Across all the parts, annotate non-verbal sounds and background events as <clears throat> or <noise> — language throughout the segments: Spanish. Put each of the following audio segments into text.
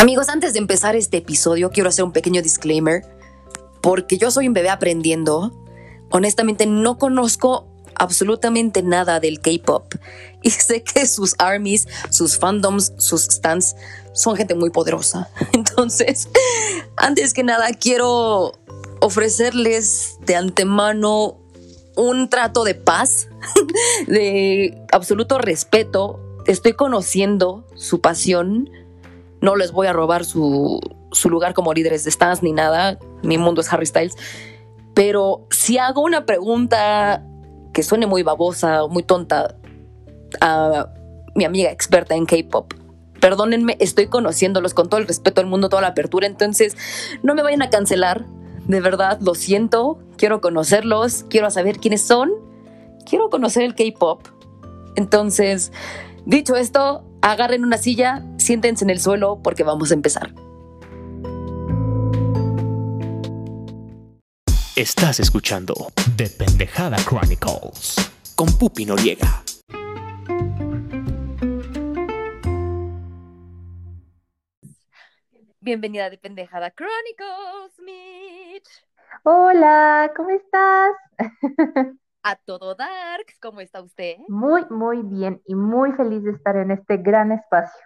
Amigos, antes de empezar este episodio, quiero hacer un pequeño disclaimer, porque yo soy un bebé aprendiendo. Honestamente, no conozco absolutamente nada del K-pop y <laughs> sé que sus armies, sus fandoms, sus stands son gente muy poderosa. <laughs> Entonces, antes que nada, quiero ofrecerles de antemano un trato de paz, <laughs> de absoluto respeto. Estoy conociendo su pasión. No les voy a robar su, su lugar como líderes de stands ni nada. Mi mundo es Harry Styles. Pero si hago una pregunta que suene muy babosa, muy tonta a mi amiga experta en K-pop, perdónenme, estoy conociéndolos con todo el respeto del mundo, toda la apertura, entonces no me vayan a cancelar, de verdad, lo siento, quiero conocerlos, quiero saber quiénes son, quiero conocer el K-pop. Entonces, dicho esto, agarren una silla, siéntense en el suelo porque vamos a empezar. Estás escuchando The Pendejada Chronicles con Pupi Noriega. Bienvenida de Pendejada Chronicles, Mitch. Hola, ¿cómo estás? <laughs> A todo Darks, ¿cómo está usted? Muy, muy bien y muy feliz de estar en este gran espacio.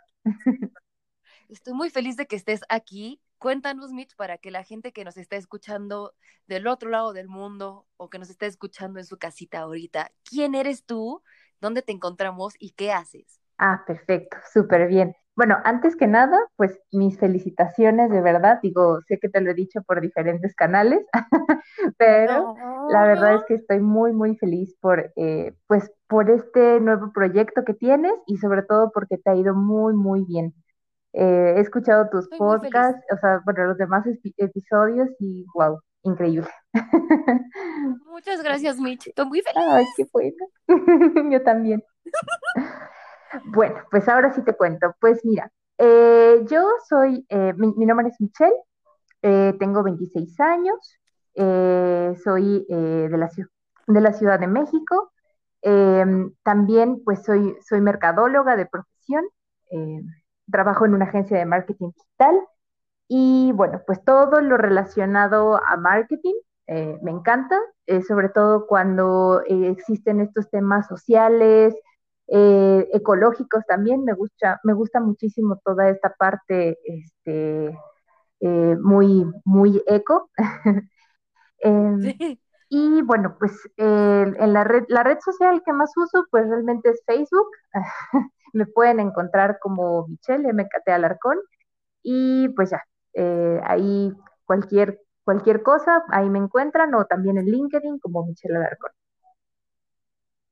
Estoy muy feliz de que estés aquí. Cuéntanos, Mitch, para que la gente que nos está escuchando del otro lado del mundo o que nos está escuchando en su casita ahorita, ¿quién eres tú? ¿Dónde te encontramos y qué haces? Ah, perfecto, súper bien. Bueno, antes que nada, pues mis felicitaciones de verdad. Digo, sé que te lo he dicho por diferentes canales, <laughs> pero la verdad es que estoy muy, muy feliz por, eh, pues, por este nuevo proyecto que tienes y sobre todo porque te ha ido muy, muy bien. Eh, he escuchado tus podcasts, o sea, bueno, los demás episodios y wow, increíble. Muchas <laughs> gracias, Mitch. Estoy muy feliz. Ay, qué bueno. <laughs> Yo también. Bueno, pues ahora sí te cuento. Pues mira, eh, yo soy, eh, mi, nombre es Michelle, eh, tengo 26 años, soy de, la, de la Ciudad de México, em, también pues soy, soy mercadóloga de profesión, trabajo en una agencia de marketing digital y bueno, pues todo lo relacionado a marketing me encanta, sobre todo cuando existen estos temas sociales, eh, ecológicos también, me gusta, me gusta muchísimo toda esta parte este, eh, muy, muy eco. <laughs> Em, y bueno, pues en la red, la red social que más uso, pues realmente es Facebook. <laughs> me pueden encontrar como Michelle MKT Alarcón. Y pues ya, eh, ahí cualquier, cualquier cosa, ahí me encuentran, o también en LinkedIn como Michelle Alarcón.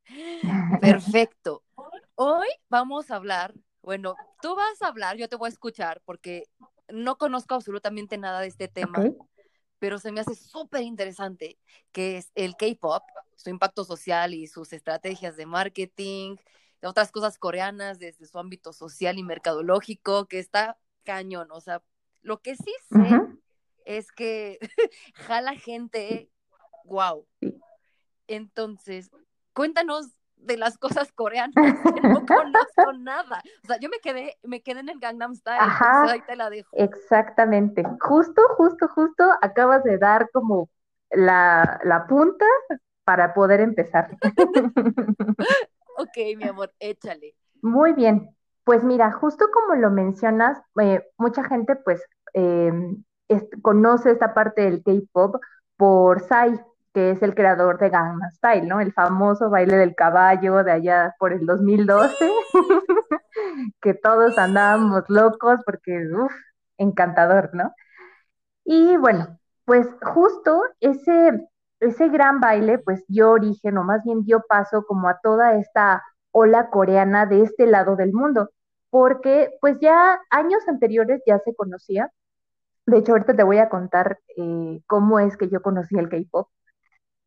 <laughs> Perfecto. Hoy vamos a hablar, bueno, tú vas a hablar, yo te voy a escuchar porque no conozco absolutamente nada de este tema, pero se me hace súper interesante que es el K-Pop, su impacto social y sus estrategias de marketing, de otras cosas coreanas desde su ámbito social y mercadológico, que está cañón, o sea, lo que sí sé es que <laughs> jala gente, wow. Entonces, cuéntanos de las cosas coreanas <laughs> no conozco nada. O sea, yo me quedé, me quedé en el Gangnam Style, Ajá, ahí te la dejo. Exactamente. Justo, justo, justo acabas de dar como la, la punta para poder empezar. <laughs> ok, mi amor, échale. Muy bien. Pues mira, justo como lo mencionas, eh, mucha gente pues eh, conoce esta parte del K-pop por Psy, que es el creador de Gangnam Style, ¿no? El famoso baile del caballo de allá por el 2012, <laughs> que todos andábamos locos porque, uff, encantador, ¿no? Y bueno, pues justo ese, ese gran baile, pues dio origen, o más bien dio paso como a toda esta ola coreana de este lado del mundo, porque pues ya años anteriores ya se conocía. De hecho, ahorita te voy a contar eh, cómo es que yo conocí el K-Pop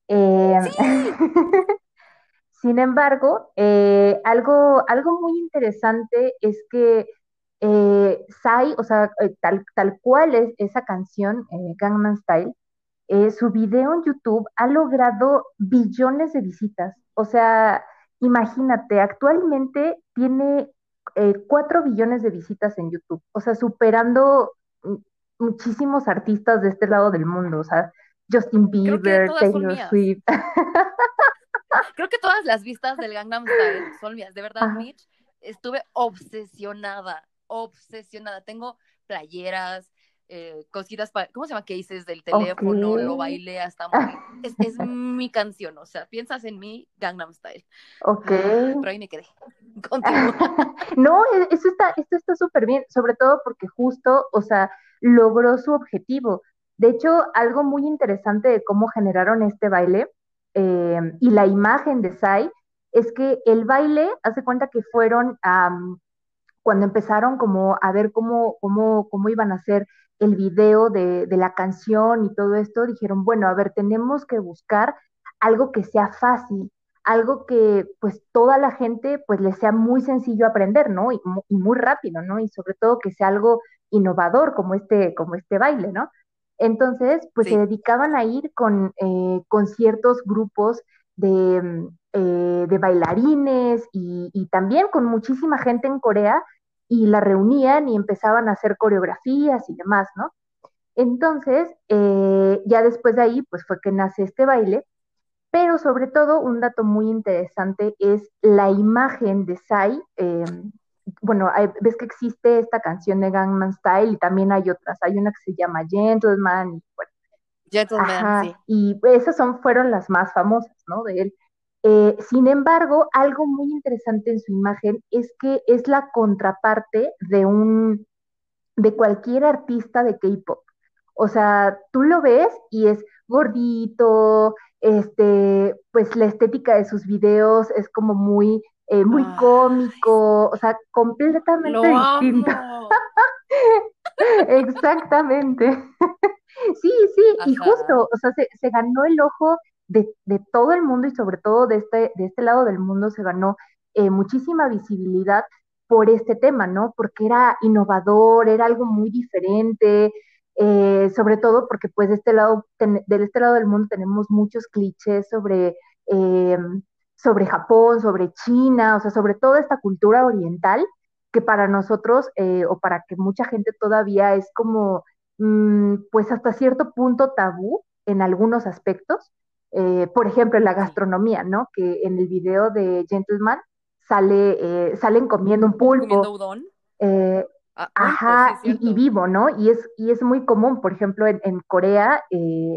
eh, <laughs> sin embargo, eh, algo, algo muy interesante es que eh, Sai, o sea, eh, tal, tal cual es esa canción, Gangnam Style, su video en YouTube ha logrado billones de visitas. O sea, imagínate, actualmente tiene eh, 4 billones de visitas en YouTube, o sea, superando muchísimos artistas de este lado del mundo, o sea, Justin Bieber, Taylor Swift. <laughs> Creo que todas las vistas del Gangnam Style son mías, de verdad, Mitch, estuve obsesionada, obsesionada. Tengo playeras, eh, cositas para, ¿cómo se llama? Cases del teléfono, lo bailé hasta Es, es, mi canción, o sea, piensas en mi Gangnam Style. Ok. <laughs> Pero ahí me quedé. <laughs> no, e, eso está, esto está súper bien, sobre todo porque justo, o sea, logró su objetivo. De hecho, algo muy interesante de cómo generaron este baile eh, y la imagen de Sai es que el baile, hace cuenta que fueron cuando empezaron como a ver cómo, cómo, cómo iban a hacer el video de, de, la canción y todo esto, dijeron, bueno, a ver, tenemos que buscar algo que sea fácil, algo que pues toda la gente pues le sea muy sencillo aprender, ¿no? Y, y, muy rápido, ¿no? Y sobre todo que sea algo innovador como este, como este baile, ¿no? Entonces, pues se dedicaban a ir con, eh, con ciertos grupos de, eh, de bailarines y, y, también con muchísima gente en Corea y la reunían y empezaban a hacer coreografías y demás, ¿no? Entonces, eh, ya después de ahí, pues fue que nace este baile, pero sobre todo un dato muy interesante es la imagen de Sai. Bueno, ves que existe esta canción de Gangnam Style y también hay otras. Hay una que se llama Gentleman. Y, bueno, Gentleman, sí. Y esas son, fueron las más famosas, ¿no? De él. Eh, sin embargo, algo muy interesante en su imagen es que es la contraparte de un de cualquier artista de K-pop. O sea, tú lo ves y es gordito, este, pues la estética de sus videos es como muy, eh, muy cómico, o sea, completamente distinto. <laughs> Exactamente. <laughs> sí, sí, y justo, o sea, se, se ganó el ojo de, todo el mundo y sobre todo de este, de este lado del mundo se ganó eh, muchísima visibilidad por este tema, ¿no? Porque era innovador, era algo muy diferente, eh, sobre todo porque pues de este lado, de este lado del mundo tenemos muchos clichés sobre, eh, sobre Japón, sobre China, o sea, sobre toda esta cultura oriental que para nosotros o para que mucha gente todavía es como, mm, pues hasta cierto punto tabú en algunos aspectos, eh, por ejemplo, en la gastronomía, ¿no? Que en el video de Gentleman sale, eh, salen comiendo un pulpo. ¿Comiendo udon? Eh, ah, ajá, y, vivo, ¿no? Y es, y es muy común, por ejemplo, en, Corea,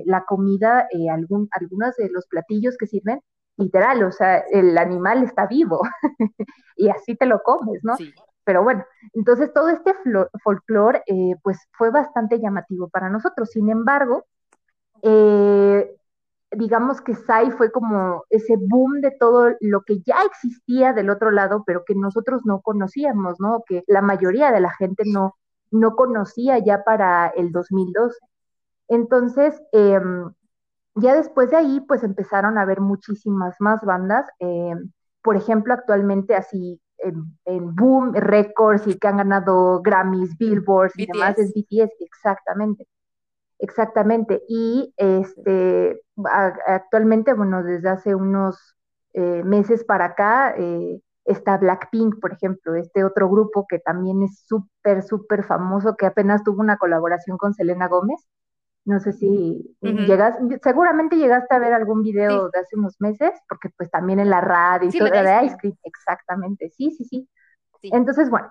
la comida, algún, algunos de los platillos que sirven, literal, o sea, el animal está vivo <laughs> y así te lo comes, ¿no? Sí. Pero bueno, entonces todo este folclore, pues fue bastante llamativo para nosotros. Sin embargo, eh, digamos que SAI fue como ese boom de todo lo que ya existía del otro lado, pero que nosotros no conocíamos, ¿no? Que la mayoría de la gente no, no conocía ya para el 2012. Entonces, em, ya después de ahí, pues empezaron a haber muchísimas más bandas. Em, por ejemplo, actualmente así en, Boom Records y que han ganado Grammys, Billboards y demás es BTS, exactamente. Exactamente. Y este actualmente, bueno, desde hace unos eh, meses para acá, eh, está Blackpink, por ejemplo, este otro grupo que también es súper, súper famoso, que apenas tuvo una colaboración con Selena Gómez. No sé si llegas, seguramente llegaste a ver algún video de hace unos meses, porque pues también en la radio y todo, de Ice Cream, exactamente, sí, sí, sí. Entonces, bueno,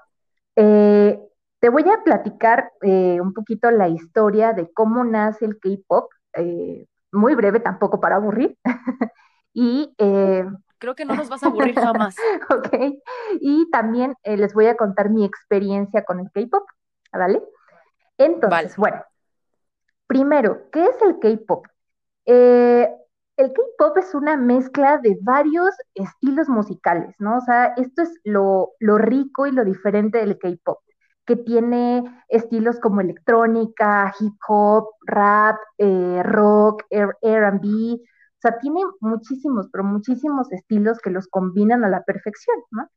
eh, te voy a platicar eh, un poquito la historia de cómo nace el K-Pop, eh, muy breve tampoco para aburrir. <laughs> y eh, creo que no nos vas a aburrir jamás. <laughs> ok, y también les voy a contar mi experiencia con el K-Pop, ¿vale? Entonces, bueno, primero, ¿qué es el K-Pop? el K-pop es una mezcla de varios estilos musicales, ¿no? O sea, esto es lo, lo rico y lo diferente del K-pop que tiene estilos como electrónica, hip hop, rap, eh, rock, RB. O sea, tiene muchísimos, pero muchísimos estilos que los combinan a la perfección, ¿no?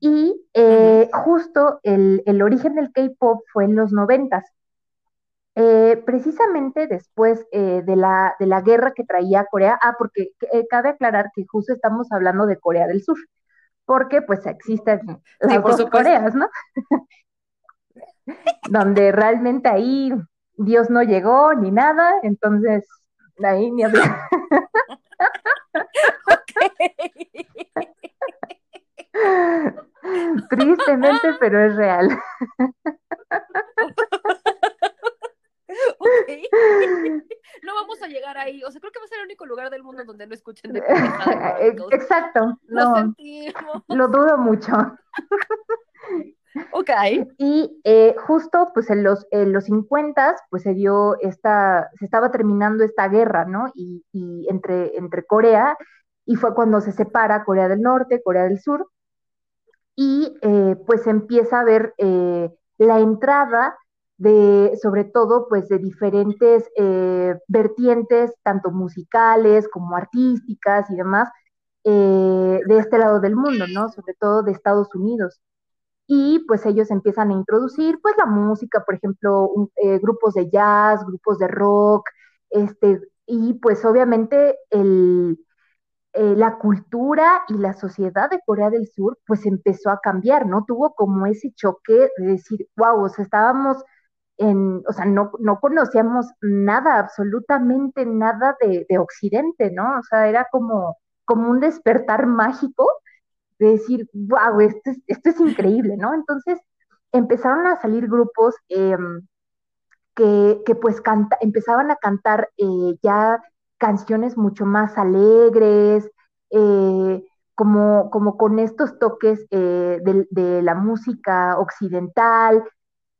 Y eh, justo el, origen del K-pop fue en los noventas. Eh, precisamente después de, la, de la guerra que traía Corea, ah, porque cabe aclarar que justo estamos hablando de Corea del Sur, porque pues existen las dos Coreas, ¿no? <laughs> Donde realmente ahí Dios no llegó ni nada, entonces ahí ni había. <laughs> Tristemente, pero es real. <laughs> <laughs> <laughs> No vamos a llegar ahí. O sea, creo que va a ser el único lugar del mundo donde no escuchen de <laughs> Exacto. Lo sentimos. Lo dudo mucho. Ok. Y eh, justo pues en los, en los 50 pues se dio esta, se estaba terminando esta guerra, ¿no? Y, entre, entre Corea, y fue cuando se separa Corea del Norte, Corea del Sur, y eh, pues empieza a ver eh, la entrada de, sobre todo, pues de diferentes vertientes, tanto musicales como artísticas y demás, de este lado del mundo, ¿no? Sobre todo de Estados Unidos y pues ellos empiezan a introducir pues la música, por ejemplo, eh, grupos de jazz, grupos de rock, este, y pues obviamente el, eh, la cultura y la sociedad de Corea del Sur pues empezó a cambiar, ¿no? Tuvo como ese choque de decir, wow, estábamos o sea, no, no conocíamos nada, absolutamente nada de, de Occidente, ¿no? O sea, era como, como un despertar mágico de decir, wow, esto es, esto es increíble, ¿no? Entonces empezaron a salir grupos em, que, que, pues empezaban a cantar eh, ya canciones mucho más alegres, eh, como, como con estos toques eh, de, la música occidental.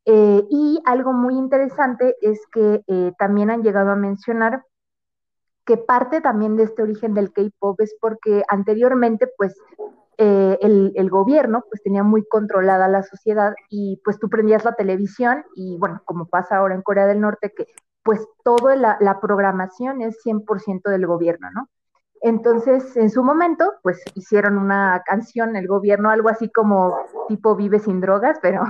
Y algo muy interesante es que también han llegado a mencionar que parte también de este origen del K-pop es porque anteriormente, pues, eh, el, gobierno pues tenía muy controlada la sociedad y pues tú prendías la televisión y bueno, como pasa ahora en Corea del Norte, que pues toda la, la programación es 100% del gobierno, ¿no? Entonces, en su momento, pues hicieron una canción, el gobierno, algo así como tipo Vive sin drogas, pero...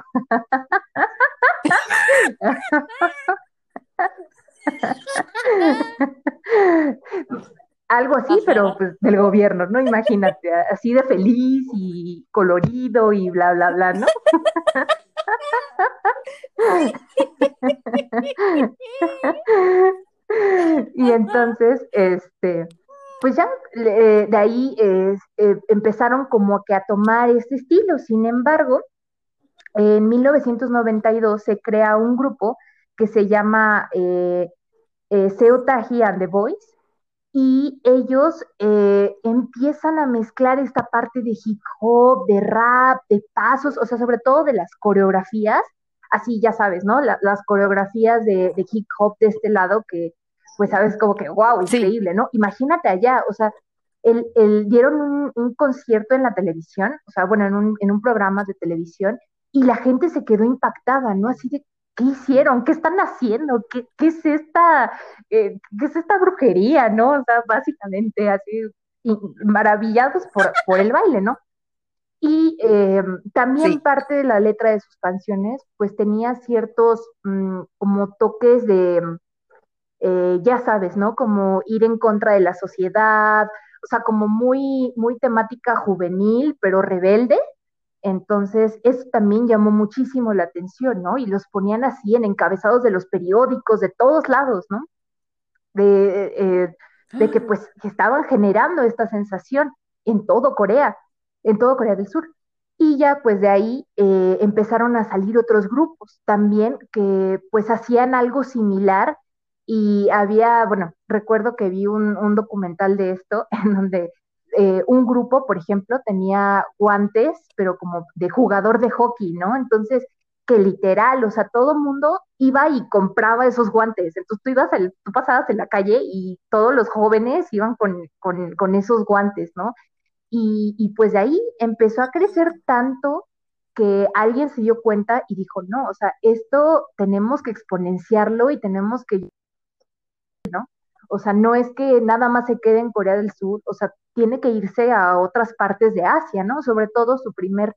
algo así, pero pues del gobierno, ¿no? Imagínate, así de feliz y colorido y bla, bla, bla, ¿no? <laughs> y entonces, este, pues ya de ahí eh, empezaron como que a tomar este estilo. Sin embargo, en 1992 se crea un grupo que se llama eh, eh Seotaji and the Boys, y ellos eh, empiezan a mezclar esta parte de hip hop, de rap, de pasos, o sea, sobre todo de las coreografías, así ya sabes, ¿no? las coreografías de, hip hop de este lado que, pues, sabes, como que, wow, increíble, ¿no? Imagínate allá, o sea, el, el dieron un, concierto en la televisión, o sea, bueno, en un, en un programa de televisión, y la gente se quedó impactada, ¿no? Así de, ¿qué hicieron? ¿Qué están haciendo? ¿Qué, es esta, eh, qué es esta brujería, no? O sea, básicamente así, maravillados por, por el baile, ¿no? Y eh, también parte de la letra de sus canciones, pues tenía ciertos mm, como toques de, eh, ya sabes, ¿no? Como ir en contra de la sociedad, o sea, como muy, muy temática juvenil, pero rebelde, entonces, eso también llamó muchísimo la atención, ¿no? Y los ponían así en encabezados de los periódicos, de todos lados, ¿no? De, eh, de que pues estaban generando esta sensación en todo Corea, en todo Corea del Sur. Y ya pues de ahí eh, empezaron a salir otros grupos también que pues hacían algo similar y había, bueno, recuerdo que vi un, documental de esto <laughs> en donde eh, un grupo, por ejemplo, tenía guantes, pero como de jugador de hockey, ¿no? Entonces, que literal, o sea, todo mundo iba y compraba esos guantes. Entonces tú ibas, tú pasabas en la calle y todos los jóvenes iban con, con, esos guantes, ¿no? Y, y, pues de ahí empezó a crecer tanto que alguien se dio cuenta y dijo, no, o sea, esto tenemos que exponenciarlo y tenemos que. O sea, no es que nada más se quede en Corea del Sur, o sea, tiene que irse a otras partes de Asia, ¿no? Sobre todo su primer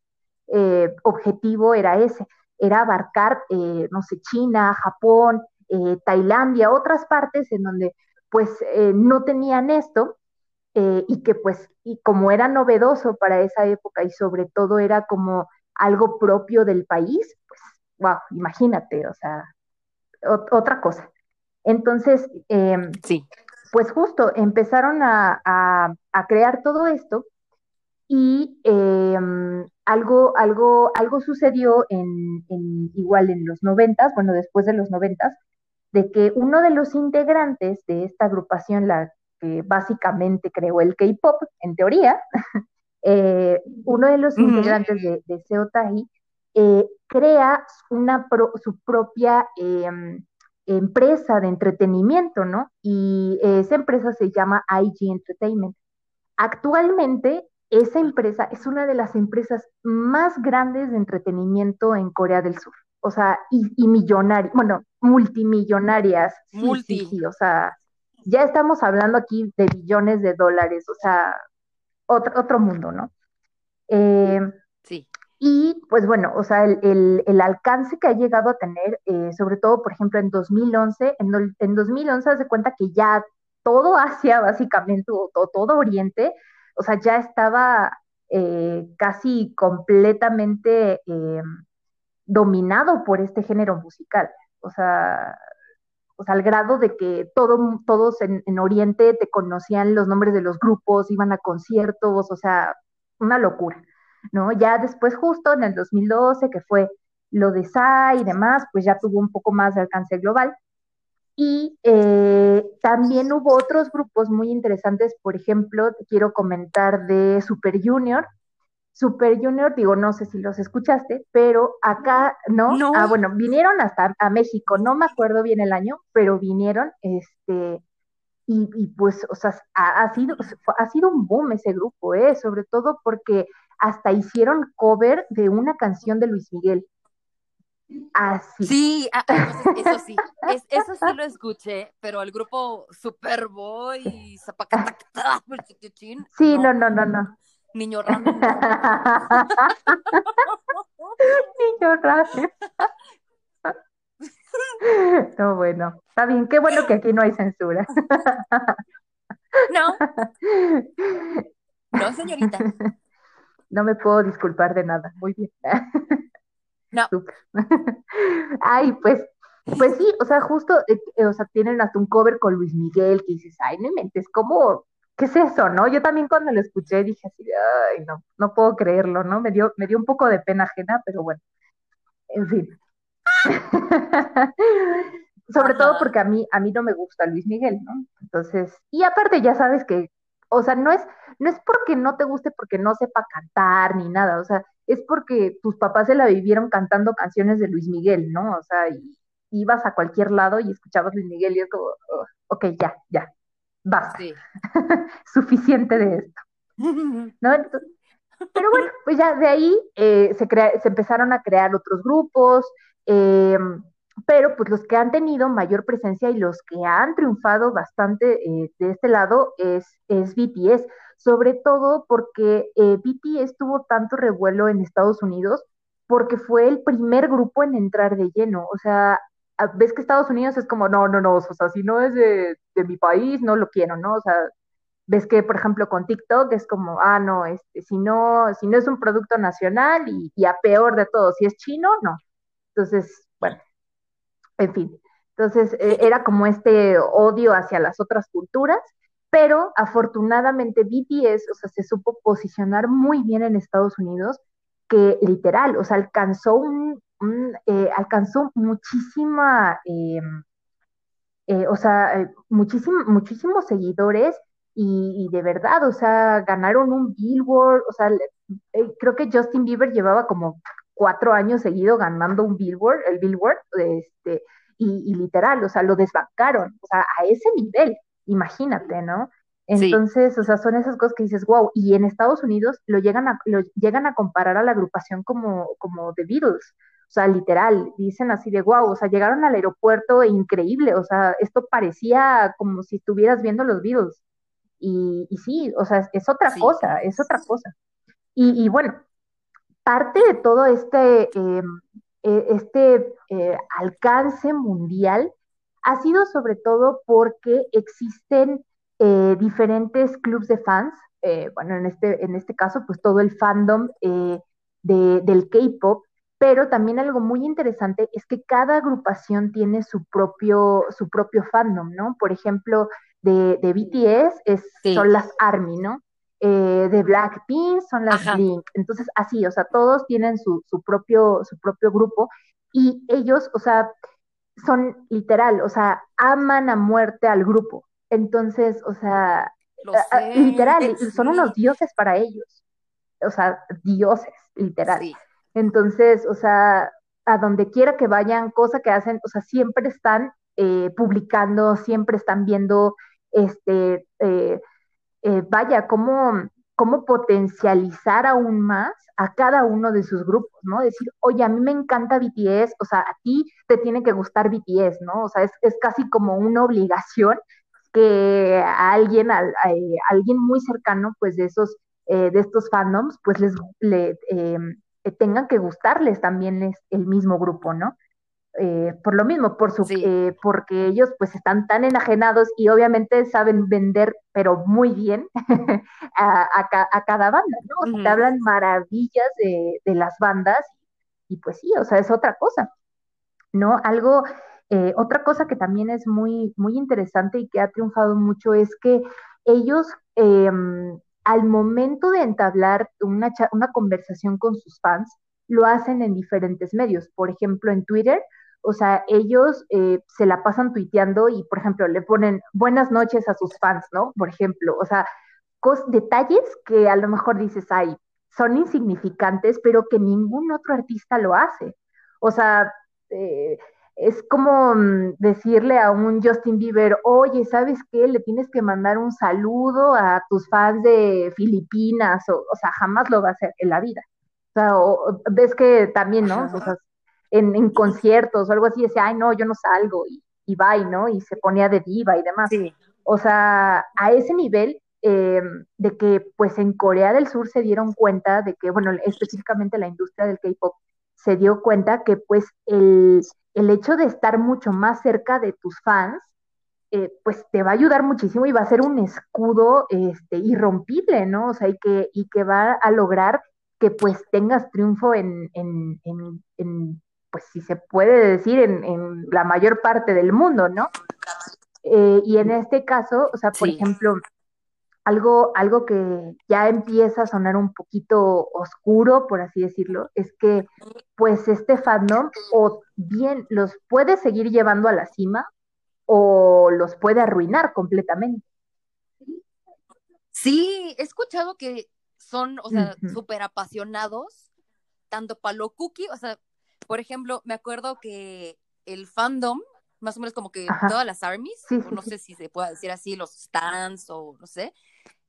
eh, objetivo era ese, era abarcar, eh, no sé, China, Japón, eh, Tailandia, otras partes en donde pues no tenían esto eh, y que pues, y como era novedoso para esa época y sobre todo era como algo propio del país, pues, wow, imagínate, o sea, otra cosa. Entonces, em, sí. pues justo empezaron a, crear todo esto y em, algo, algo, algo sucedió en, igual en los noventas, bueno, después de los noventas, de que uno de los integrantes de esta agrupación, la que básicamente creó el K-pop, en teoría, <laughs> eh, uno de los integrantes de, de Seotahi eh, crea una su propia em, empresa de entretenimiento, ¿no? Y esa empresa se llama IG Entertainment. Actualmente, esa empresa es una de las empresas más grandes de entretenimiento en Corea del Sur. O sea, y, y millonarias, bueno, multimillonarias. Sí, sí, o sea, ya estamos hablando aquí de billones de dólares, o sea, otro, otro mundo, ¿no? Eh, sí. Y pues bueno, o sea, el, alcance que ha llegado a tener, eh, sobre todo, por ejemplo, en 2011, en, en 2011 se cuenta que ya todo <laughs> Asia, básicamente, o todo, Oriente, o sea, ya estaba eh, casi completamente eh, dominado por este género musical. O sea, o sea, al grado de que todo, todos en, en Oriente te conocían los nombres de los grupos, iban a conciertos, o sea, una locura. ¿No? Ya después, justo en el 2012, que fue lo de SAI y demás, pues ya tuvo un poco más de alcance global. Y eh, también hubo otros grupos muy interesantes, por ejemplo, te quiero comentar de Super Junior. Super Junior, digo, no sé si los escuchaste, pero acá, ¿no? no. Ah, bueno, vinieron hasta a México, no me acuerdo bien el año, pero vinieron, este, y, y pues, o sea, ha, ha, sido, ha sido un boom ese grupo, ¿eh? Sobre todo porque hasta hicieron cover de una canción de Luis Miguel. Así. Sí, ah, eso sí, eso sí lo escuché, pero el grupo Superboy y Sí, no, no, no, no. Niño random. Niño random. No, bueno, está bien, qué bueno que aquí no hay censura. No. No, señorita no me puedo disculpar de nada. Muy bien. <laughs> No. <laughs> Ay, pues, pues sí, o sea, justo, eh, eh, o sea, tienen hasta un cover con Luis Miguel que dices, ay, no mentes, ¿cómo? ¿Qué es eso, no? Yo también cuando lo escuché dije así, ay, no, no puedo creerlo, ¿no? Me dio, me dio un poco de pena ajena, pero bueno, en fin. <laughs> Sobre todo porque a mí, a mí no me gusta Luis Miguel, ¿no? Entonces, y aparte ya sabes que o sea, no es, no es porque no te guste, porque no sepa cantar ni nada, o sea, es porque tus papás se la vivieron cantando canciones de Luis Miguel, ¿no? O sea, y, ibas a cualquier lado y escuchabas Luis Miguel y es como, oh, ok, ya, ya, basta. <laughs> Suficiente de esto. <laughs> ¿No? pero bueno, pues ya de ahí eh, se, se empezaron a crear otros grupos, eh, pero pues los que han tenido mayor presencia y los que han triunfado bastante eh, de este lado es, es BTS, sobre todo porque eh, BTS tuvo tanto revuelo en Estados Unidos porque fue el primer grupo en entrar de lleno, o sea, ves que Estados Unidos es como, no, no, no, o sea, si no es de, mi país, no lo quiero, ¿no? O sea, ves que, por ejemplo, con TikTok es como, ah, no, este, si no, si no es un producto nacional y, a peor de todo, si es chino, no. Entonces, en fin. Entonces, e, era como este odio hacia las otras culturas, pero afortunadamente BTS, o sea, se supo posicionar muy bien en Estados Unidos, que literal, o sea, alcanzó un, eh, alcanzó muchísima, em, eh, o sea, eh, muchísimos seguidores y, y, de verdad, o sea, ganaron un Billboard, o sea, creo que Justin Bieber llevaba como cuatro años seguido ganando un Billboard, el Billboard, este, y, literal, o sea, lo desbancaron, o sea, a ese nivel, imagínate, ¿no? Entonces, o sea, son esas cosas que dices, wow, y en Estados Unidos lo llegan a, lo llegan a comparar a la agrupación como, como The Beatles, o sea, literal, dicen así de wow, o sea, llegaron al aeropuerto e increíble, o sea, esto parecía como si estuvieras viendo los Beatles. Y, y sí, o sea, es, otra cosa, es otra cosa. Y, y, bueno, parte de todo este, em, e, este eh, alcance mundial ha sido sobre todo porque existen eh, diferentes clubs de fans, eh, bueno, en este, en este caso, pues todo el fandom eh, de, del K-pop, pero también algo muy interesante es que cada agrupación tiene su propio, su propio fandom, ¿no? Por ejemplo, de, de BTS es, son las ARMY, ¿no? Eh, de Blackpink son las Blink. Entonces, así, o sea, todos tienen su, su, propio, su propio grupo y ellos, o sea, son literal, o sea, aman a muerte al grupo. Entonces, o sea, literal, son unos dioses para ellos. O sea, dioses, literal. Entonces, o sea, a donde quiera que vayan, cosa que hacen, o sea, siempre están eh, publicando, siempre están viendo, este, eh, eh, vaya, cómo, cómo potencializar aún más a cada uno de sus grupos, ¿no? Decir, oye, a mí me encanta BTS, o sea, a ti te tiene que gustar BTS, ¿no? O sea, es, es casi como una obligación que a alguien, a, alguien muy cercano, pues de esos, eh, de estos fandoms, pues les le, em, tengan que gustarles también el mismo grupo, ¿no? Eh, por lo mismo, por su, eh, porque ellos pues están tan enajenados y obviamente saben vender, pero muy bien <laughs> a, cada banda, ¿no? te hablan maravillas de, las bandas y pues sí, o sea, es otra cosa, ¿no? Algo, eh, otra cosa que también es muy, muy interesante y que ha triunfado mucho es que ellos em, al momento de entablar una, una conversación con sus fans, lo hacen en diferentes medios. Por ejemplo, en Twitter, o sea, ellos eh, se la pasan tuiteando y, por ejemplo, le ponen buenas noches a sus fans, ¿no? Por ejemplo, o sea, detalles que a lo mejor dices, ay, son insignificantes, pero que ningún otro artista lo hace. O sea, eh, es como mm, decirle a un Justin Bieber, oye, ¿sabes qué? Le tienes que mandar un saludo a tus fans de Filipinas, o, o sea, jamás lo va a hacer en la vida. O sea, ves que también, ¿no? O sea, en, conciertos o algo así, decía, ay, no, yo no salgo, y, y bye, ¿no? Y se ponía de diva y demás. O sea, a ese nivel em, de que, pues, en Corea del Sur se dieron cuenta de que, bueno, específicamente la industria del K-pop se dio cuenta que, pues, el, el hecho de estar mucho más cerca de tus fans, eh, pues te va a ayudar muchísimo y va a ser un escudo este, irrompible, ¿no? O sea, y que, y que va a lograr que pues tengas triunfo en, en, en pues si se puede decir, en, la mayor parte del mundo, ¿no? Eh, y en este caso, o sea, por ejemplo, algo, algo que ya empieza a sonar un poquito oscuro, por así decirlo, es que pues este fandom o bien los puede seguir llevando a la cima o los puede arruinar completamente. Sí, he escuchado que son, o sea, súper apasionados, tanto para lo cookie, o sea, por ejemplo, me acuerdo que el fandom, más o menos como que todas las armies, no sé si se puede decir así, los stands o no sé,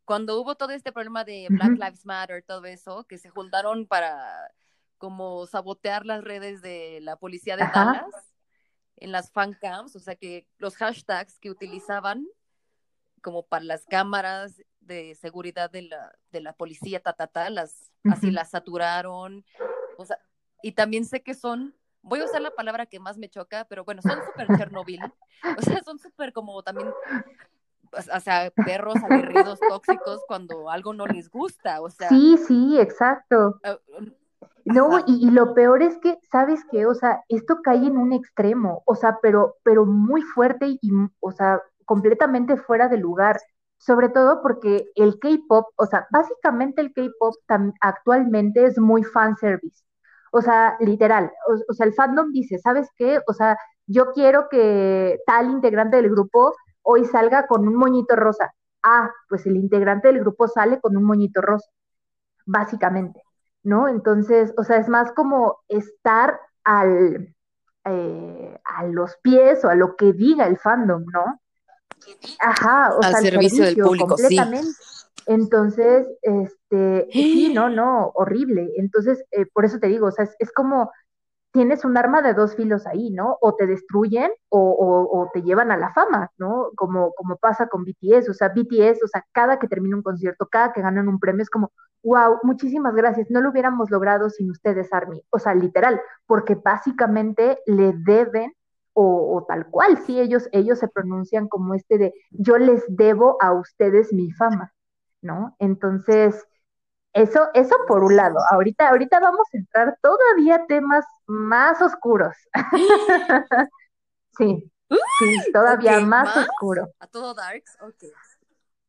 cuando hubo todo este problema de Black Lives Matter, todo eso, que se juntaron para como sabotear las redes de la policía de Dallas en las fan cams, o sea que los hashtags que utilizaban como para las cámaras de seguridad de la, de la policía, ta, ta, ta, las, así las saturaron, o sea, y también sé que son, voy a usar la palabra que más me choca, pero bueno, son súper Chernobyl, o sea, son súper como también, pues, o sea, perros aguerridos tóxicos cuando algo no les gusta, o sea. Sí, sí, exacto. Ah, no, y, lo peor es que, ¿sabes qué? O sea, esto cae en un extremo, o sea, pero, pero muy fuerte y, o sea, completamente fuera de lugar. Sobre todo porque el K-pop, o sea, básicamente el K-pop actualmente es muy fan service. O sea, literal, o, sea, el fandom dice, ¿sabes qué? O sea, yo quiero que tal integrante del grupo hoy salga con un moñito rosa. Ah, pues el integrante del grupo sale con un moñito rosa, básicamente, ¿no? Entonces, o sea, es más como estar al, eh, a los pies o a lo que diga el fandom, ¿no? Ajá, o sea, servicio, del público, completamente. Entonces, este, sí, no, <gasps> no, horrible. Entonces, eh, por eso te digo, o sea, es, como tienes un arma de dos filos ahí, ¿no? O te destruyen o, o, te llevan a la fama, ¿no? Como, como pasa con BTS, o sea, BTS, o sea, cada que termina un concierto, cada que ganan un premio, es como, wow, muchísimas gracias, no lo hubiéramos logrado sin ustedes, Army. O sea, literal, porque básicamente le deben o, tal cual, sí, ellos, ellos se pronuncian como este de yo les debo a ustedes mi fama, ¿no? Entonces, eso, eso por un lado. Ahorita, ahorita vamos a entrar todavía a temas más oscuros. <laughs> sí, sí, todavía más, oscuro. A todo darks, ok.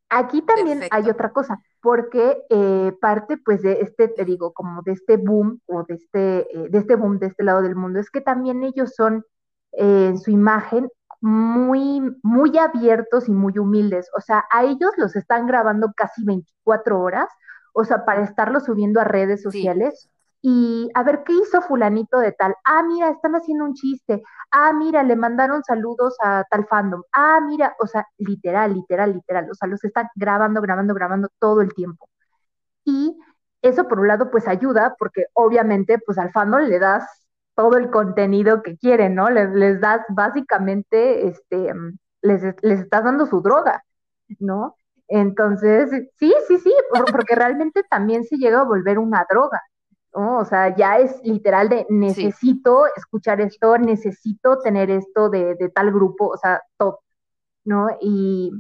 Aquí también hay otra cosa, porque eh, parte pues de este, te digo, como de este boom o de este, eh, de este boom de este lado del mundo, es que también ellos son eh, en su imagen muy, muy abiertos y muy humildes. O sea, a ellos los están grabando casi 24 horas, o sea, para estarlo subiendo a redes sociales. Y a ver, ¿qué hizo fulanito de tal? Ah, mira, están haciendo un chiste. Ah, mira, le mandaron saludos a tal fandom. Ah, mira, o sea, literal, literal, literal. O sea, los están grabando, grabando, grabando todo el tiempo. Y eso por un lado pues ayuda porque obviamente pues al fandom le das todo el contenido que quieren, ¿no? Les, les das básicamente, este, les, les estás dando su droga, ¿no? Entonces, sí, sí, sí, porque <laughs> realmente también se llega a volver una droga, ¿no? O sea, ya es literal de necesito escuchar esto, necesito tener esto de, de tal grupo, o sea, top, ¿no? Y,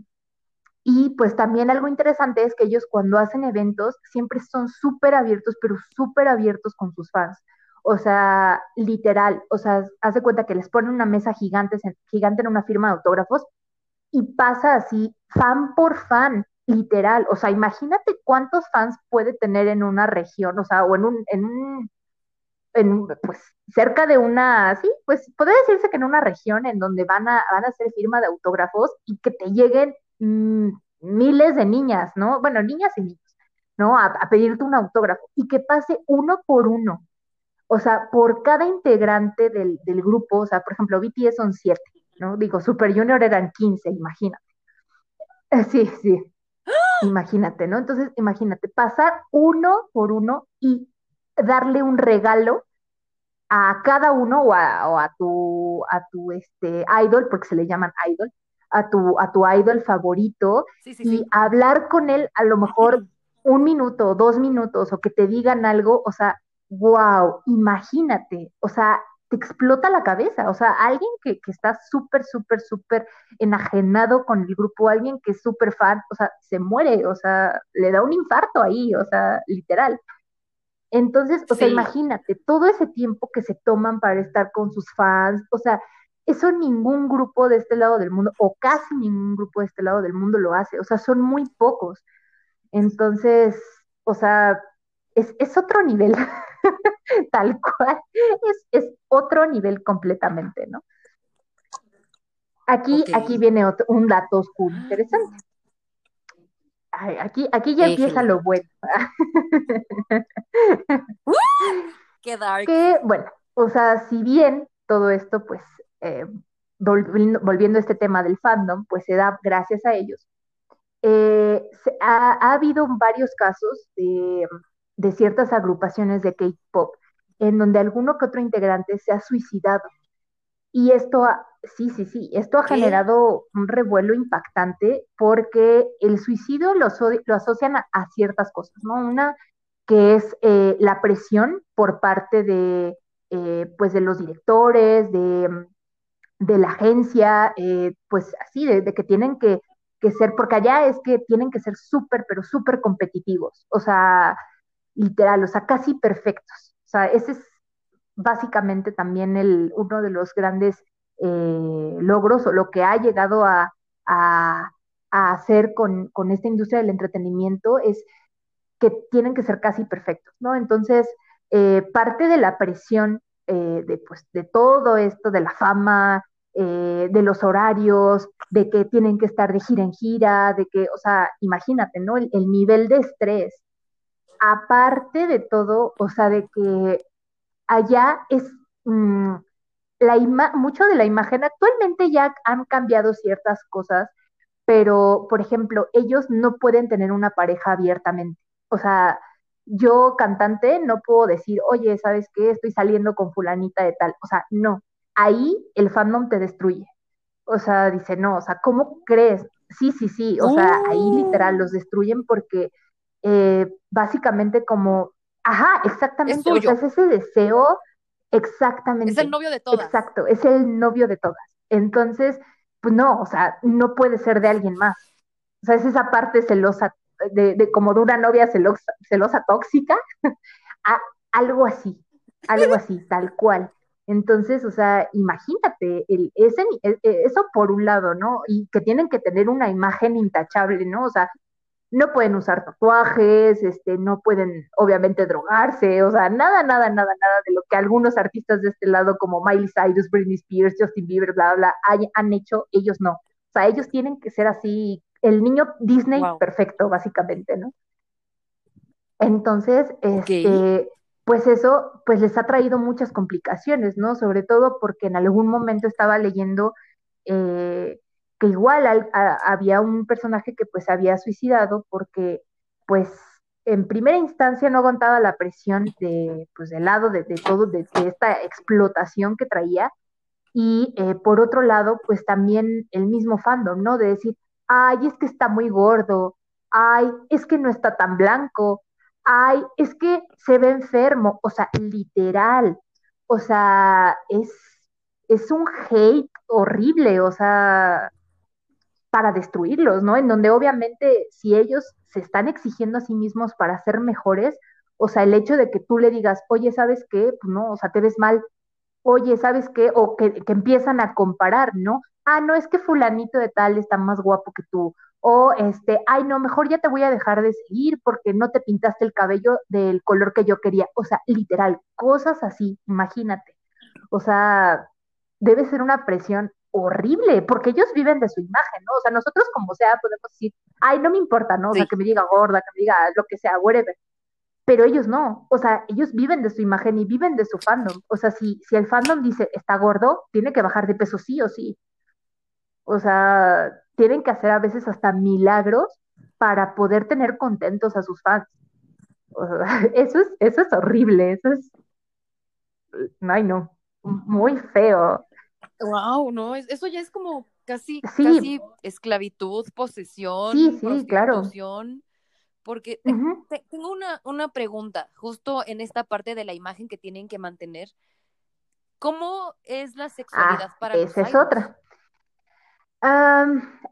y pues también algo interesante es que ellos cuando hacen eventos siempre son súper abiertos, pero súper abiertos con sus fans. O sea, literal, o sea, hace cuenta que les ponen una mesa gigante, gigante en una firma de autógrafos y pasa así, fan por fan, literal. O sea, imagínate cuántos fans puede tener en una región, o sea, o en un, en un, en, pues, cerca de una, sí, pues, puede decirse que en una región en donde van a, van a hacer firma de autógrafos y que te lleguen mm, miles de niñas, ¿no? Bueno, niñas y niños, ¿no? A, a pedirte un autógrafo y que pase uno por uno o sea, por cada integrante del, grupo, o sea, por ejemplo, BTS son siete, ¿no? Digo, Super Junior eran 15, imagínate. Eh, sí, sí. Imagínate, ¿no? Entonces, imagínate, pasar uno por uno y darle un regalo a cada uno o a, tu, a tu este, idol, porque se le llaman idol, a tu, a tu idol favorito y hablar con él a lo mejor <clears throat> un minuto, dos minutos o que te digan algo, o sea, wow, imagínate, o sea, te explota la cabeza, o sea, alguien que, que está súper, súper, súper enajenado con el grupo, alguien que es súper fan, o sea, se muere, o sea, le da un infarto ahí, o sea, literal. Entonces, o sea, imagínate, todo ese tiempo que se toman para estar con sus fans, o sea, eso ningún grupo de este lado del mundo, o casi ningún grupo de este lado del mundo lo hace, o sea, son muy pocos. Entonces, o sea, es, es otro nivel. <laughs> tal cual, es, otro nivel completamente, ¿no? Aquí, aquí viene otro, un dato oscuro interesante. aquí, aquí ya empieza lo bueno. <laughs> qué dark. Que, bueno, o sea, si bien todo esto, pues, eh, volviendo, a este tema del fandom, pues se da gracias a ellos. Eh, ha, ha, habido varios casos de de ciertas agrupaciones de K-pop, en donde alguno que otro integrante se ha suicidado. Y esto, sí, sí, sí, esto ha generado un revuelo impactante porque el suicidio lo, lo asocian a, ciertas cosas, ¿no? Una que es eh, la presión por parte de, eh, pues de los directores, de, de la agencia, eh, pues así, de, de, que tienen que, que ser, porque allá es que tienen que ser súper, pero súper competitivos. O sea, literal, o sea, casi perfectos. O sea, ese es básicamente también el, uno de los grandes eh, logros o lo que ha llegado a, hacer con, esta industria del entretenimiento es que tienen que ser casi perfectos, ¿no? Entonces, eh, parte de la presión eh, de, pues, de todo esto, de la fama, de los horarios, de que tienen que estar de gira en gira, de que, o sea, imagínate, ¿no? el nivel de estrés aparte de todo, o sea, de que allá es mm, la mucho de la imagen, actualmente ya han cambiado ciertas cosas, pero, por ejemplo, ellos no pueden tener una pareja abiertamente. O sea, yo cantante no puedo decir, oye, ¿sabes qué? Estoy saliendo con fulanita de tal. O sea, no. Ahí el fandom te destruye. O sea, dice, no, o sea, ¿cómo crees? Sí, sí, sí. O sea, ahí literal los destruyen porque eh, básicamente como, ajá, exactamente, o sea, es ese deseo, Exactamente. Es el novio de todas. Exacto, es el novio de todas. Entonces, pues no, o sea, no puede ser de alguien más. O sea, es esa parte celosa, de, de como de una novia celosa, celosa tóxica, <laughs> a, algo así, algo así, <laughs> tal cual. Entonces, o sea, imagínate, el, ese, e, e, eso por un lado, ¿no? Y que tienen que tener una imagen intachable, ¿no? O sea, no pueden usar tatuajes, este, no pueden obviamente drogarse, o sea, nada, nada, nada, nada de lo que algunos artistas de este lado como Miley Cyrus, Britney Spears, Justin Bieber, bla, bla, bla, han hecho, ellos no. O sea, ellos tienen que ser así, el niño Disney perfecto, básicamente, ¿no? Entonces, este, pues eso, pues les ha traído muchas complicaciones, ¿no? Sobre todo porque en algún momento estaba leyendo eh, igual había un personaje que pues había suicidado porque pues en primera instancia no aguantaba la presión de pues del lado de, todo, de, esta explotación que traía. Y eh, por otro lado pues también el mismo fandom, ¿no? De decir, ay, es que está muy gordo, ay, es que no está tan blanco, ay, es que se ve enfermo, o sea, literal, o sea, es, es un hate horrible, o sea, para destruirlos, ¿no? En donde obviamente si ellos se están exigiendo a sí mismos para ser mejores, o sea, el hecho de que tú le digas, oye, ¿sabes qué? Pues no, o sea, te ves mal, oye, ¿sabes qué? O que, que empiezan a comparar, ¿no? Ah, no, es que fulanito de tal está más guapo que tú, o este, ay, no, mejor ya te voy a dejar de seguir porque no te pintaste el cabello del color que yo quería. O sea, literal, cosas así, imagínate. O sea, debe ser una presión horrible, porque ellos viven de su imagen, ¿no? O sea, nosotros como sea podemos decir, ay, no me importa, ¿no? O sea, que me diga gorda, que me diga lo que sea, whatever. Pero ellos no, o sea, ellos viven de su imagen y viven de su fandom. O sea, si, si el fandom dice está gordo, tiene que bajar de peso sí o sí. O sea, tienen que hacer a veces hasta milagros para poder tener contentos a sus fans. <laughs> eso es, eso es horrible, eso es, ay no, muy feo. Wow, no, eso ya es como casi, casi esclavitud, posesión, sí, sí, claro. Porque tengo una, una pregunta, justo en esta parte de la imagen que tienen que mantener. ¿Cómo es la sexualidad ah, para esa es otra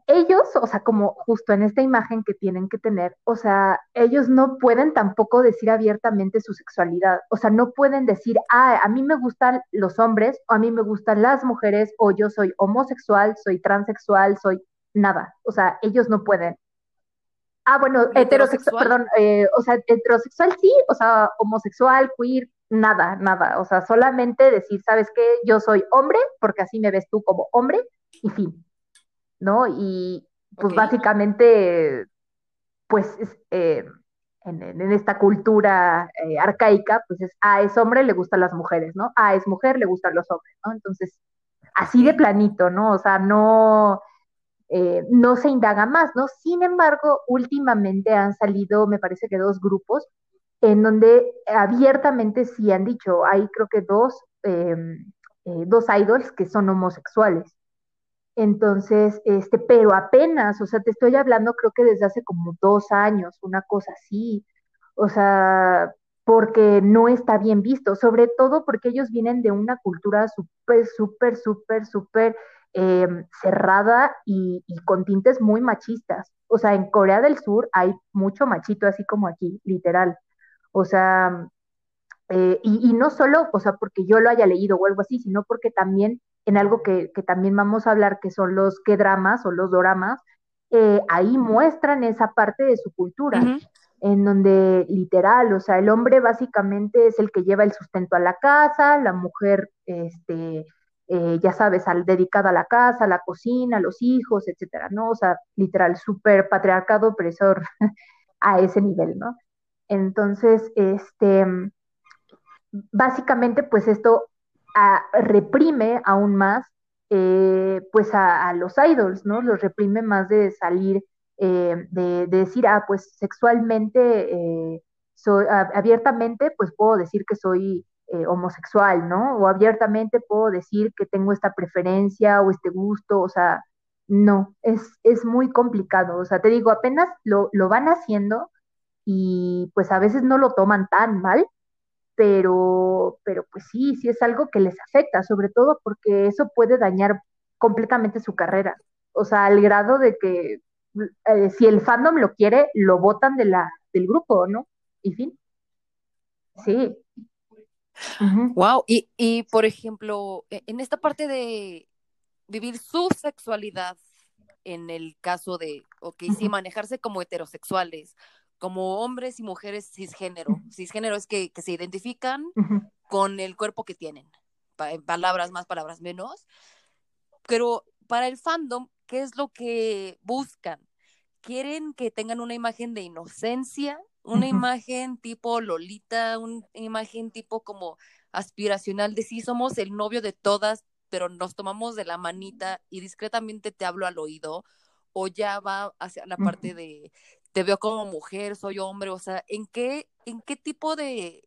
ellos, o sea, como justo en esta imagen que tienen que tener, o sea, ellos no pueden tampoco decir abiertamente su sexualidad, o sea, no pueden decir, ah, a mí me gustan los hombres, o a mí me gustan las mujeres, o yo soy homosexual, soy transexual, soy nada, o sea, ellos no pueden. Ah, bueno, heterosexual, perdón, eh, o sea, heterosexual sí, o sea, homosexual, queer, nada, nada, o sea, solamente decir, ¿sabes qué? Yo soy hombre, porque así me ves tú como hombre, y fin. ¿No? Y pues básicamente, pues eh, en, esta cultura eh, arcaica, pues es, ah, es hombre, le gustan las mujeres, ¿no? Ah, es mujer, le gustan los hombres, ¿no? Entonces, así de planito, ¿no? O sea, no, eh, no se indaga más, ¿no? Sin embargo, últimamente han salido, me parece que dos grupos, en donde abiertamente sí han dicho, hay creo que dos, em, dos idols que son homosexuales. Entonces, este, pero apenas, o sea, te estoy hablando creo que desde hace como dos años, una cosa así, o sea, porque no está bien visto, sobre todo porque ellos vienen de una cultura súper, súper, súper, súper em, cerrada y, con tintes muy machistas. O sea, en Corea del Sur hay mucho machito, así como aquí, literal. O sea, eh, y, y, no solo, o sea, porque yo lo haya leído o algo así, sino porque también en algo que, también vamos a hablar, que son los que dramas o los doramas, eh, ahí muestran esa parte de su cultura, en donde literal, o sea, el hombre básicamente es el que lleva el sustento a la casa, la mujer, este, eh, ya sabes, al, dedicada a la casa, a la cocina, a los hijos, etcétera, ¿no? O sea, literal, súper patriarcado opresor <laughs> a ese nivel, ¿no? Entonces, este, básicamente, pues esto reprime aún más eh, pues a, los idols, ¿no? Los reprime más de salir, eh, de, decir, ah, pues sexualmente, eh, soy, abiertamente, pues puedo decir que soy homosexual, ¿no? O abiertamente puedo decir que tengo esta preferencia o este gusto, o sea, no, es, es muy complicado, o sea, te digo, apenas lo, lo van haciendo y pues a veces no lo toman tan mal, pero, pero pues sí, sí es algo que les afecta, sobre todo porque eso puede dañar completamente su carrera. O sea, al grado de que eh, si el fandom lo quiere, lo votan de la, del grupo, ¿no? Y fin. Sí. Wow, y, y por ejemplo, e, en esta parte de vivir su sexualidad, en el caso de, ok, sí, manejarse como heterosexuales, como hombres y mujeres cisgénero. Cisgénero es que, que se identifican con el cuerpo que tienen, palabras más, palabras menos. Pero para el fandom, ¿qué es lo que buscan? Quieren que tengan una imagen de inocencia, una imagen tipo Lolita, una imagen tipo como aspiracional de sí somos el novio de todas, pero nos tomamos de la manita y discretamente te hablo al oído, o ya va hacia la parte de te veo como mujer, soy hombre, o sea, ¿en qué, en qué tipo de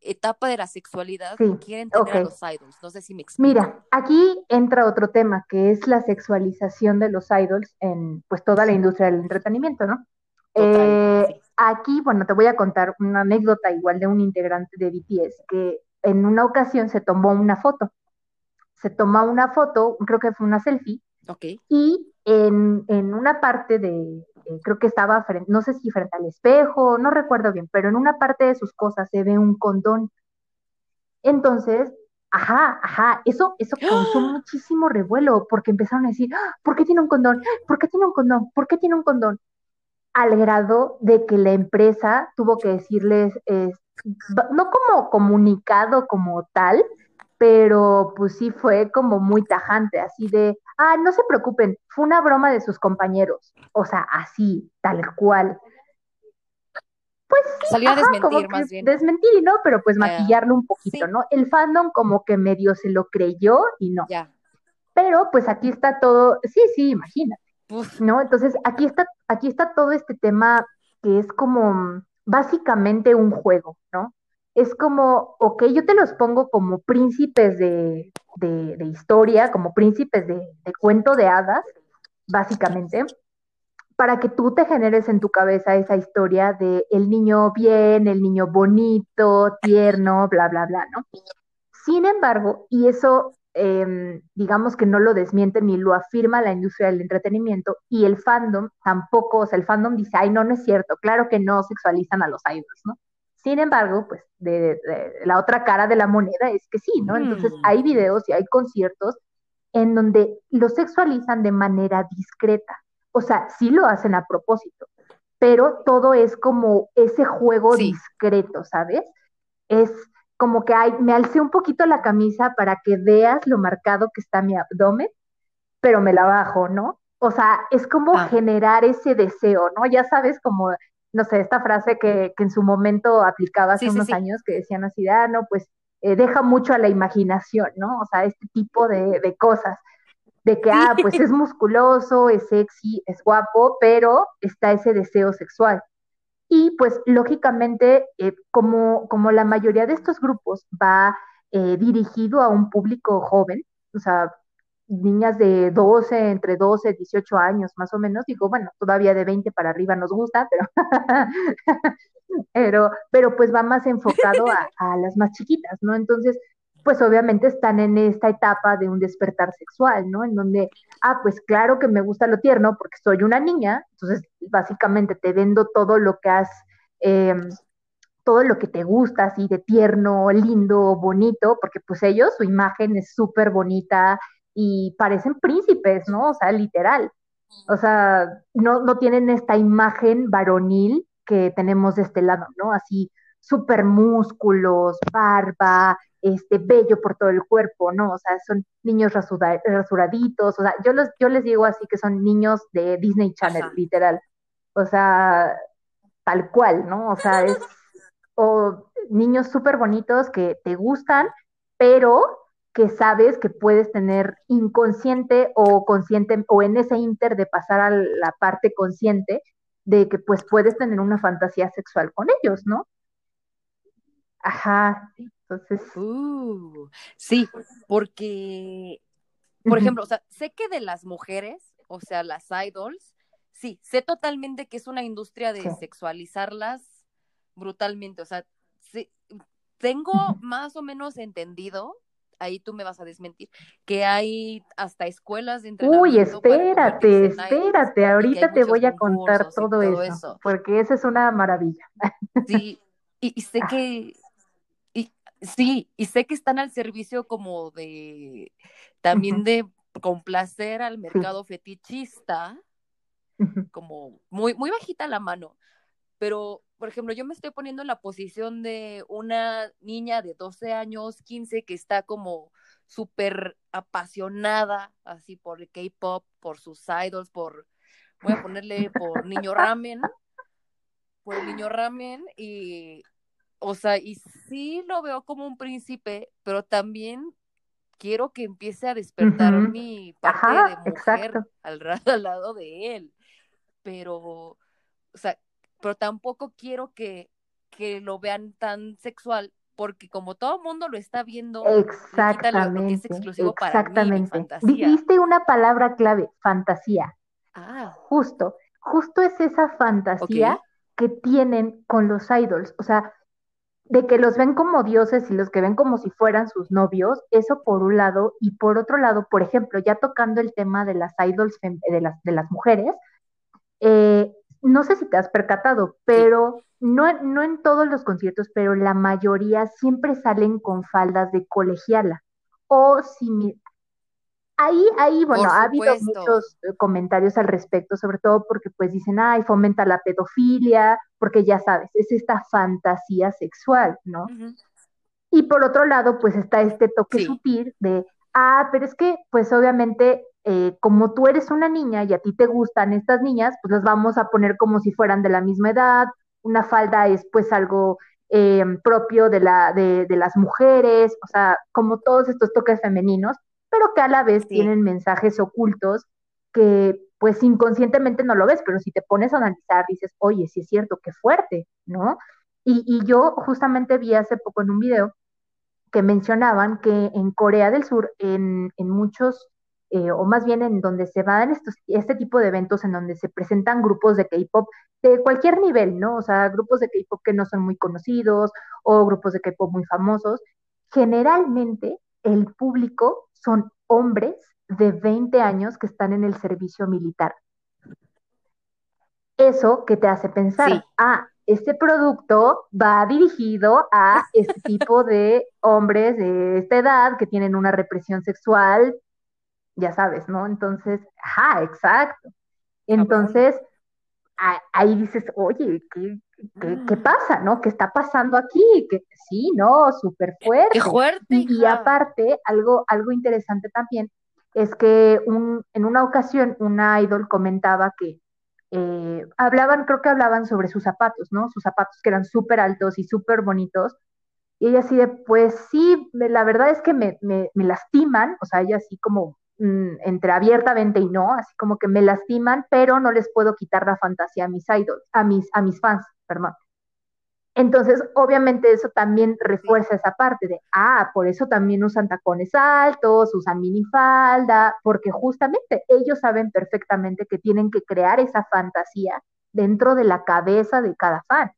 etapa de la sexualidad quieren tener a los idols? No sé si me explico. Mira, aquí entra otro tema, que es la sexualización de los idols en pues toda la industria del entretenimiento, ¿no? Eh, aquí, bueno, te voy a contar una anécdota igual de un integrante de BTS que en una ocasión se tomó una foto se toma una foto, creo que fue una selfie, y en, una parte de, eh, creo que estaba, frente, no sé si frente al espejo, no recuerdo bien, pero en una parte de sus cosas se ve un condón. Entonces, ajá, ajá, eso, eso causó muchísimo revuelo, porque empezaron a decir, ¡Ah! ¿por qué tiene un condón? ¿Por qué tiene un condón? ¿Por qué tiene un condón? Al grado de que la empresa tuvo que decirles, no como comunicado como tal, pero pues sí fue como muy tajante, así de, ah, no se preocupen, fue una broma de sus compañeros, o sea, así, tal cual. Pues salió a desmentir más bien. Desmentir, ¿no? Pero pues maquillarlo un poquito, ¿no? El fandom como que medio se lo creyó y no. Ya. Pero pues aquí está todo, sí, sí, imagínate. ¿No? Entonces, aquí está, aquí está todo este tema que es como básicamente un juego, ¿no? Es como, ok, yo te los pongo como príncipes de, historia, como príncipes de, cuento de hadas, básicamente, para que tú te generes en tu cabeza esa historia de el niño bien, el niño bonito, tierno, bla, bla, bla, ¿no? Sin embargo, y eso em, digamos que no lo desmiente ni lo afirma la industria del entretenimiento y el fandom tampoco, o sea, el fandom dice, ay, no, no es cierto, claro que no sexualizan a los idols, ¿no? Sin embargo, pues de, la otra cara de la moneda es que sí, ¿no? Entonces mm. hay videos y hay conciertos en donde lo sexualizan de manera discreta. O sea, sí lo hacen a propósito, pero todo es como ese juego discreto, ¿sabes? Es como que hay, me alcé un poquito la camisa para que veas lo marcado que está mi abdomen, pero me la bajo, ¿no? O sea, es como ah. generar ese deseo, ¿no? Ya sabes, como no sé, esta frase que, en su momento aplicaba hace unos años, que decían así, ah, no, pues eh, deja mucho a la imaginación, ¿no? O sea, este tipo de, cosas, de que, ah, pues es musculoso, es sexy, es guapo, pero está ese deseo sexual. Y pues lógicamente, eh, como, como la mayoría de estos grupos va eh, dirigido a un público joven, o sea, niñas de 12, entre 12 y 18 años más o menos, digo, bueno, todavía de 20 para arriba nos gusta, pero, <laughs> pero, pero pues va más enfocado <laughs> a, las más chiquitas, ¿no? Entonces, pues obviamente están en esta etapa de un despertar sexual, ¿no? En donde, ah, pues claro que me gusta lo tierno porque soy una niña, entonces básicamente te vendo todo lo que has... Em, todo lo que te gusta, así de tierno, lindo, bonito, porque pues ellos, su imagen es súper bonita, y parecen príncipes, ¿no? O sea, literal. O sea, no, no tienen esta imagen varonil que tenemos de este lado, ¿no? Así, súper músculos, barba, este, bello por todo el cuerpo, ¿no? O sea, son niños rasuraditos, o sea, yo, los, yo les digo así que son niños de Disney Channel, literal. O sea, tal cual, ¿no? O sea, es, o niños súper bonitos que te gustan, pero que sabes que puedes tener inconsciente o consciente o en ese inter de pasar a la parte consciente de que pues puedes tener una fantasía sexual con ellos, ¿no? Ajá, entonces. Uh, sí, porque, por ejemplo, o sea, sé que de las mujeres, o sea, las idols, sí, sé totalmente que es una industria de sexualizarlas brutalmente, o sea, sí, tengo más o menos entendido, ahí tú me vas a desmentir, que hay hasta escuelas de entrenamiento. Uy, espérate, espérate, ahorita te voy a contar todo, eso, porque esa es una maravilla. Sí, y, sé que, y, sí, y sé que están al servicio como de, también de complacer al mercado fetichista, como muy, muy bajita la mano, pero por ejemplo, yo me estoy poniendo en la posición de una niña de 12 años, 15, que está como súper apasionada así por el K-pop, por sus idols, por, voy a ponerle por Niño Ramen, por el Niño Ramen, y, o sea, y sí lo veo como un príncipe, pero también quiero que empiece a despertar mi parte de mujer al, <laughs> al lado de él, pero, o sea, pero tampoco quiero que, que lo vean tan sexual, porque como todo el mundo lo está viendo, exactamente, es exclusivo exactamente. Para mí, Dijiste una palabra clave, fantasía. Ah. Justo, justo es esa fantasía que tienen con los idols, o sea, de que los ven como dioses y los que ven como si fueran sus novios, eso por un lado, y por otro lado, por ejemplo, ya tocando el tema de las idols de las, de las mujeres, eh, no sé si te has percatado, pero no, no en todos los conciertos, pero la mayoría siempre salen con faldas de colegiala. O si ahí, ahí, bueno, ha habido muchos eh, comentarios al respecto, sobre todo porque pues dicen, ay, fomenta la pedofilia, porque ya sabes, es esta fantasía sexual, ¿no? Y por otro lado, pues está este toque sutil de, ah, pero es que, pues obviamente eh, como tú eres una niña y a ti te gustan estas niñas, pues las vamos a poner como si fueran de la misma edad. Una falda es pues algo eh, propio de, la, de, las mujeres, o sea, como todos estos toques femeninos, pero que a la vez tienen mensajes ocultos que pues inconscientemente no lo ves, pero si te pones a analizar dices, oye, sí es cierto, qué fuerte, ¿no? Y, y yo justamente vi hace poco en un video que mencionaban que en Corea del Sur, en, en muchos eh, o más bien en donde se van estos, este tipo de eventos en donde se presentan grupos de K-pop de cualquier nivel, ¿no? O sea, grupos de K-pop que no son muy conocidos o grupos de K-pop muy famosos. Generalmente el público son hombres de 20 años que están en el servicio militar. Eso que te hace pensar, ah, este producto va dirigido a <laughs> este tipo de hombres de esta edad que tienen una represión sexual ya sabes, ¿no? Entonces, ajá, exacto. Entonces, ahí dices, oye, ¿qué, qué, mm. pasa, no? ¿Qué está pasando aquí? Que sí, no, súper fuerte. Qué fuerte. Y, aparte, algo, algo interesante también es que un, en una ocasión una idol comentaba que eh, hablaban, creo que hablaban sobre sus zapatos, ¿no? Sus zapatos que eran súper altos y súper bonitos. Y ella así de, pues sí, la verdad es que me, me, lastiman, o sea, ella así como Mm, entre abiertamente y no, así como que me lastiman, pero no les puedo quitar la fantasía a mis a mis, a mis fans, perdón. Entonces, obviamente eso también refuerza esa parte de, ah, por eso también usan tacones altos, usan minifalda, porque justamente ellos saben perfectamente que tienen que crear esa fantasía dentro de la cabeza de cada fan,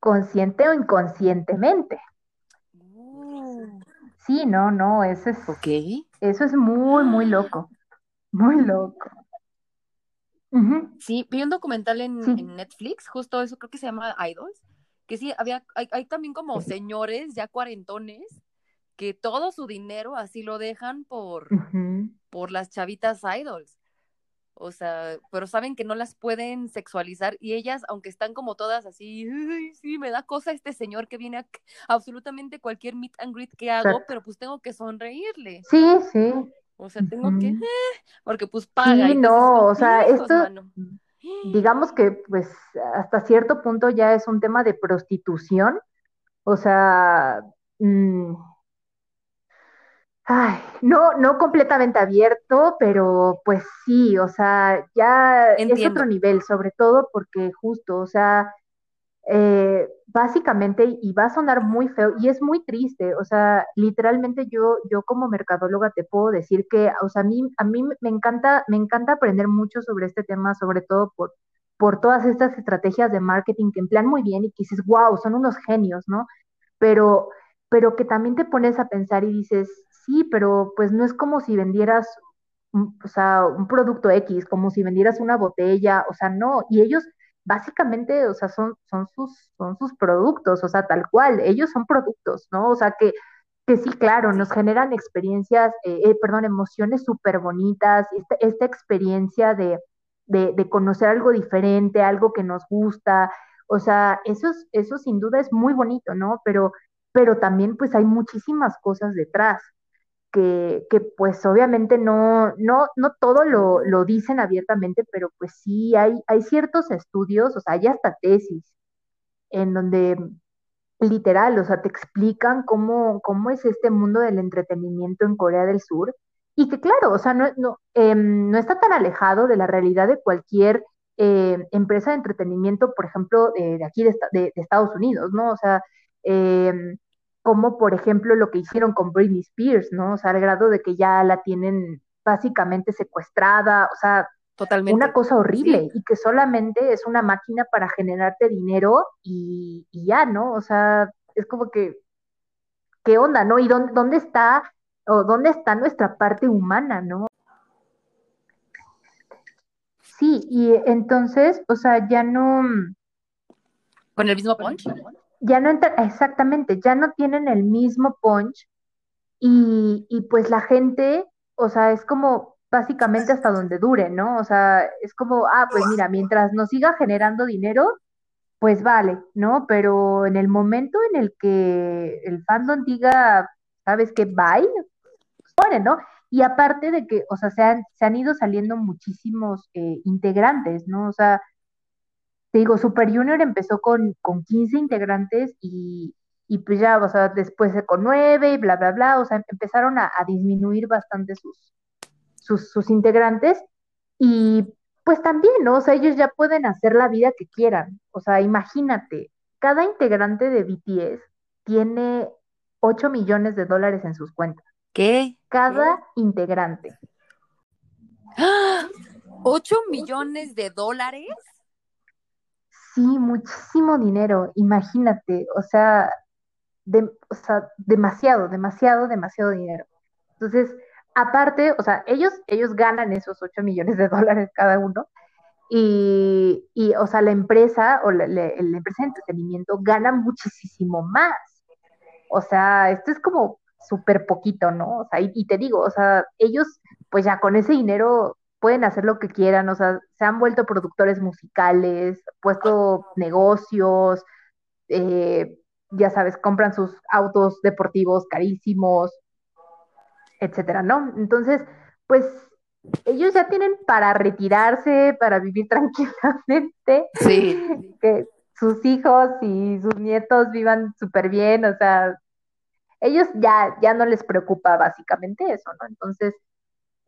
consciente o inconscientemente. Sí, no, no, eso es, eso es muy, muy loco, muy loco. Sí, vi un documental en, Netflix, justo eso, creo que se llama Idols, que sí, había, hay, también como señores ya cuarentones que todo su dinero así lo dejan por, por las chavitas idols. O sea, pero saben que no las pueden sexualizar y ellas, aunque están como todas así, sí, me da cosa este señor que viene a absolutamente cualquier meet and greet que hago, pero pues tengo que sonreírle. Sí, sí. O sea, tengo que, eh, porque pues paga. Sí, no, o sea, esto, digamos que pues hasta cierto punto ya es un tema de prostitución, o sea, mmm, Ay, no, no completamente abierto, pero pues sí, o sea, ya es otro nivel, sobre todo porque justo, o sea, eh, básicamente, y va a sonar muy feo, y es muy triste, o sea, literalmente yo, yo como mercadóloga te puedo decir que, o sea, a mí, a mí me encanta, me encanta aprender mucho sobre este tema, sobre todo por, por todas estas estrategias de marketing que emplean muy bien y que dices, wow, son unos genios, ¿no? Pero, pero que también te pones a pensar y dices, sí, pero pues no es como si vendieras, o sea, un producto X, como si vendieras una botella, o sea, no, y ellos básicamente, o sea, son, son, sus, son sus productos, o sea, tal cual, ellos son productos, ¿no? O sea, que, que sí, claro, nos generan experiencias, eh, eh, perdón, emociones súper bonitas, esta, esta experiencia de, de, de, conocer algo diferente, algo que nos gusta, o sea, eso, es, eso sin duda es muy bonito, ¿no? Pero, pero también pues hay muchísimas cosas detrás que, pues obviamente no, no, no todo lo, lo, dicen abiertamente, pero pues sí hay, hay ciertos estudios, o sea, hay hasta tesis en donde literal, o sea, te explican cómo, cómo es este mundo del entretenimiento en Corea del Sur y que claro, o sea, no, no, eh, no está tan alejado de la realidad de cualquier eh, empresa de entretenimiento, por ejemplo, de aquí de, de, de, Estados Unidos, ¿no? O sea, eh, como por ejemplo lo que hicieron con Britney Spears, ¿no? O sea, al grado de que ya la tienen básicamente secuestrada, o sea, Totalmente. una cosa horrible sí. y que solamente es una máquina para generarte dinero y, y, ya, ¿no? O sea, es como que, ¿qué onda, no? ¿Y dónde, dónde está, o dónde está nuestra parte humana, ¿no? Sí, y entonces, o sea, ya no... ¿Con el mismo punch? Ya no entra, exactamente, ya no tienen el mismo punch y, y, pues la gente, o sea, es como básicamente hasta donde dure, ¿no? O sea, es como, ah, pues mira, mientras nos siga generando dinero, pues vale, ¿no? Pero en el momento en el que el fandom diga, ¿sabes qué? Bye, pone, ¿no? Y aparte de que, o sea, se han, se han ido saliendo muchísimos eh, integrantes, ¿no? O sea, te digo, Super Junior empezó con, con 15 integrantes y, y, pues ya, o sea, después con 9 y bla, bla, bla, o sea, empezaron a, a disminuir bastante sus, sus, sus, integrantes y pues también, ¿no? O sea, ellos ya pueden hacer la vida que quieran, o sea, imagínate, cada integrante de BTS tiene 8 millones de dólares en sus cuentas. ¿Qué? Cada ¿Qué? integrante. ¿8 millones de dólares? Sí, muchísimo dinero, imagínate, o sea, demasiado, demasiado, demasiado dinero. Entonces, aparte, o sea, ellos, ellos ganan esos 8 millones de dólares cada uno, y, y o sea, la empresa o la, empresa de entretenimiento gana muchísimo más. O sea, esto es como súper poquito, ¿no? O sea, y, y te digo, o sea, ellos, pues ya con ese dinero pueden hacer lo que quieran, o sea, se han vuelto productores musicales, puesto negocios, eh, ya sabes, compran sus autos deportivos carísimos, etcétera, ¿no? Entonces, pues ellos ya tienen para retirarse, para vivir <laughs> tranquilamente, sí. que sus hijos y sus nietos vivan súper bien, o sea, ellos ya, ya no les preocupa básicamente eso, ¿no? Entonces,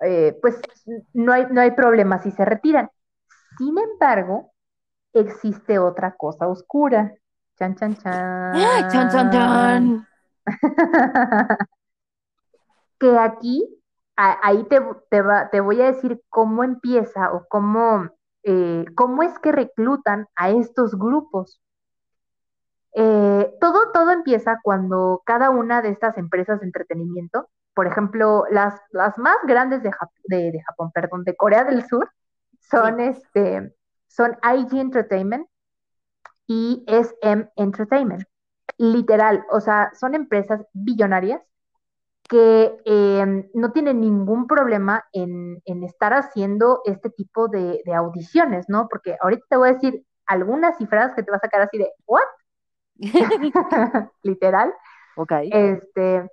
eh, pues no hay, no hay problema si se retiran. Sin embargo, existe otra cosa oscura. Chan, chan, chan. Chan, chan, chan. <laughs> que aquí, a, ahí te, te, va, te, voy a decir cómo empieza o cómo, eh, cómo es que reclutan a estos grupos. Eh, todo, todo empieza cuando cada una de estas empresas de entretenimiento por ejemplo, las, las más grandes de, Jap de, de, Japón, perdón, de Corea del Sur, son, sí. este, son IG Entertainment y SM Entertainment. Literal, o sea, son empresas billonarias que eh, no tienen ningún problema en, en, estar haciendo este tipo de, de, audiciones, ¿no? Porque ahorita te voy a decir algunas cifras que te vas a sacar así de, ¿what? <laughs> <laughs> Literal. Ok. Este,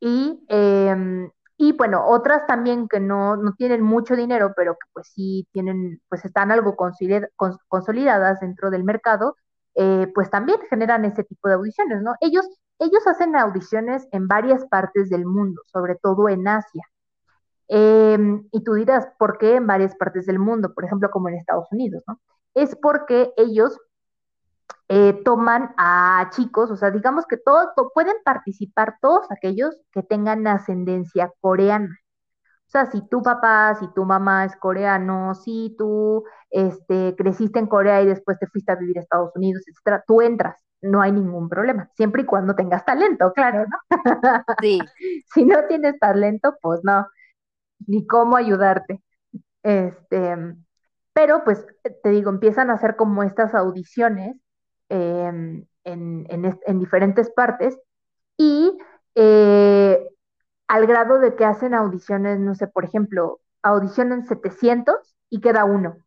y, eh, y bueno, otras también que no, no, tienen mucho dinero, pero que pues sí tienen, pues están algo consolidadas dentro del mercado, eh, pues también generan ese tipo de audiciones, ¿no? Ellos, ellos hacen audiciones en varias partes del mundo, sobre todo en Asia. Eh, y tú dirás, ¿por qué en varias partes del mundo? Por ejemplo, como en Estados Unidos, ¿no? Es porque ellos eh, toman a chicos, o sea, digamos que todos to, pueden participar todos aquellos que tengan ascendencia coreana. O sea, si tu papá, si tu mamá es coreano, si tú este, creciste en Corea y después te fuiste a vivir a Estados Unidos, etcétera, tú entras, no hay ningún problema, siempre y cuando tengas talento, claro, ¿no? Sí. <laughs> si no tienes talento, pues no, ni cómo ayudarte. Este, pero pues te digo, empiezan a hacer como estas audiciones em, en, en, diferentes partes y eh, al grado de que hacen audiciones, no sé, por ejemplo, audicionan 700 y queda uno,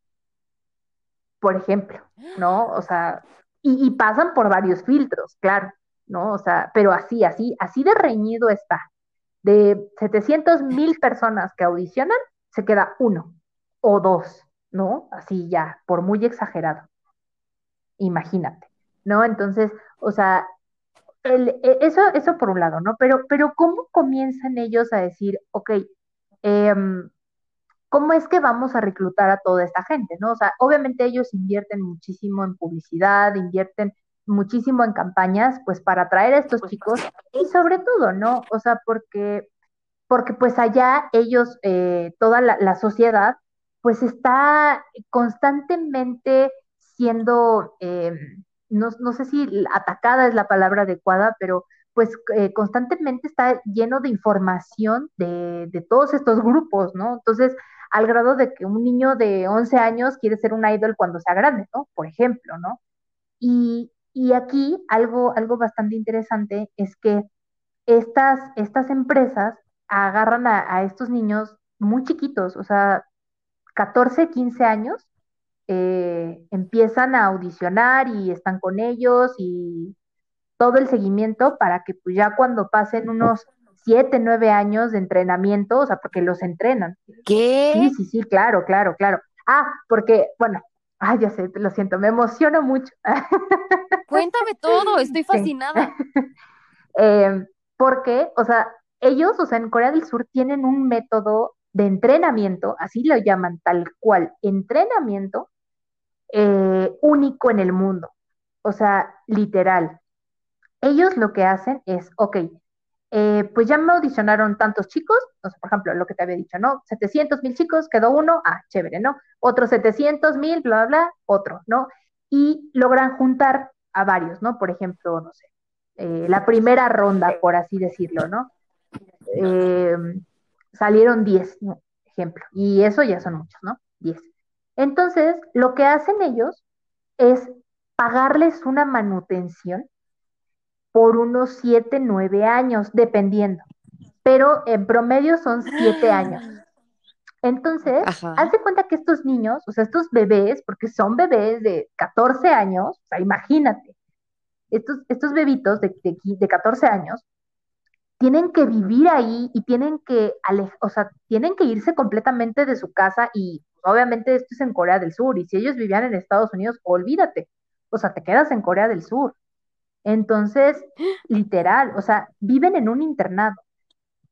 por ejemplo, ¿no? O sea, y, y, pasan por varios filtros, claro, ¿no? O sea, pero así, así, así de reñido está. De 700 mil personas que audicionan, se queda uno o dos, ¿no? Así ya, por muy exagerado. Imagínate, ¿no? Entonces, o sea, el, e, eso, eso por un lado, ¿no? Pero, pero ¿cómo comienzan ellos a decir, ok, em, ¿cómo es que vamos a reclutar a toda esta gente, ¿no? O sea, obviamente ellos invierten muchísimo en publicidad, invierten muchísimo en campañas, pues para atraer a estos chicos y sobre todo, ¿no? O sea, porque, porque pues allá ellos, eh, toda la, sociedad, pues está constantemente siendo, eh, no, no, sé si atacada es la palabra adecuada, pero pues eh, constantemente está lleno de información de, de, todos estos grupos, ¿no? Entonces, al grado de que un niño de 11 años quiere ser un idol cuando sea grande, ¿no? Por ejemplo, ¿no? Y, y aquí algo, algo bastante interesante es que estas, estas empresas agarran a, estos niños muy chiquitos, o sea, 14, 15 años, eh, empiezan a audicionar y están con ellos y todo el seguimiento para que pues ya cuando pasen unos 7, 9 años de entrenamiento, o sea, porque los entrenan. ¿Qué? Sí, sí, sí, claro, claro, claro. Ah, porque, bueno, Ay, ya sé, lo siento, me emociono mucho. <laughs> Cuéntame todo, estoy fascinada. <laughs> Em, porque, o sea, ellos, o sea, en Corea del Sur tienen un método de entrenamiento, así lo llaman tal cual, entrenamiento eh, único en el mundo. O sea, literal. Ellos lo que hacen es, ok, eh, pues ya me audicionaron tantos chicos, por ejemplo, lo que te había dicho, ¿no? 700 mil chicos, quedó uno, ah, chévere, ¿no? Otros 700 mil, bla, bla, bla, otro, ¿no? Y logran juntar a varios, ¿no? Por ejemplo, no sé, eh, la primera ronda, por así decirlo, ¿no? Eh, salieron 10, ejemplo, y eso ya son muchos, ¿no? 10. Entonces, lo que hacen ellos es pagarles una manutención por unos 7, 9 años, dependiendo. Pero en promedio son 7 años. Entonces, haz de cuenta que estos niños, o sea, estos bebés, porque son bebés de 14 años, o sea, imagínate, estos, estos bebitos de, de, de 14 años, tienen que vivir ahí y tienen que, o sea, tienen que irse completamente de su casa y obviamente esto es en Corea del Sur y si ellos vivían en Estados Unidos, olvídate, o sea, te quedas en Corea del Sur. Entonces, <gasps> literal, o sea, viven en un internado.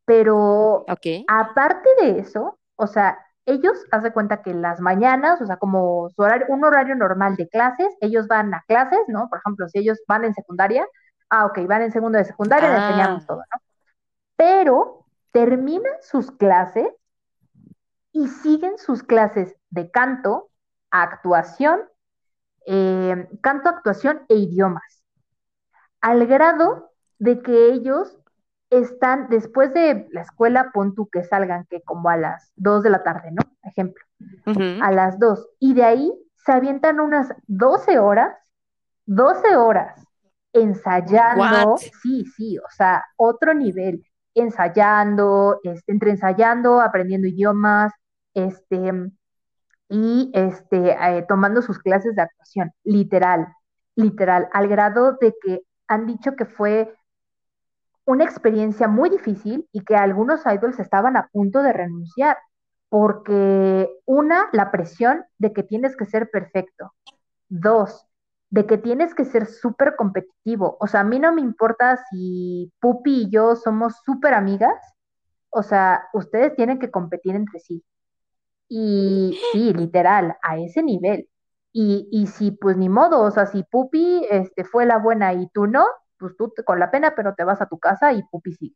Pero aparte de eso, o sea, ellos haz cuenta que las mañanas, o sea, como su horario, un horario normal de clases, ellos van a clases, ¿no? Por ejemplo, si ellos van en secundaria, ah, ok, van en segundo de secundaria, les enseñamos ah. todo, ¿no? Pero terminan sus clases y siguen sus clases de canto, actuación, eh, canto, actuación e idiomas al grado de que ellos están, después de la escuela, pon tú que salgan, que como a las 2 de la tarde, ¿no? Ejemplo, a las 2. Y de ahí se avientan unas 12 horas, 12 horas ensayando, sí, sí, o sea, otro nivel, ensayando, este, entre ensayando, aprendiendo idiomas, este, y este, eh, tomando sus clases de actuación, literal, literal, al grado de que han dicho que fue una experiencia muy difícil y que algunos idols estaban a punto de renunciar, porque una, la presión de que tienes que ser perfecto. Dos, de que tienes que ser súper competitivo. O sea, a mí no me importa si Pupi y yo somos súper amigas. O sea, ustedes tienen que competir entre sí. Y sí, literal, a ese nivel. Y, y si, pues ni modo, o sea, si Pupi este, fue la buena y tú no, pues tú con la pena, pero te vas a tu casa y Pupi sí.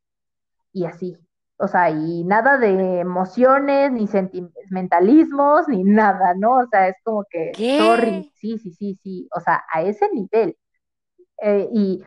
Y así. O sea, y nada de emociones, ni sentimentalismos, ni nada, ¿no? O sea, es como que, sorry, sí, sí, sí, sí, o sea, a ese nivel. Eh, y,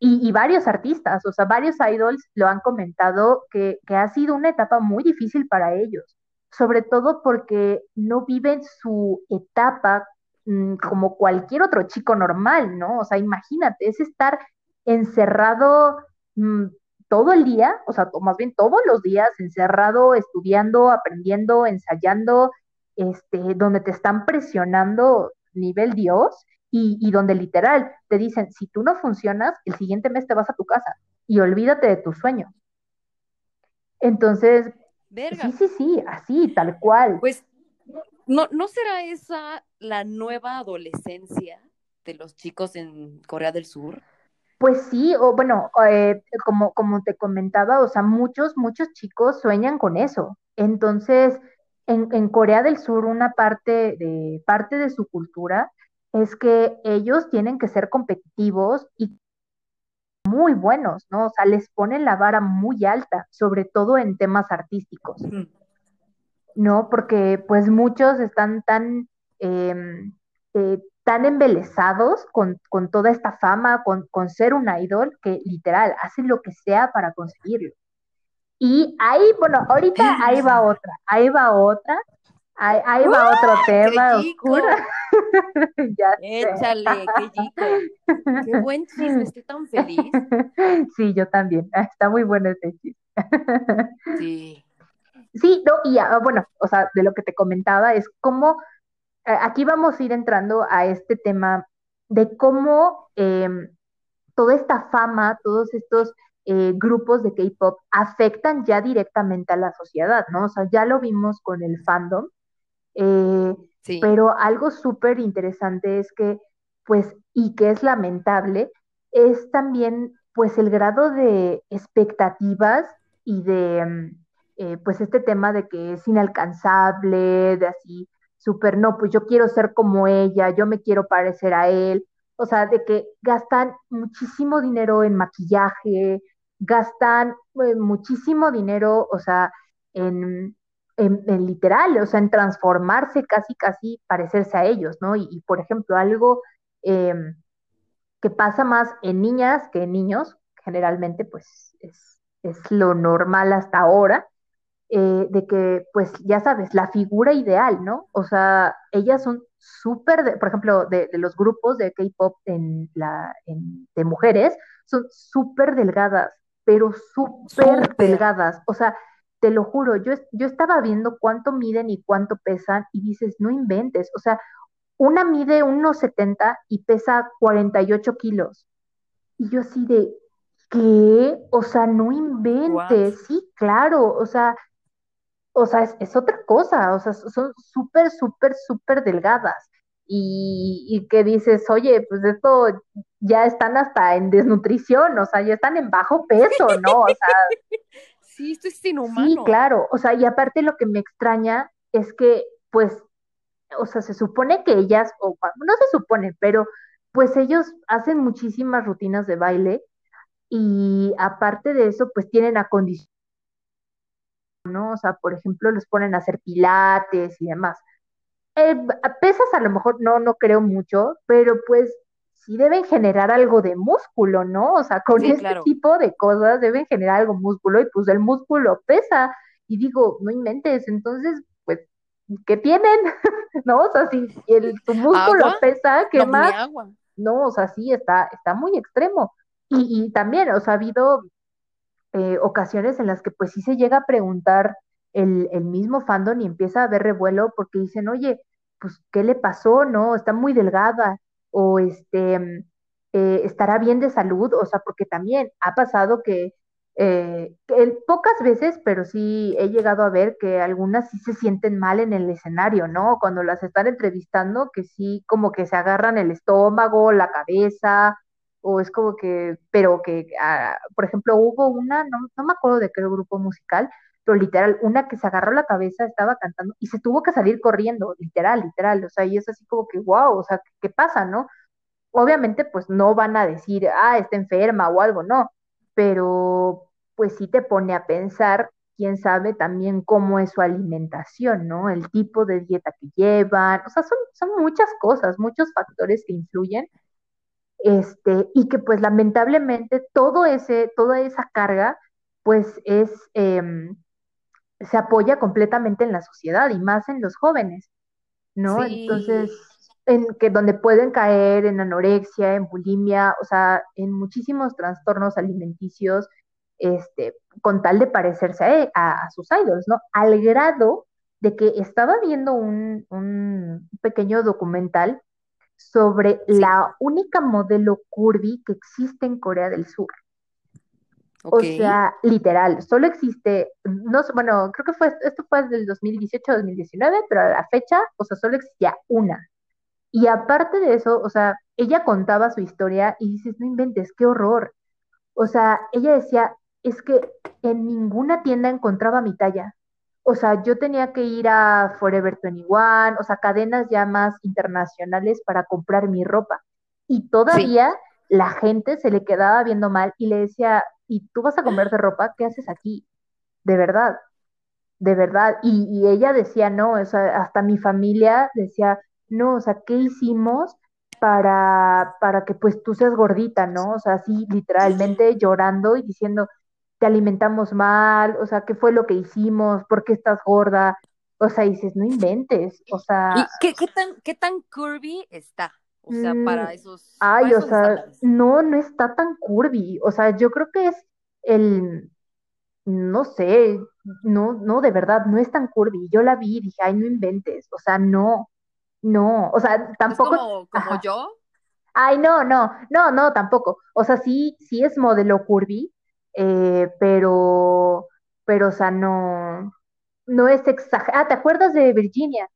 y, varios artistas, o sea, varios idols lo han comentado que, que ha sido una etapa muy difícil para ellos, sobre todo porque no viven su etapa mm, como cualquier otro chico normal, ¿no? O sea, imagínate, es estar encerrado mm, todo el día, o sea, más bien todos los días, encerrado, estudiando, aprendiendo, ensayando, este, donde te están presionando nivel Dios y, donde literal te dicen, si tú no funcionas, el siguiente mes te vas a tu casa y olvídate de tus sueños. Entonces, sí, sí, sí, así, tal cual. Pues, ¿no, ¿no será esa la nueva adolescencia de los chicos en Corea del Sur? Pues sí, o bueno, eh, como, como te comentaba, o sea, muchos, muchos chicos sueñan con eso. Entonces, en, en Corea del Sur, una parte de, parte de su cultura es que ellos tienen que ser competitivos y muy buenos, ¿no? O sea, les ponen la vara muy alta, sobre todo en temas artísticos, ¿no? Porque pues muchos están tan, em, eh, tan embelesados con, toda esta fama, con, con, ser un idol, que literal hacen lo que sea para conseguirlo. Y ahí, bueno, ahorita ahí va otra, ahí va otra, Ahí, va otro tema oscuro. <laughs> Échale, qué chico. Qué buen chisme, estoy tan feliz. <laughs> Sí, yo también. Ah, está muy bueno este chisme. <laughs> Sí. Sí, no, y ah, bueno, o sea, de lo que te comentaba es cómo, eh, aquí vamos a ir entrando a este tema de cómo em, toda esta fama, todos estos eh, grupos de K-pop afectan ya directamente a la sociedad, ¿no? O sea, ya lo vimos con el fandom, eh, pero algo súper interesante es que, pues, y que es lamentable, es también, pues, el grado de expectativas y de, mm, eh, pues, este tema de que es inalcanzable, de así, súper, no, pues yo quiero ser como ella, yo me quiero parecer a él, o sea, de que gastan muchísimo dinero en maquillaje, gastan eh, muchísimo dinero, o sea, en, en, literal, o sea, en transformarse casi, casi parecerse a ellos, ¿no? Y, por ejemplo, algo em, que pasa más en niñas que en niños, generalmente, pues es, lo normal hasta ahora, eh, de que, pues ya sabes, la figura ideal, ¿no? O sea, ellas son súper, por ejemplo, de, los grupos de K-pop en la, de mujeres, son súper delgadas, pero súper delgadas. O sea, te lo juro, yo, yo estaba viendo cuánto miden y cuánto pesan y dices, no inventes, o sea, una mide 1,70 y pesa 48 kilos. Y yo así de, ¿qué? O sea, no inventes, sí, claro, o sea, o sea, es, otra cosa, o sea, son súper, súper, súper delgadas. Y, y, que dices, oye, pues esto ya están hasta en desnutrición, o sea, ya están en bajo peso, ¿no? O sea, <laughs> Sí, esto es inhumano. Sí, claro, o sea, y aparte lo que me extraña es que, pues, o sea, se supone que ellas, o no se supone, pero pues ellos hacen muchísimas rutinas de baile y aparte de eso, pues tienen acondicionamiento, ¿no? O sea, por ejemplo, los ponen a hacer pilates y demás. Eh, pesas a lo mejor no, no creo mucho, pero pues sí deben generar algo de músculo, ¿no? O sea, con este tipo de cosas deben generar algo músculo y pues el músculo pesa. Y digo, no inventes, entonces, pues, ¿qué tienen? <laughs> ¿No? O sea, si el, tu músculo pesa, ¿qué más? No, o sea, sí, está, está muy extremo. Y, y también, o sea, ha habido eh, ocasiones en las que pues sí se llega a preguntar el, el mismo fandom y empieza a haber revuelo porque dicen, oye, pues, ¿qué le pasó? No, está muy delgada o este, mm, eh, estará bien de salud, o sea, porque también ha pasado que, eh, pocas veces, pero sí he llegado a ver que algunas sí se sienten mal en el escenario, ¿no? Cuando las están entrevistando, que sí como que se agarran el estómago, la cabeza, o es como que, pero que, ah, por ejemplo, hubo una, no, no me acuerdo de qué grupo musical, pero literal, una que se agarró la cabeza, estaba cantando y se tuvo que salir corriendo, literal, literal, o sea, y es así como que, wow, o sea, ¿qué pasa, no? Obviamente, pues no van a decir, ah, está enferma o algo, no, pero pues sí te pone a pensar quién sabe también cómo es su alimentación, ¿no? El tipo de dieta que llevan, o sea, son, son muchas cosas, muchos factores que influyen, este, y que pues lamentablemente todo ese, toda esa carga, pues es, em, se apoya completamente en la sociedad y más en los jóvenes, ¿no? Entonces, en que donde pueden caer en anorexia, en bulimia, o sea, en muchísimos trastornos alimenticios, este, con tal de parecerse a, sus idols, ¿no? Al grado de que estaba viendo un, pequeño documental sobre la única modelo curvy que existe en Corea del Sur. O sea, literal, solo existe, no bueno, creo que fue, esto fue del 2018-2019, pero a la fecha, o sea, solo existía una. Y aparte de eso, o sea, ella contaba su historia y dices, no inventes, qué horror. O sea, ella decía, es que en ninguna tienda encontraba mi talla. O sea, yo tenía que ir a Forever 21, o sea, cadenas ya más internacionales para comprar mi ropa. Y todavía la gente se le quedaba viendo mal y le decía, ¿y tú vas a comprarte ropa? ¿Qué haces aquí? De verdad, de verdad. Y, ella decía, no, o sea, hasta mi familia decía, no, o sea, ¿qué hicimos para, para que pues tú seas gordita, ¿no? O sea, así literalmente llorando y diciendo, te alimentamos mal, o sea, ¿qué fue lo que hicimos? ¿Por qué estás gorda? O sea, dices, no inventes, o sea... ¿Y qué tan, qué tan curvy está? O sea, para mm, esos... Ay, o sea, no, no está tan curvy, o sea, yo creo que es el... No sé, no, no, de verdad, no es tan curvy. Yo la vi y dije, ay, no inventes, o sea, no, no, o sea, tampoco... ¿Es como, como yo? Ay, no, no, no, no, tampoco. O sea, sí, sí es modelo curvy, eh, pero, pero, o sea, no, no es exagerado. Ah, ¿te acuerdas de Virginia?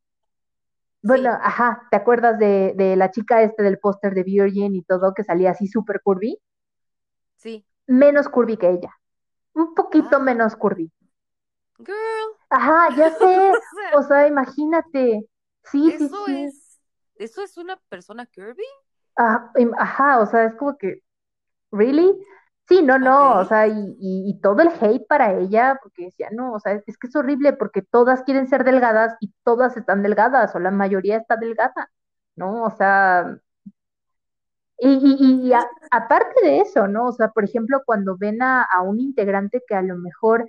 Bueno, ajá, ¿te acuerdas de, de, la chica este del póster de Virgin y todo que salía así súper curvy? Sí. Menos curvy que ella. Un poquito ah. menos curvy. Girl. Ajá, ya <laughs> sé. o sea, imagínate. Sí, sí, sí. Es, ¿Eso es una persona curvy? Ah, ajá, o sea, es como que, ¿really? Sí, no, no, o sea, y, y, todo el hate para ella, porque decía, no, o sea, es, que es horrible porque todas quieren ser delgadas y todas están delgadas, o la mayoría está delgada, ¿no? O sea, y, y, aparte de eso, ¿no? O sea, por ejemplo, cuando ven a, a un integrante que a lo mejor,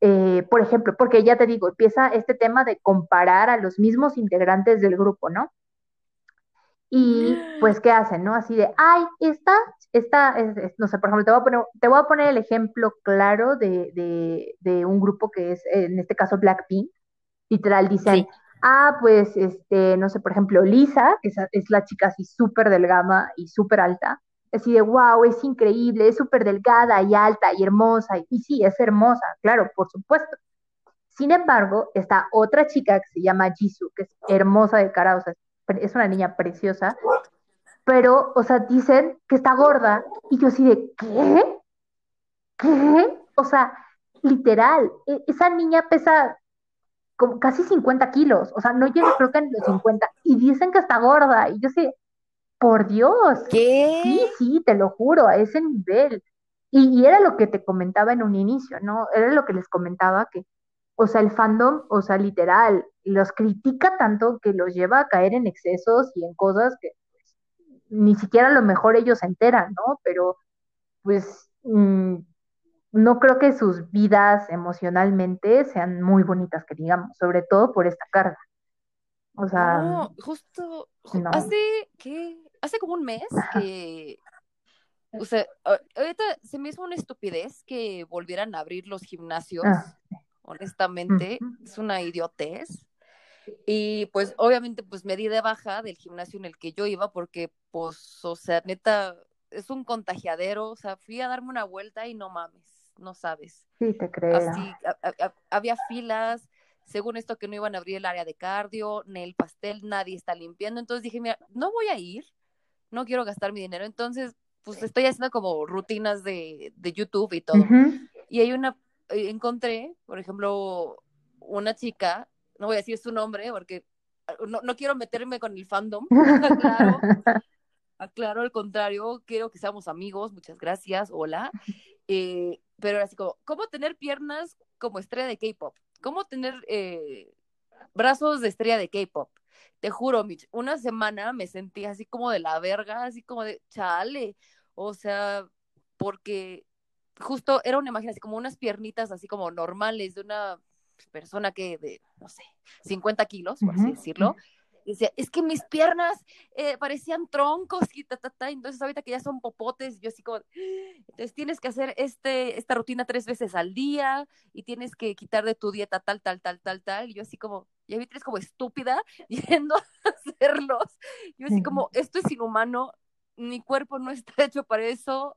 eh, por ejemplo, porque ya te digo, empieza este tema de comparar a los mismos integrantes del grupo, ¿no? Y pues, ¿qué hacen? ¿No? Así de, ay, esta, esta, no sé, por ejemplo, te voy a poner, te voy a poner el ejemplo claro de, de, de un grupo que es, en este caso, Blackpink. Literal, dicen, ah, pues, este, no sé, por ejemplo, Lisa, que es, la chica así súper delgada y súper alta, así de, wow, es increíble, es súper delgada y alta y hermosa. Y sí, es hermosa, claro, por supuesto. Sin embargo, está otra chica que se llama Jisoo, que es hermosa de cara, o sea, es una niña preciosa, pero, o sea, dicen que está gorda, y yo así de, ¿qué? ¿Qué? O sea, literal, e, esa niña pesa como casi 50 kilos, o sea, no llega creo que en los 50, y dicen que está gorda, y yo sé, por Dios, ¿qué? Sí, sí, te lo juro, a ese nivel. Y, y, era lo que te comentaba en un inicio, ¿no? Era lo que les comentaba que o sea, el fandom, o sea, literal, los critica tanto que los lleva a caer en excesos y en cosas que pues, ni siquiera a lo mejor ellos se enteran, ¿no? Pero pues mm, no creo que sus vidas emocionalmente sean muy bonitas, que digamos, sobre todo por esta carga. O sea, no, justo, hace que hace como un mes que o sea, ahorita se me hizo una estupidez que volvieran a abrir los gimnasios. Ah, honestamente, es una idiotez. Y pues obviamente pues me di de baja del gimnasio en el que yo iba porque pues, o sea, neta, es un contagiadero, o sea, fui a darme una vuelta y no mames, no sabes. Sí, te creo. Así, había filas, según esto que no iban a abrir el área de cardio, ni el pastel, nadie está limpiando, entonces dije, mira, no voy a ir, no quiero gastar mi dinero, entonces pues estoy haciendo como rutinas de, de YouTube y todo. Y hay una eh, encontré, por ejemplo, una chica, no voy a decir su nombre porque ah, no, no quiero meterme con el fandom, <laughs> aclaro, aclaro al contrario, quiero que seamos amigos, muchas gracias, hola. Eh, pero era así como, ¿cómo tener piernas como estrella de K-pop? ¿Cómo tener eh, brazos de estrella de K-pop? Te juro, Mitch, una semana me sentí así como de la verga, así como de chale. O sea, porque justo era una imagen así como unas piernitas así como normales de una persona que de, no sé, 50 kilos, por así decirlo. Decía, es que mis piernas eh, parecían troncos y ta, ta, ta. Entonces ahorita que ya son popotes, yo así como, entonces tienes que hacer este, esta rutina tres veces al día y tienes que quitar de tu dieta tal, tal, tal, tal, tal. Y yo así como, ya vi tres como estúpida <laughs> yendo a hacerlos. Yo así como, esto es inhumano, mi cuerpo no está <laughs> hecho para eso,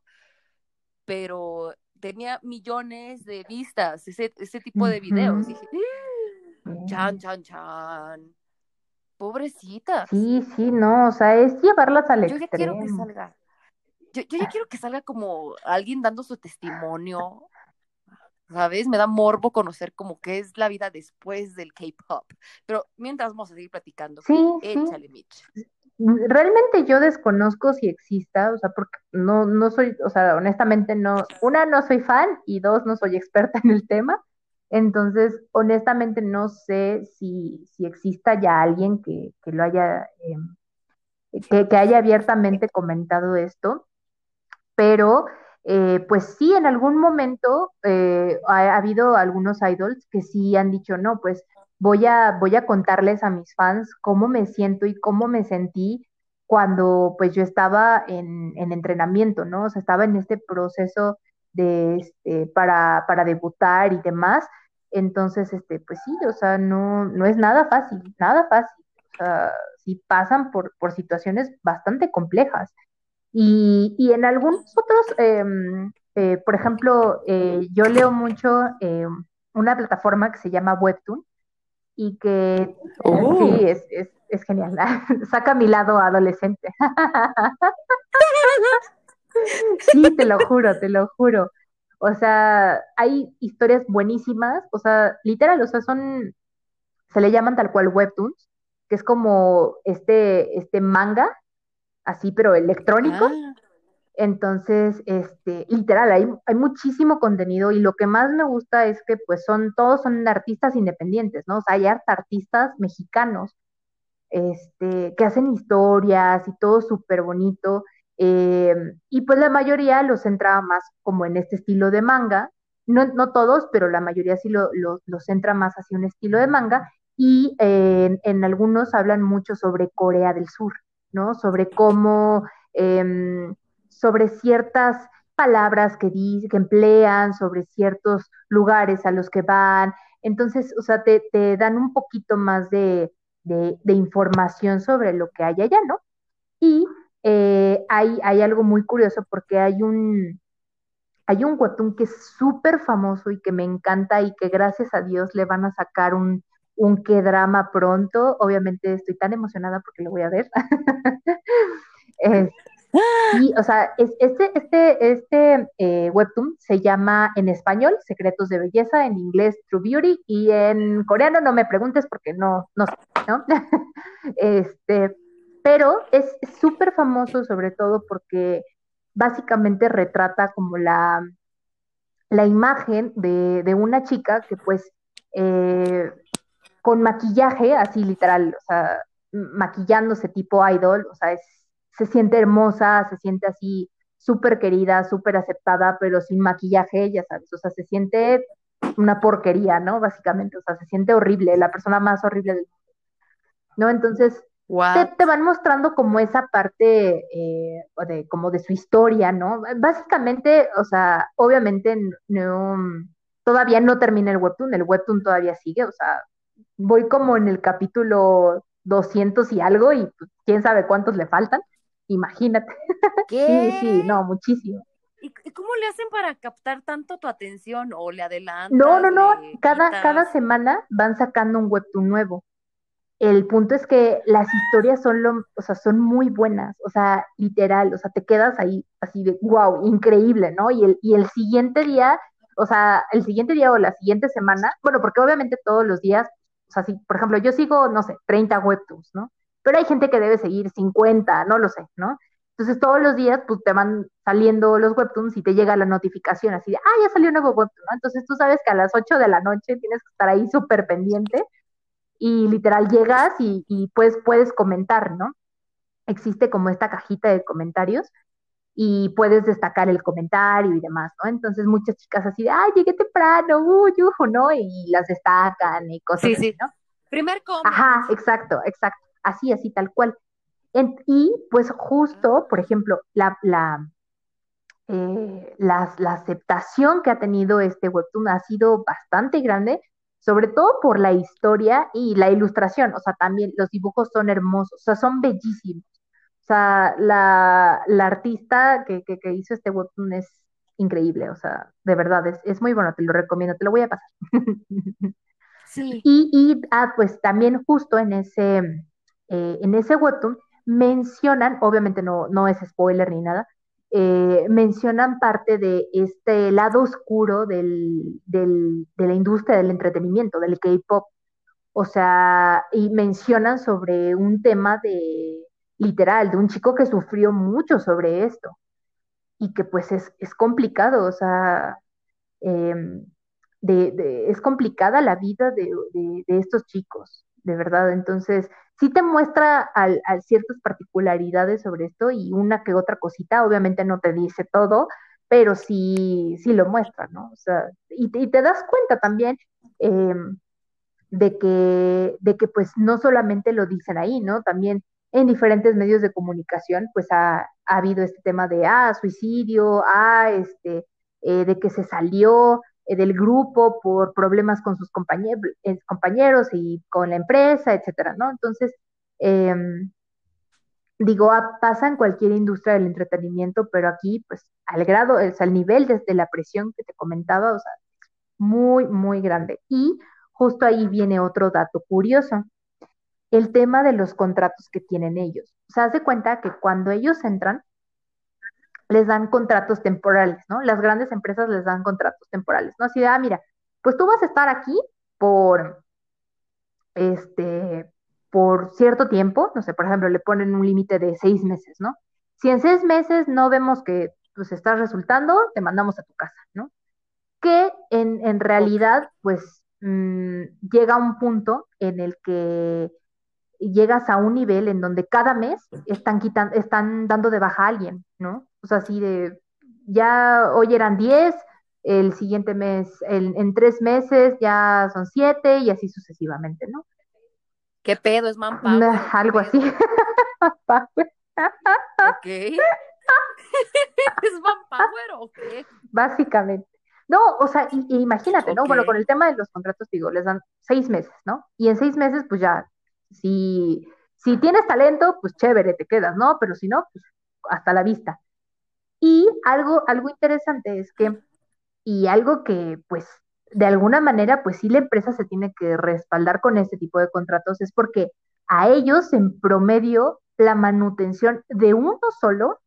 pero tenía millones de vistas ese, ese tipo de videos. dije, chan, chan, chan. Pobrecita. Sí, sí, no, o sea, es llevarlas al Yo ya quiero que salga. Yo, yo ya quiero que salga como alguien dando su testimonio. ¿Sabes? Me da morbo conocer como qué es la vida después del K-pop. Pero mientras vamos a seguir platicando. Sí, échale, Mitch. Realmente yo desconozco si exista, o sea, porque no, no soy, o sea, honestamente no, una, no soy fan y dos, no soy experta en el tema. Entonces, honestamente no sé si, si exista ya alguien que, que lo haya, eh, que, que, haya abiertamente comentado esto, pero eh, pues sí, en algún momento eh, ha, habido algunos idols que sí han dicho, no, pues voy a, voy a contarles a mis fans cómo me siento y cómo me sentí cuando pues yo estaba en, en entrenamiento, ¿no? O sea, estaba en este proceso de, este, para, para debutar y demás. Entonces, este, pues sí, o sea, no, no es nada fácil, nada fácil. O sea, sí pasan por, por situaciones bastante complejas. Y, y en algunos otros, em, eh, por ejemplo, eh, yo leo mucho eh, una plataforma que se llama Webtoon y que oh. sí, es, es, es genial. <laughs> Saca mi lado adolescente. <laughs> sí, te lo juro, te lo juro. O sea, hay historias buenísimas, o sea, literal, o sea, son, se le llaman tal cual webtoons, que es como este, este manga, así, pero electrónico. Ah. Entonces, este, literal, hay, hay muchísimo contenido y lo que más me gusta es que pues son, todos son artistas independientes, ¿no? O sea, hay artistas mexicanos, este, que hacen historias y todo súper bonito. Eh, y pues la mayoría los centra más como en este estilo de manga, no, no todos, pero la mayoría sí lo, lo, centra más hacia un estilo de manga, y eh, en, algunos hablan mucho sobre Corea del Sur, ¿no? Sobre cómo, eh, sobre ciertas palabras que, di, que emplean, sobre ciertos lugares a los que van. Entonces, o sea, te, te dan un poquito más de, de, de, información sobre lo que hay allá, ¿no? Y eh, hay, hay, algo muy curioso porque hay un, hay un webtoon que es súper famoso y que me encanta y que gracias a Dios le van a sacar un, un que drama pronto. Obviamente estoy tan emocionada porque lo voy a ver. <laughs> y, <gasps> o sea, es, este, este, este eh, webtoon se llama en español Secretos de Belleza, en inglés True Beauty y en coreano no me preguntes porque no, no sé, ¿no? <laughs> este, pero es súper famoso sobre todo porque básicamente retrata como la, la imagen de, de una chica que pues eh, con maquillaje, así literal, o sea, maquillándose tipo idol, o sea, se siente hermosa, se siente así súper querida, súper aceptada, pero sin maquillaje, ya sabes, o sea, se siente una porquería, ¿no? Básicamente, o sea, se siente horrible, la persona más horrible del mundo, ¿no? Entonces, te, van mostrando como esa parte eh, de, como de su historia, ¿no? Básicamente, o sea, obviamente no, todavía no termina el webtoon, el webtoon todavía sigue, o sea, voy como en el capítulo 200 y algo y pues, quién sabe cuántos le faltan, imagínate. <laughs> sí, sí, no, muchísimo. ¿Y cómo le hacen para captar tanto tu atención o le adelantan? No, no, no, cada, cada semana van sacando un webtoon nuevo. El punto es que las historias son lo, o sea, son muy buenas, o sea, literal, o sea, te quedas ahí así de, wow, increíble, ¿no? Y el, y el siguiente día, o sea, el siguiente día o la siguiente semana, bueno, porque obviamente todos los días, o sea, si, por ejemplo, yo sigo, no sé, 30 webtoons, ¿no? Pero hay gente que debe seguir 50, no lo sé, ¿no? Entonces todos los días pues te van saliendo los webtoons y te llega la notificación así de, ah, ya salió un nuevo webtoon, ¿no? Entonces tú sabes que a las 8 de la noche tienes que estar ahí súper pendiente y literal llegas y, y pues puedes comentar, ¿no? Existe como esta cajita de comentarios y puedes destacar el comentario y demás, ¿no? Entonces muchas chicas así de, ay, llegué temprano, uy, ¿no? Y las destacan y cosas sí, así, sí. ¿no? Primer comment. Ajá, exacto, exacto, así, así, tal cual. y pues justo, por ejemplo, la, la, eh, la, la, aceptación que ha tenido este webtoon ha sido bastante grande, sobre todo por la historia y la ilustración, o sea, también los dibujos son hermosos, o sea, son bellísimos. O sea, la, la artista que, que, que, hizo este webtoon es increíble, o sea, de verdad, es, es muy bueno, te lo recomiendo, te lo voy a pasar. <laughs> Sí. Y, y ah, pues también justo en ese, eh, en ese webtoon mencionan, obviamente no, no es spoiler ni nada, eh, mencionan parte de este lado oscuro de la industria del entretenimiento, del K-pop. O sea, y mencionan sobre un tema de literal, de un chico que sufrió mucho sobre esto y que pues es, es complicado, o sea, de, es complicada la vida de, estos chicos, de verdad. Entonces, sí te muestra al, ciertas particularidades sobre esto y una que otra cosita, obviamente no te dice todo, pero sí, sí lo muestra, ¿no? O sea, y, y te das cuenta también eh, de, que, de que pues no solamente lo dicen ahí, ¿no? También en diferentes medios de comunicación, pues ha, ha habido este tema de, ah, suicidio, ah, este, eh, de que se salió del grupo por problemas con sus compañeros, eh, compañeros y con la empresa, etcétera, ¿no? Entonces, eh, digo, ah, pasa en cualquier industria del entretenimiento, pero aquí, pues, al grado, sea, al nivel desde la presión que te comentaba, o sea, muy, muy grande. Y justo ahí viene otro dato curioso el tema de los contratos que tienen ellos. O sea, hace cuenta que cuando ellos entran, les dan contratos temporales, ¿no? Las grandes empresas les dan contratos temporales, ¿no? Así de, ah, mira, pues tú vas a estar aquí por, este, por cierto tiempo, no sé, por ejemplo, le ponen un límite de seis meses, ¿no? Si en seis meses no vemos que pues estás resultando, te mandamos a tu casa, ¿no? Que en, en realidad, pues, mmm, llega un punto en el que llegas a un nivel en donde cada mes están quitando, están dando de baja a alguien, ¿no? O sea, así de, ya hoy eran 10, el siguiente mes, el, en tres meses ya son 7 y así sucesivamente, ¿no? ¿Qué pedo? ¿Es manpower? Algo así. ok. <laughs> ¿Es manpower o qué? Básicamente. No, o sea, y, y imagínate, ¿no? Okay. Bueno, con el tema de los contratos, digo, les dan seis meses, ¿no? Y en seis meses, pues ya si, si tienes talento, pues chévere, te quedas, ¿no? Pero si no, pues hasta la vista. Y algo, algo interesante es que, y algo que pues de alguna manera, pues sí la empresa se tiene que respaldar con este tipo de contratos, es porque a ellos en promedio la manutención de uno solo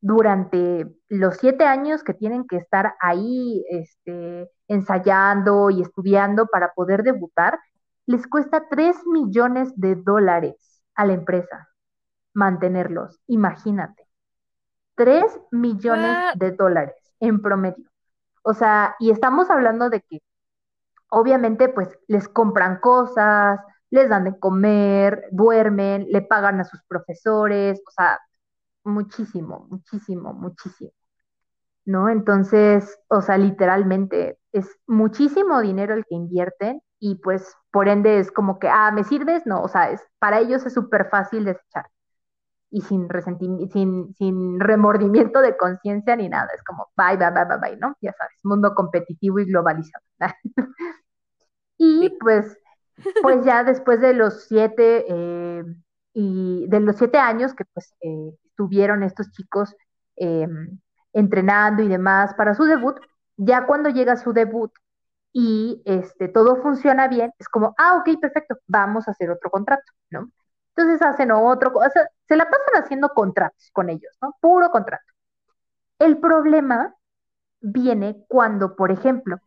durante los siete años que tienen que estar ahí este, ensayando y estudiando para poder debutar, les cuesta 3 millones de dólares a la empresa mantenerlos. Imagínate. 3 millones de dólares en promedio. O sea, y estamos hablando de que obviamente pues les compran cosas, les dan de comer, duermen, le pagan a sus profesores, o sea, muchísimo, muchísimo, muchísimo. ¿No? Entonces, o sea, literalmente es muchísimo dinero el que invierten y pues por ende es como que, ah, ¿me sirves? No, o sea, es, para ellos es súper fácil desechar y sin, sin, sin remordimiento de conciencia ni nada, es como, bye, bye, bye, bye, bye, ¿no? Ya sabes, mundo competitivo y globalizado. <laughs> y pues, pues ya después de los siete, eh, y de los siete años que pues eh, estuvieron estos chicos eh, entrenando y demás para su debut, ya cuando llega su debut, y este, todo funciona bien, es como, ah, ok, perfecto, vamos a hacer otro contrato, ¿no? Entonces hacen otro, o sea, se la pasan haciendo contratos con ellos, ¿no? Puro contrato. El problema viene cuando, por ejemplo,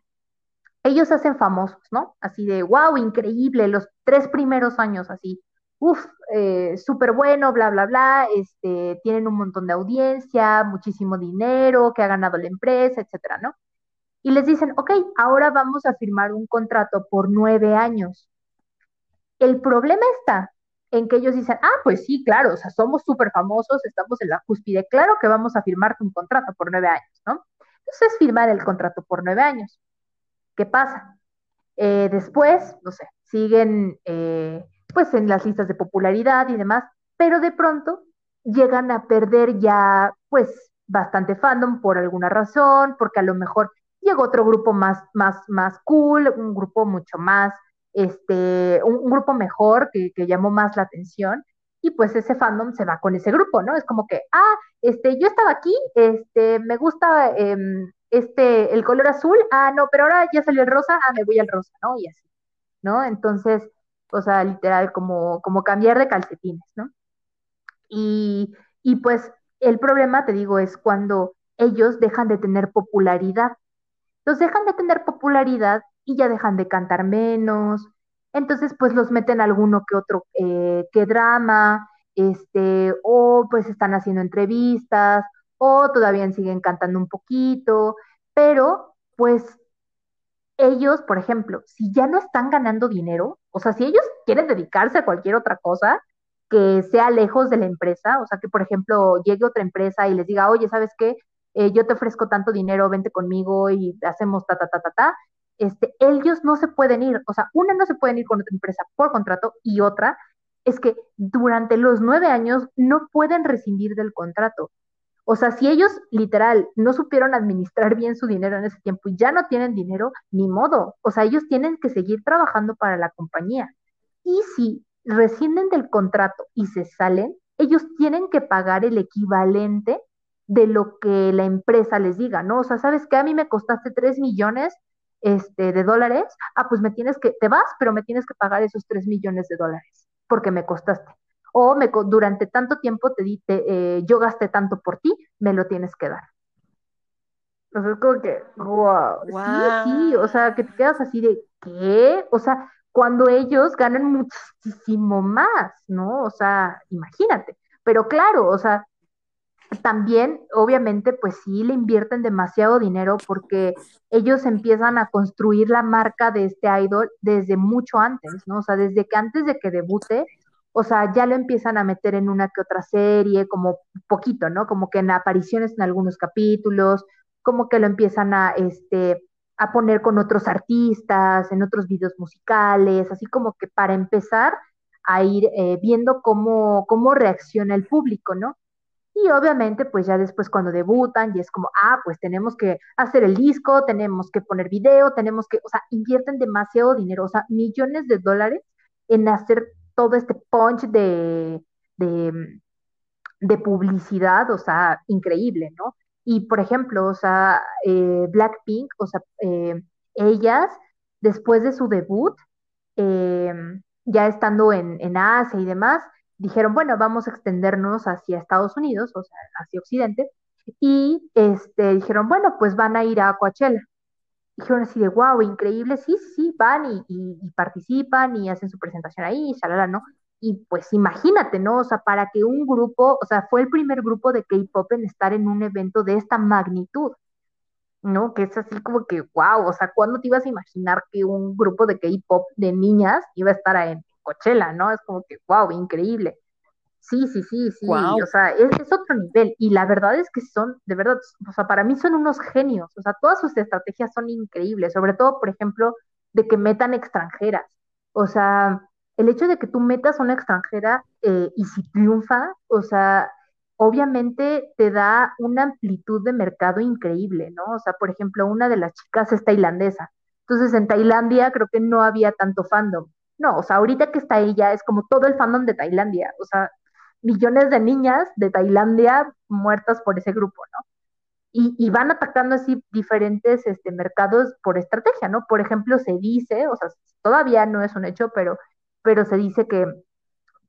ellos hacen famosos, ¿no? Así de, wow, increíble, los tres primeros años así, uff, eh, súper bueno, bla, bla, bla, este, tienen un montón de audiencia, muchísimo dinero que ha ganado la empresa, etcétera, ¿no? Y les dicen, ok, ahora vamos a firmar un contrato por nueve años. El problema está en que ellos dicen, ah, pues sí, claro, o sea, somos súper famosos, estamos en la cúspide, claro que vamos a firmarte un contrato por nueve años, ¿no? Entonces, firmar el contrato por nueve años. ¿Qué pasa? Eh, después, no sé, siguen eh, pues en las listas de popularidad y demás, pero de pronto llegan a perder ya pues bastante fandom por alguna razón, porque a lo mejor llegó otro grupo más, más, más cool, un grupo mucho más, este, un, grupo mejor que, llamó más la atención, y pues ese fandom se va con ese grupo, ¿no? Es como que, ah, este, yo estaba aquí, este, me gusta em, este, el color azul, ah, no, pero ahora ya salió el rosa, ah, me voy al rosa, ¿no? Y así, ¿no? Entonces, o sea, literal, como, como cambiar de calcetines, ¿no? Y, y pues el problema, te digo, es cuando ellos dejan de tener popularidad. Entonces dejan de tener popularidad y ya dejan de cantar menos. Entonces, pues los meten alguno que otro eh, que drama, este, o pues están haciendo entrevistas, o todavía siguen cantando un poquito, pero pues ellos, por ejemplo, si ya no están ganando dinero, o sea, si ellos quieren dedicarse a cualquier otra cosa que sea lejos de la empresa, o sea, que por ejemplo llegue otra empresa y les diga, oye, ¿sabes qué? Eh, yo te ofrezco tanto dinero, vente conmigo y hacemos ta, ta, ta, ta, ta. Este, ellos no se pueden ir, o sea, una no se pueden ir con otra empresa por contrato y otra es que durante los nueve años no pueden rescindir del contrato. O sea, si ellos literal no supieron administrar bien su dinero en ese tiempo y ya no tienen dinero, ni modo. O sea, ellos tienen que seguir trabajando para la compañía. Y si rescinden del contrato y se salen, ellos tienen que pagar el equivalente de lo que la empresa les diga, ¿no? O sea, ¿sabes qué? A mí me costaste 3 millones este, de dólares. Ah, pues me tienes que, te vas, pero me tienes que pagar esos 3 millones de dólares porque me costaste o me, durante tanto tiempo te di, eh, yo gasté tanto por ti, me lo tienes que dar. O sea, es como que, wow, sí, sí, o sea, que te quedas así de, ¿qué? O sea, cuando ellos ganan muchísimo más, ¿no? O sea, imagínate. Pero claro, o sea, también, obviamente, pues sí le invierten demasiado dinero porque ellos empiezan a construir la marca de este idol desde mucho antes, ¿no? O sea, desde que antes de que debute, o sea, ya lo empiezan a meter en una que otra serie, como poquito, ¿no? Como que en apariciones en algunos capítulos, como que lo empiezan a, este, a poner con otros artistas, en otros videos musicales, así como que para empezar a ir eh, viendo cómo, cómo reacciona el público, ¿no? Y obviamente, pues ya después cuando debutan, y es como, ah, pues tenemos que hacer el disco, tenemos que poner video, tenemos que, o sea, invierten demasiado dinero, o sea, millones de dólares en hacer todo este punch de, de, publicidad, o sea, increíble, ¿no? Y por ejemplo, o sea, eh, Blackpink, o sea, eh, ellas, después de su debut, eh, ya estando en, en, Asia y demás, dijeron, bueno, vamos a extendernos hacia Estados Unidos, o sea, hacia Occidente, y este, dijeron, bueno, pues van a ir a Coachella dijeron así de, wow, increíble, sí, sí, van y, y, participan y hacen su presentación ahí, shalala, ¿no? Y pues imagínate, ¿no? O sea, para que un grupo, o sea, fue el primer grupo de K-pop en estar en un evento de esta magnitud, ¿no? Que es así como que, wow, o sea, ¿cuándo te ibas a imaginar que un grupo de K-pop de niñas iba a estar en Coachella, ¿no? Es como que, wow, increíble. Sí, sí, sí, sí, o sea, es, otro nivel. Y la verdad es que son, de verdad, o sea, para mí son unos genios. O sea, todas sus estrategias son increíbles, sobre todo, por ejemplo, de que metan extranjeras. O sea, el hecho de que tú metas a una extranjera eh, y si triunfa, o sea, obviamente te da una amplitud de mercado increíble, ¿no? O sea, por ejemplo, una de las chicas es tailandesa. Entonces, en Tailandia creo que no había tanto fandom. No, o sea, ahorita que está ella es como todo el fandom de Tailandia. O sea, millones de niñas de Tailandia muertas por ese grupo, ¿no? Y, van atacando así diferentes este, mercados por estrategia, ¿no? Por ejemplo, se dice, o sea, todavía no es un hecho, pero, pero se dice que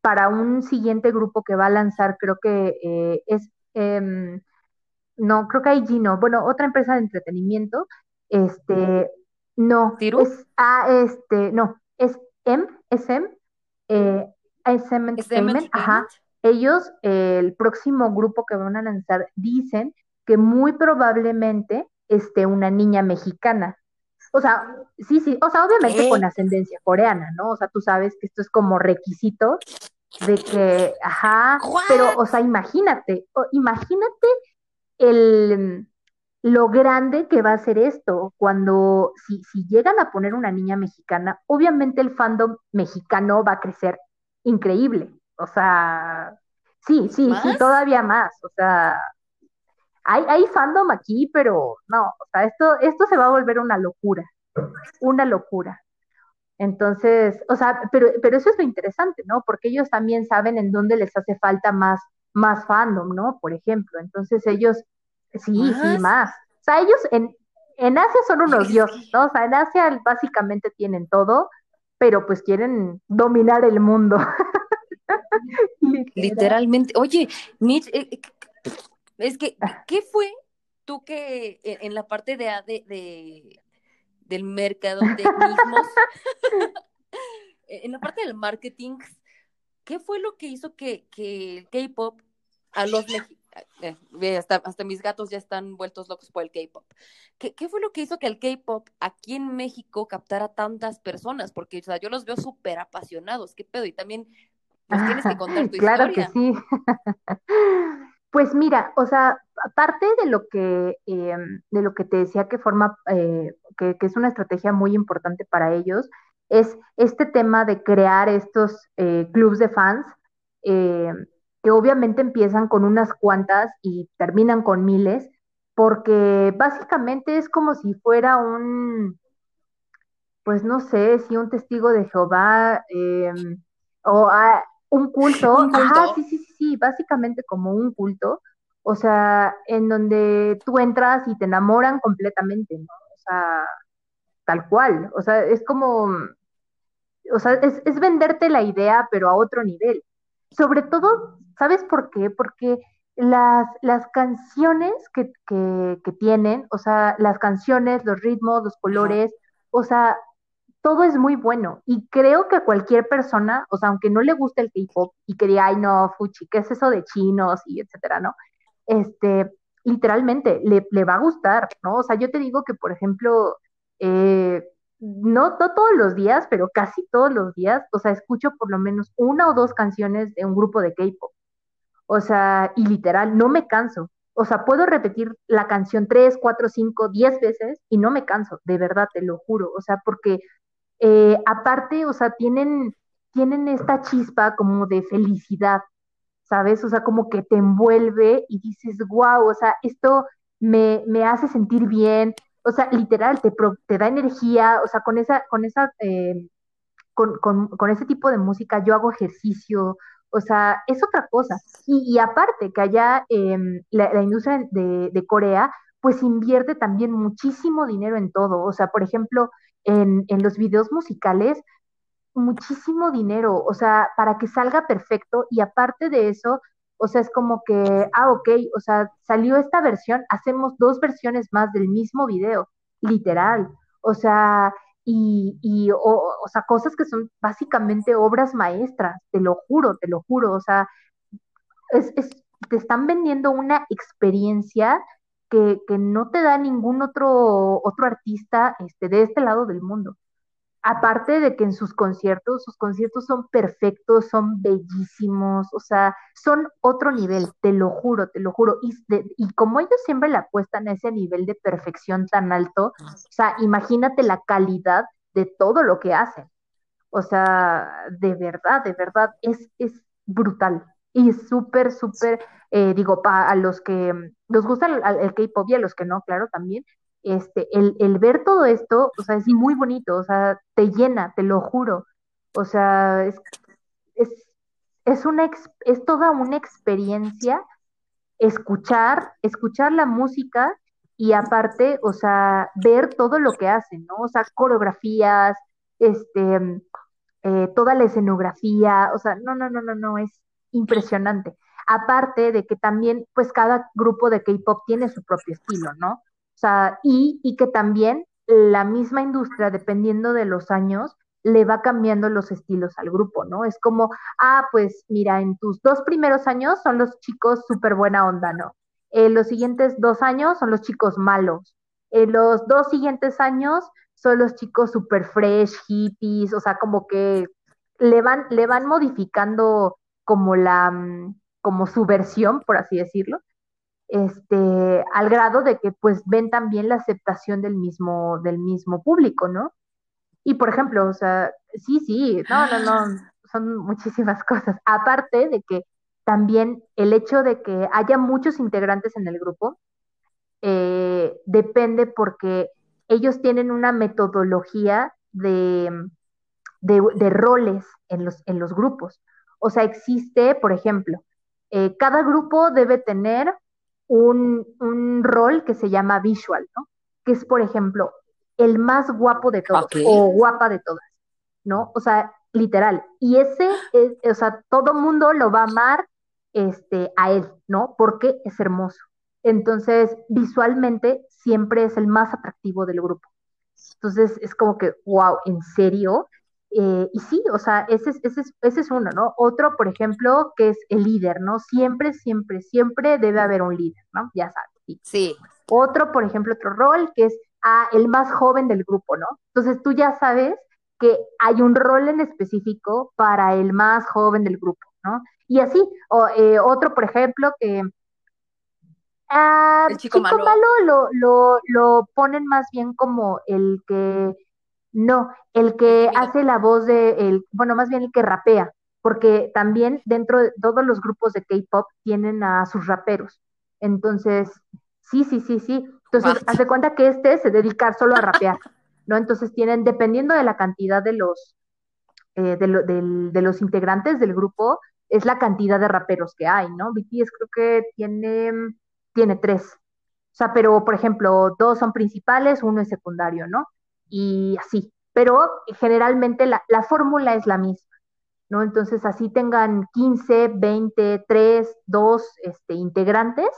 para un siguiente grupo que va a lanzar, creo que eh, es, em, no, creo que hay Gino, bueno, otra empresa de entretenimiento, este, no, ¿Tirus? es, ah, este, no, es M, es M, eh, SM Entertainment, ajá, ellos, el próximo grupo que van a lanzar, dicen que muy probablemente esté una niña mexicana. O sea, sí, sí, o sea, obviamente con ascendencia coreana, ¿no? O sea, tú sabes que esto es como requisito de que, ajá, pero, o sea, imagínate, imagínate el, lo grande que va a ser esto cuando, si, si llegan a poner una niña mexicana, obviamente el fandom mexicano va a crecer increíble. O sea, sí, sí, sí, todavía más. O sea, hay, hay fandom aquí, pero no, o sea, esto, esto se va a volver una locura, una locura. Entonces, o sea, pero, pero eso es lo interesante, ¿no? Porque ellos también saben en dónde les hace falta más, más fandom, ¿no? Por ejemplo, entonces ellos, sí, sí, más. O sea, ellos en, en Asia son unos dioses, ¿no? O sea, en Asia básicamente tienen todo, pero pues quieren dominar el mundo. <laughs> Literalmente. Oye, Mitch, eh, eh, es que, ah. ¿qué fue tú que e, en la parte de, de, de del mercado mismos, <laughs> en la parte del marketing, ¿qué fue lo que hizo que, que el K-pop a los eh, hasta, hasta, mis gatos ya están vueltos locos por el K-pop. ¿Qué, ¿Qué, fue lo que hizo que el K-pop aquí en México captara tantas personas? Porque o sea, yo los veo súper apasionados. ¿Qué pedo? Y también nos tienes que contar <laughs> tu claro que sí. <laughs> pues mira, o sea, aparte de lo que, em, de lo que te decía que forma, eh, que, es una estrategia muy importante para ellos, es este tema de crear estos eh, clubs de fans, eh, que obviamente empiezan con unas cuantas y terminan con miles, porque básicamente es como si fuera un, pues no sé, si un testigo de Jehová em, o ah, un culto, <laughs> Ajá, sí, sí, sí, básicamente como un culto, o sea, en donde tú entras y te enamoran completamente, ¿no? O sea, tal cual, o sea, es como, o sea, es, es venderte la idea, pero a otro nivel. Sobre todo, ¿sabes por qué? Porque las, las canciones que, que, que tienen, o sea, las canciones, los ritmos, los colores, o sea, todo es muy bueno. Y creo que cualquier persona, o sea, aunque no le guste el K-pop y que diga, ay, no, fuchi, ¿qué es eso de chinos? y etcétera, ¿no? Este, literalmente le, le va a gustar, ¿no? O sea, yo te digo que, por ejemplo, eh, no, no todos los días, pero casi todos los días, o sea, escucho por lo menos una o dos canciones de un grupo de K-pop. O sea, y literal, no me canso. O sea, puedo repetir la canción tres, cuatro, cinco, diez veces y no me canso, de verdad, te lo juro. O sea, porque eh, aparte, o sea, tienen, tienen esta chispa como de felicidad, ¿sabes? O sea, como que te envuelve y dices, wow, o sea, esto me, me hace sentir bien, o sea, literal, te, te da energía, o sea, con esa, con esa, eh, con, con, ese tipo de música yo hago ejercicio, o sea, es otra cosa. Y, aparte que allá em, la, la, industria de, de Corea, pues invierte también muchísimo dinero en todo, o sea, por ejemplo, en, en los videos musicales muchísimo dinero, o sea, para que salga perfecto. Y aparte de eso, o sea, es como que, ah, ok, o sea, salió esta versión, hacemos dos versiones más del mismo video, literal, o sea, y, y o, o sea, cosas que son básicamente obras maestras, te lo juro, te lo juro, o sea, es, es, te están vendiendo una experiencia que, que no te da ningún otro, otro artista este, de este lado del mundo. Aparte de que en sus conciertos, sus conciertos son perfectos, son bellísimos, o sea, son otro nivel, te lo juro, te lo juro. Y, como ellos siempre le apuestan a ese nivel de perfección tan alto, o sea, imagínate la calidad de todo lo que hacen. O sea, de verdad, de verdad, es, es brutal. Y súper, súper, eh, digo, para a los que nos gusta el, el K-pop y a los que no, claro, también, este, el, el, ver todo esto, o sea, es muy bonito, o sea, te llena, te lo juro. O sea, es, es, es, una, es toda una experiencia escuchar, escuchar la música y aparte, o sea, ver todo lo que hacen, ¿no? O sea, coreografías, este, eh, toda la escenografía, o sea, no, no, no, no, no, es, impresionante. Aparte de que también, pues cada grupo de K-pop tiene su propio estilo, ¿no? O sea, y, y que también la misma industria, dependiendo de los años, le va cambiando los estilos al grupo, ¿no? Es como, ah, pues mira, en tus dos primeros años son los chicos súper buena onda, ¿no? En los siguientes dos años son los chicos malos. En los dos siguientes años son los chicos súper fresh, hippies, o sea, como que le van, le van modificando como la, mm, como su versión, por así decirlo, este, al grado de que pues ven también la aceptación del mismo, del mismo público, ¿no? Y por ejemplo, o sea, sí, sí, no, no, no, <gasps> son muchísimas cosas. Aparte de que también el hecho de que haya muchos integrantes en el grupo eh, depende porque ellos tienen una metodología de, de, roles en los, en los grupos. O sea, existe, por ejemplo, eh, cada grupo debe tener un, un, rol que se llama visual, ¿no? Que es, por ejemplo, el más guapo de todos o guapa de todas, ¿no? O sea, literal. Y ese, es, o sea, todo mundo lo va a amar este, a él, ¿no? Porque es hermoso. Entonces, visualmente siempre es el más atractivo del grupo. Entonces, es como que, wow, ¿en serio? Eh, y sí, o sea, ese es, ese, es, ese es uno, ¿no? Otro, por ejemplo, que es el líder, ¿no? Siempre, siempre, siempre debe haber un líder, ¿no? Ya sabes. Sí. sí. Otro, por ejemplo, otro rol que es el más joven del grupo, ¿no? Entonces tú ya sabes que hay un rol en específico para el más joven del grupo, ¿no? Y así, o, eh, otro, por ejemplo, que ah, el chico, malo, lo, lo, lo, ponen más bien como el que, no, el que hace la voz de, el, bueno, más bien el que rapea, porque también dentro de todos los grupos de K-pop tienen a sus raperos. Entonces, sí, sí, sí, sí. Entonces, haz de cuenta que este se dedica solo a rapear, ¿no? Entonces tienen, dependiendo de la cantidad de los, eh, de, los integrantes del grupo, es la cantidad de raperos que hay, ¿no? BTS creo que tiene, tiene tres. O sea, pero por ejemplo, dos son principales, uno es secundario, ¿no? Y así. Pero generalmente la, la fórmula es la misma, ¿no? Entonces, así tengan 15, 20, 3, 2 este, integrantes,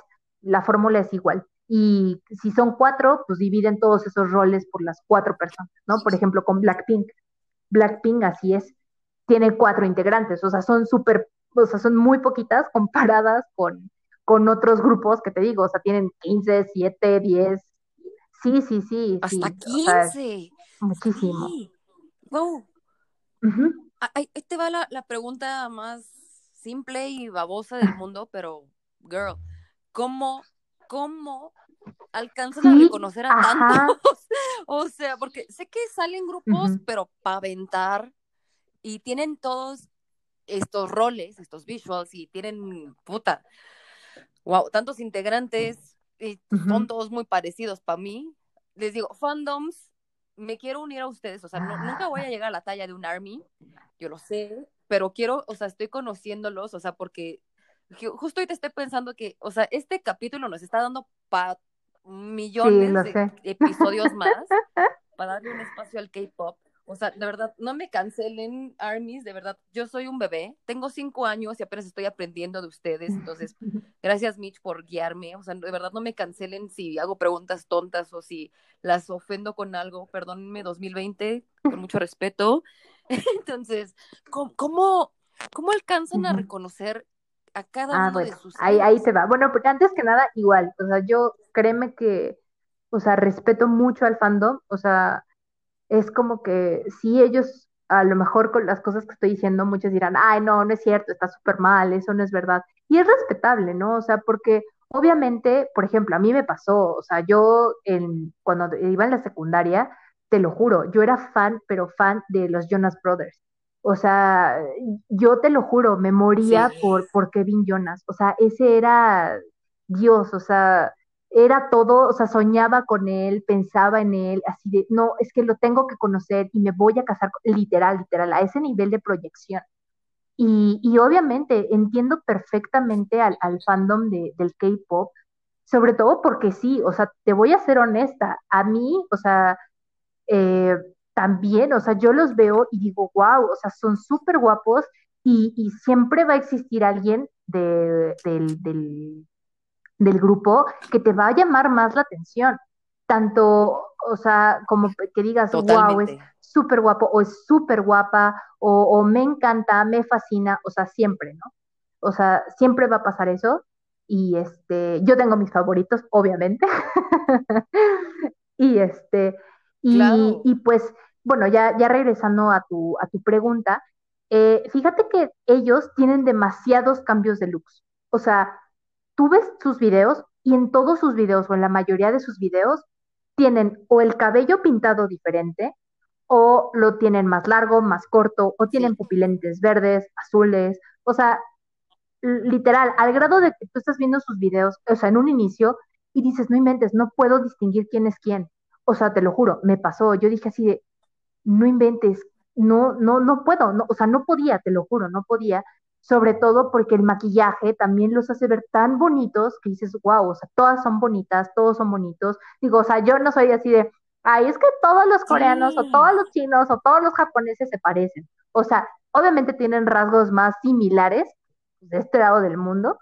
la fórmula es igual y si son cuatro, pues dividen todos esos roles por las cuatro personas, ¿no? Por ejemplo, con Blackpink. Blackpink así es, tiene cuatro integrantes, o sea, son súper, o sea, son muy poquitas <laughs> comparadas con, con otros grupos que te digo, o sea, tienen 15, 7, 10, sí, sí, sí. Hasta 15. muchísimo. Wow. Ahí te va la, la pregunta más simple y babosa del mundo, pero, girl, ¿cómo cómo alcanzan a reconocer a tantos. <laughs> o sea, porque sé que salen grupos, pero para aventar y tienen todos estos roles, estos visuals y tienen puta. Wow, tantos integrantes y son todos muy parecidos para mí. Les digo, fandoms, me quiero unir a ustedes, o sea, nunca voy a llegar a la talla de un army, yo lo sé, pero quiero, o sea, estoy conociéndolos, o sea, porque justo hoy te estoy pensando que, o sea, este capítulo nos está dando para millones de episodios más <laughs> para darle un espacio al K-pop. O sea, de verdad, no me cancelen, Armies, de verdad, yo soy un bebé, tengo cinco años y apenas estoy aprendiendo de ustedes, entonces, <laughs> gracias Mitch por guiarme, o sea, de verdad no me cancelen si hago preguntas tontas o si las ofendo con algo, perdónenme 2020, con mucho respeto. <laughs> Entonces, ¿cómo, cómo, alcanzan a reconocer a cada ah, uno de sus ahí, ahí se va. Bueno, porque antes que nada, igual, o sea, yo créeme que, o sea, respeto mucho al fandom, o sea, es como que si ellos, a lo mejor con las cosas que estoy diciendo, muchos dirán, ay, no, no es cierto, está súper mal, eso no es verdad. Y es respetable, ¿no? O sea, porque obviamente, por ejemplo, a mí me pasó, o sea, yo en, cuando iba en la secundaria, te lo juro, yo era fan, pero fan de los Jonas Brothers. O sea, yo te lo juro, me moría por, por Kevin Jonas. O sea, ese era Dios, o sea, era todo, o sea, soñaba con él, pensaba en él, así de, no, es que lo tengo que conocer y me voy a casar, literal, literal, a ese nivel de proyección. Y, y obviamente entiendo perfectamente al, al fandom de, del K-Pop, sobre todo porque sí, o sea, te voy a ser honesta, a mí, o sea, eh, también, o sea, yo los veo y digo, wow, o sea, son súper guapos y, siempre va a existir alguien del, del, grupo que te va a llamar más la atención. tanto, o sea, como que digas, wow, es súper guapo o es súper guapa o, o me encanta, me fascina, o sea, siempre, ¿no? O sea, siempre va a pasar eso y este, yo tengo mis favoritos, obviamente. <laughs> y este, y, pues, bueno, ya, ya regresando a tu, a tu pregunta, eh, fíjate que ellos tienen demasiados cambios de looks. O sea, tú ves sus videos y en todos sus videos o en la mayoría de sus videos tienen o el cabello pintado diferente o lo tienen más largo, más corto, o tienen pupilentes verdes, azules. O sea, literal, al grado de que tú estás viendo sus videos, o sea, en un inicio, y dices, no inventes, no puedo distinguir quién es quién. O sea, te lo juro, me pasó. Yo dije así de, no inventes, no, no, no puedo, no, o sea, no podía, te lo juro, no podía. Sobre todo porque el maquillaje también los hace ver tan bonitos que dices, wow, o sea, todas son bonitas, todos son bonitos. Digo, o sea, yo no soy así de, ay, es que todos los coreanos o todos los chinos o todos los japoneses se parecen. O sea, obviamente tienen rasgos más similares, de este lado del mundo,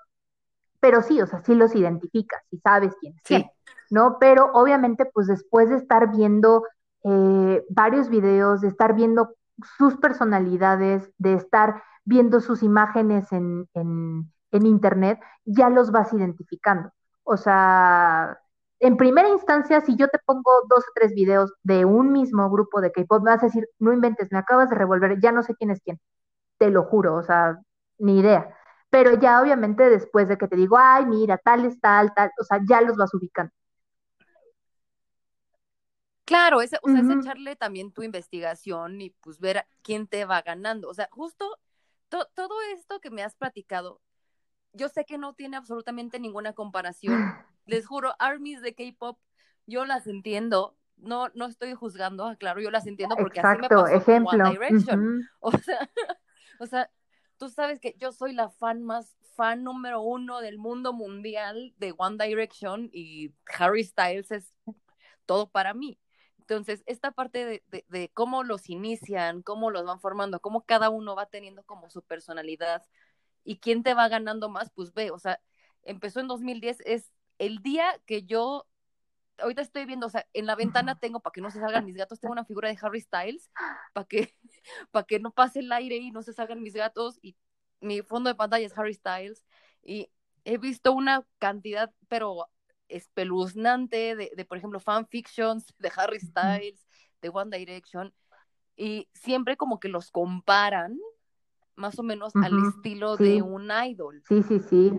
pero sí, o sea, sí los identificas y sabes quién es ¿no? Pero obviamente, pues después de estar viendo eh, varios videos, de estar viendo sus personalidades, de estar viendo sus imágenes en, en, en internet, ya los vas identificando. O sea, en primera instancia, si yo te pongo dos o tres videos de un mismo grupo de K-pop, me vas a decir, no inventes, me acabas de revolver, ya no sé quién es quién. Te lo juro, o sea, ni idea pero ya obviamente después de que te digo, ay, mira, tal es tal, tal, o sea, ya los vas ubicando. Claro, es, o sea, es echarle también tu investigación y pues ver quién te va ganando. O sea, justo todo esto que me has platicado, yo sé que no tiene absolutamente ninguna comparación. <laughs> Les juro, armies de K-pop, yo las entiendo. No, no estoy juzgando, claro, yo las entiendo porque así me pasó ejemplo. con One Direction. <laughs> O sea, o sea, tú sabes que yo soy la fan más fan número uno del mundo mundial de One Direction y Harry Styles es todo para mí. Entonces, esta parte de, de, cómo los inician, cómo los van formando, cómo cada uno va teniendo como su personalidad y quién te va ganando más, pues ve, o sea, empezó en 2010, es el día que yo ahorita estoy viendo, o sea, en la ventana tengo, para que no se salgan mis gatos, tengo una figura de Harry Styles, para que, <laughs> para que no pase el aire y no se salgan mis gatos, y mi fondo de pantalla es Harry Styles, y he visto una cantidad, pero espeluznante, de, de por ejemplo, fanfictions de Harry Styles, de One Direction, y siempre como que los comparan más o menos al estilo de un idol. Sí, sí, sí.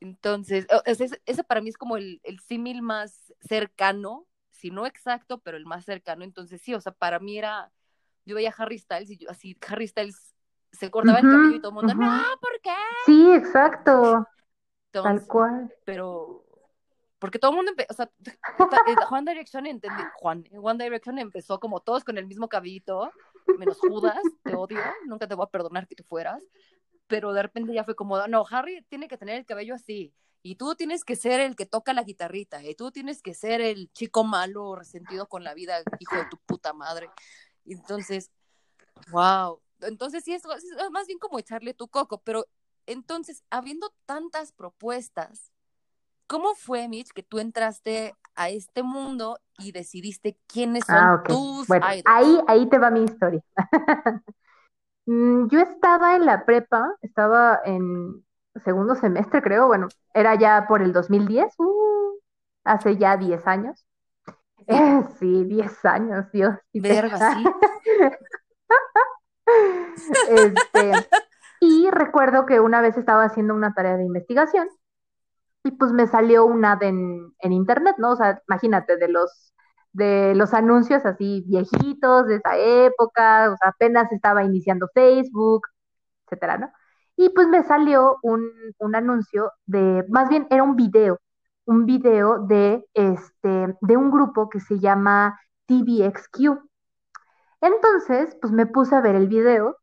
Entonces, ese, para mí es como el, símil más cercano, si no exacto, pero el más cercano. Entonces, sí, o sea, para mí era, yo veía a Harry Styles y yo así, Harry Styles se cortaba el cabello y todo el mundo, no, ¿por qué? Sí, exacto. Tal cual. Pero, porque todo el mundo, empezó, o sea, Juan Direction, entendí, Juan, One Direction empezó como todos con el mismo cabellito, menos Judas, te odio, nunca te voy a perdonar que tú fueras, pero de repente ya fue como, no, Harry tiene que tener el cabello así, y tú tienes que ser el que toca la guitarrita, y tú tienes que ser el chico malo, resentido con la vida, hijo de tu puta madre. Entonces, wow. Entonces sí, es, es más bien como echarle tu coco, pero entonces, habiendo tantas propuestas, ¿cómo fue, Mitch, que tú entraste a este mundo y decidiste quiénes son ah, tus bueno, Ahí, ahí te va mi historia. <laughs> Mm, yo estaba en la prepa, estaba en segundo semestre, creo, bueno, era ya por el 2010, uh, hace ya 10 años. sí, <laughs> 10 años, Dios. Verga, sí. <laughs> este, y recuerdo que una vez estaba haciendo una tarea de investigación y pues me salió una de en, en internet, ¿no? O sea, imagínate, de los de los anuncios así viejitos de esa época, o sea, apenas estaba iniciando Facebook, etcétera, ¿no? Y pues me salió un, un anuncio de, más bien era un video, un video de, este, de un grupo que se llama TVXQ. Entonces, pues me puse a ver el video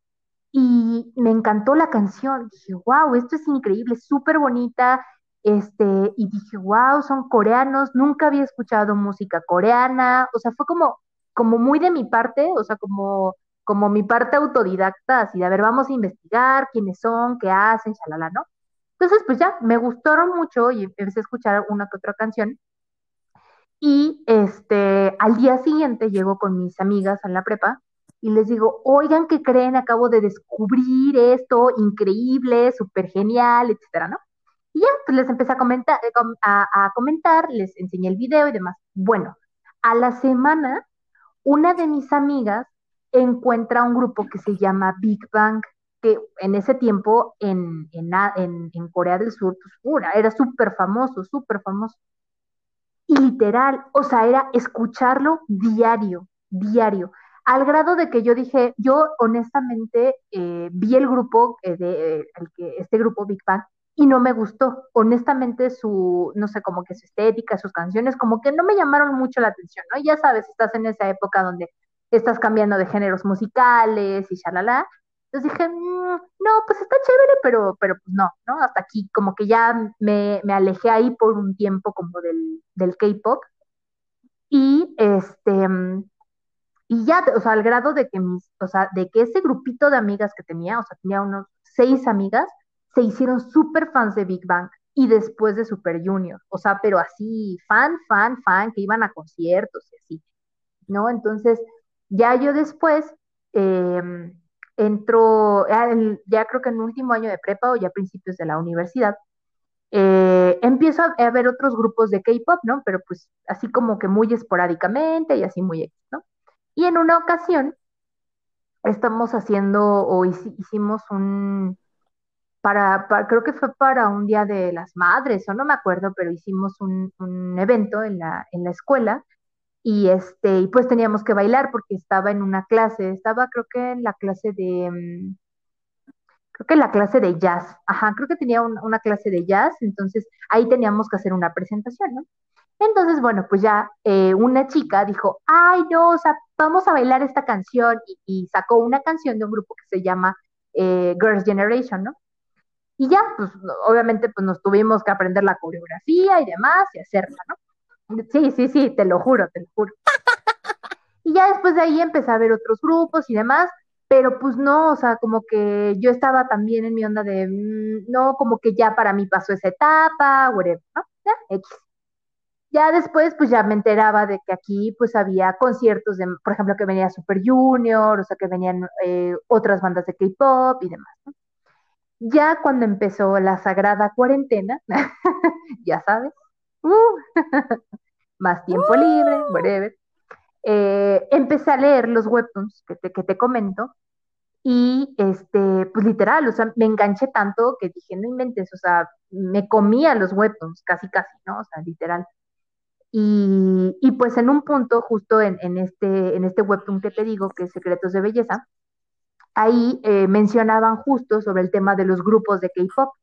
y me encantó la canción. Dije, wow, esto es increíble, súper bonita, este, y dije, wow, son coreanos, nunca había escuchado música coreana, o sea, fue como, como muy de mi parte, o sea, como, como mi parte autodidacta, así de, a ver, vamos a investigar quiénes son, qué hacen, shalala, ¿no? Entonces, pues ya, me gustaron mucho y empecé a escuchar una que otra canción. Y este, al día siguiente llego con mis amigas a la prepa y les digo, oigan, ¿qué creen? Acabo de descubrir esto increíble, súper genial, etcétera, ¿no? Y ya, pues les empecé a comentar, eh, a, comentar, les enseñé el video y demás. Bueno, a la semana, una de mis amigas encuentra un grupo que se llama Big Bang, que en ese tiempo en, en, Corea del Sur, pues, era súper famoso, súper famoso. Y literal, o sea, era escucharlo diario, diario, al grado de que yo dije, yo honestamente eh, vi el grupo, eh, de, el que, este grupo Big Bang, y no me gustó. Honestamente, su, no sé, como que su estética, sus canciones, como que no me llamaron mucho la atención, ¿no? Ya sabes, estás en esa época donde estás cambiando de géneros musicales y shalala. Entonces dije, mm, no, pues está chévere, pero, pero pues no, ¿no? Hasta aquí, como que ya me, me alejé ahí por un tiempo como del, del K-pop. Y este, y ya, o sea, al grado de que mis, o sea, de que ese grupito de amigas que tenía, o sea, tenía unos seis amigas, se hicieron súper fans de Big Bang y después de Super Junior, o sea, pero así, fan, fan, fan, que iban a conciertos y así, ¿no? Entonces, ya yo después eh, entro, ya creo que en el último año de prepa o ya principios de la universidad, eh, empiezo a, ver otros grupos de K-pop, ¿no? Pero pues así como que muy esporádicamente y así muy, ¿no? Y en una ocasión estamos haciendo o hicimos un, para, creo que fue para un día de las madres, o no me acuerdo, pero hicimos un, evento en la, en la escuela y este, y pues teníamos que bailar porque estaba en una clase, estaba creo que en la clase de, mm, creo que en la clase de jazz, ajá, creo que tenía una clase de jazz, entonces ahí teníamos que hacer una presentación, ¿no? Entonces, bueno, pues ya eh, una chica dijo, ay, no, o sea, vamos a bailar esta canción y, sacó una canción de un grupo que se llama eh, Girls' Generation, ¿no? Y ya, pues obviamente pues nos tuvimos que aprender la coreografía y demás y hacerla, ¿no? Sí, sí, sí, te lo juro, te lo juro. <laughs> Y ya después de ahí empecé a ver otros grupos y demás, pero pues no, o sea, como que yo estaba también en mi onda de, mm, no, como que ya para mí pasó esa etapa, whatever, ¿no? X. Ya después, pues ya me enteraba de que aquí, pues había conciertos de, por ejemplo, que venía Super Junior, o sea, que venían eh, otras bandas de K-pop y demás, ¿no? Ya cuando empezó la sagrada cuarentena, <laughs> ya sabes, uh, <laughs> más tiempo libre, uh. whatever, eh, empecé a leer los webtoons que te, que te comento y este, pues literal, o sea, me enganché tanto que dije, no inventes, o sea, me comía los webtoons, casi casi, ¿no? O sea, literal. Y, pues en un punto, justo en, en, este, en este webtoon que te digo, que es Secretos de Belleza, ahí eh, mencionaban justo sobre el tema de los grupos de K-pop,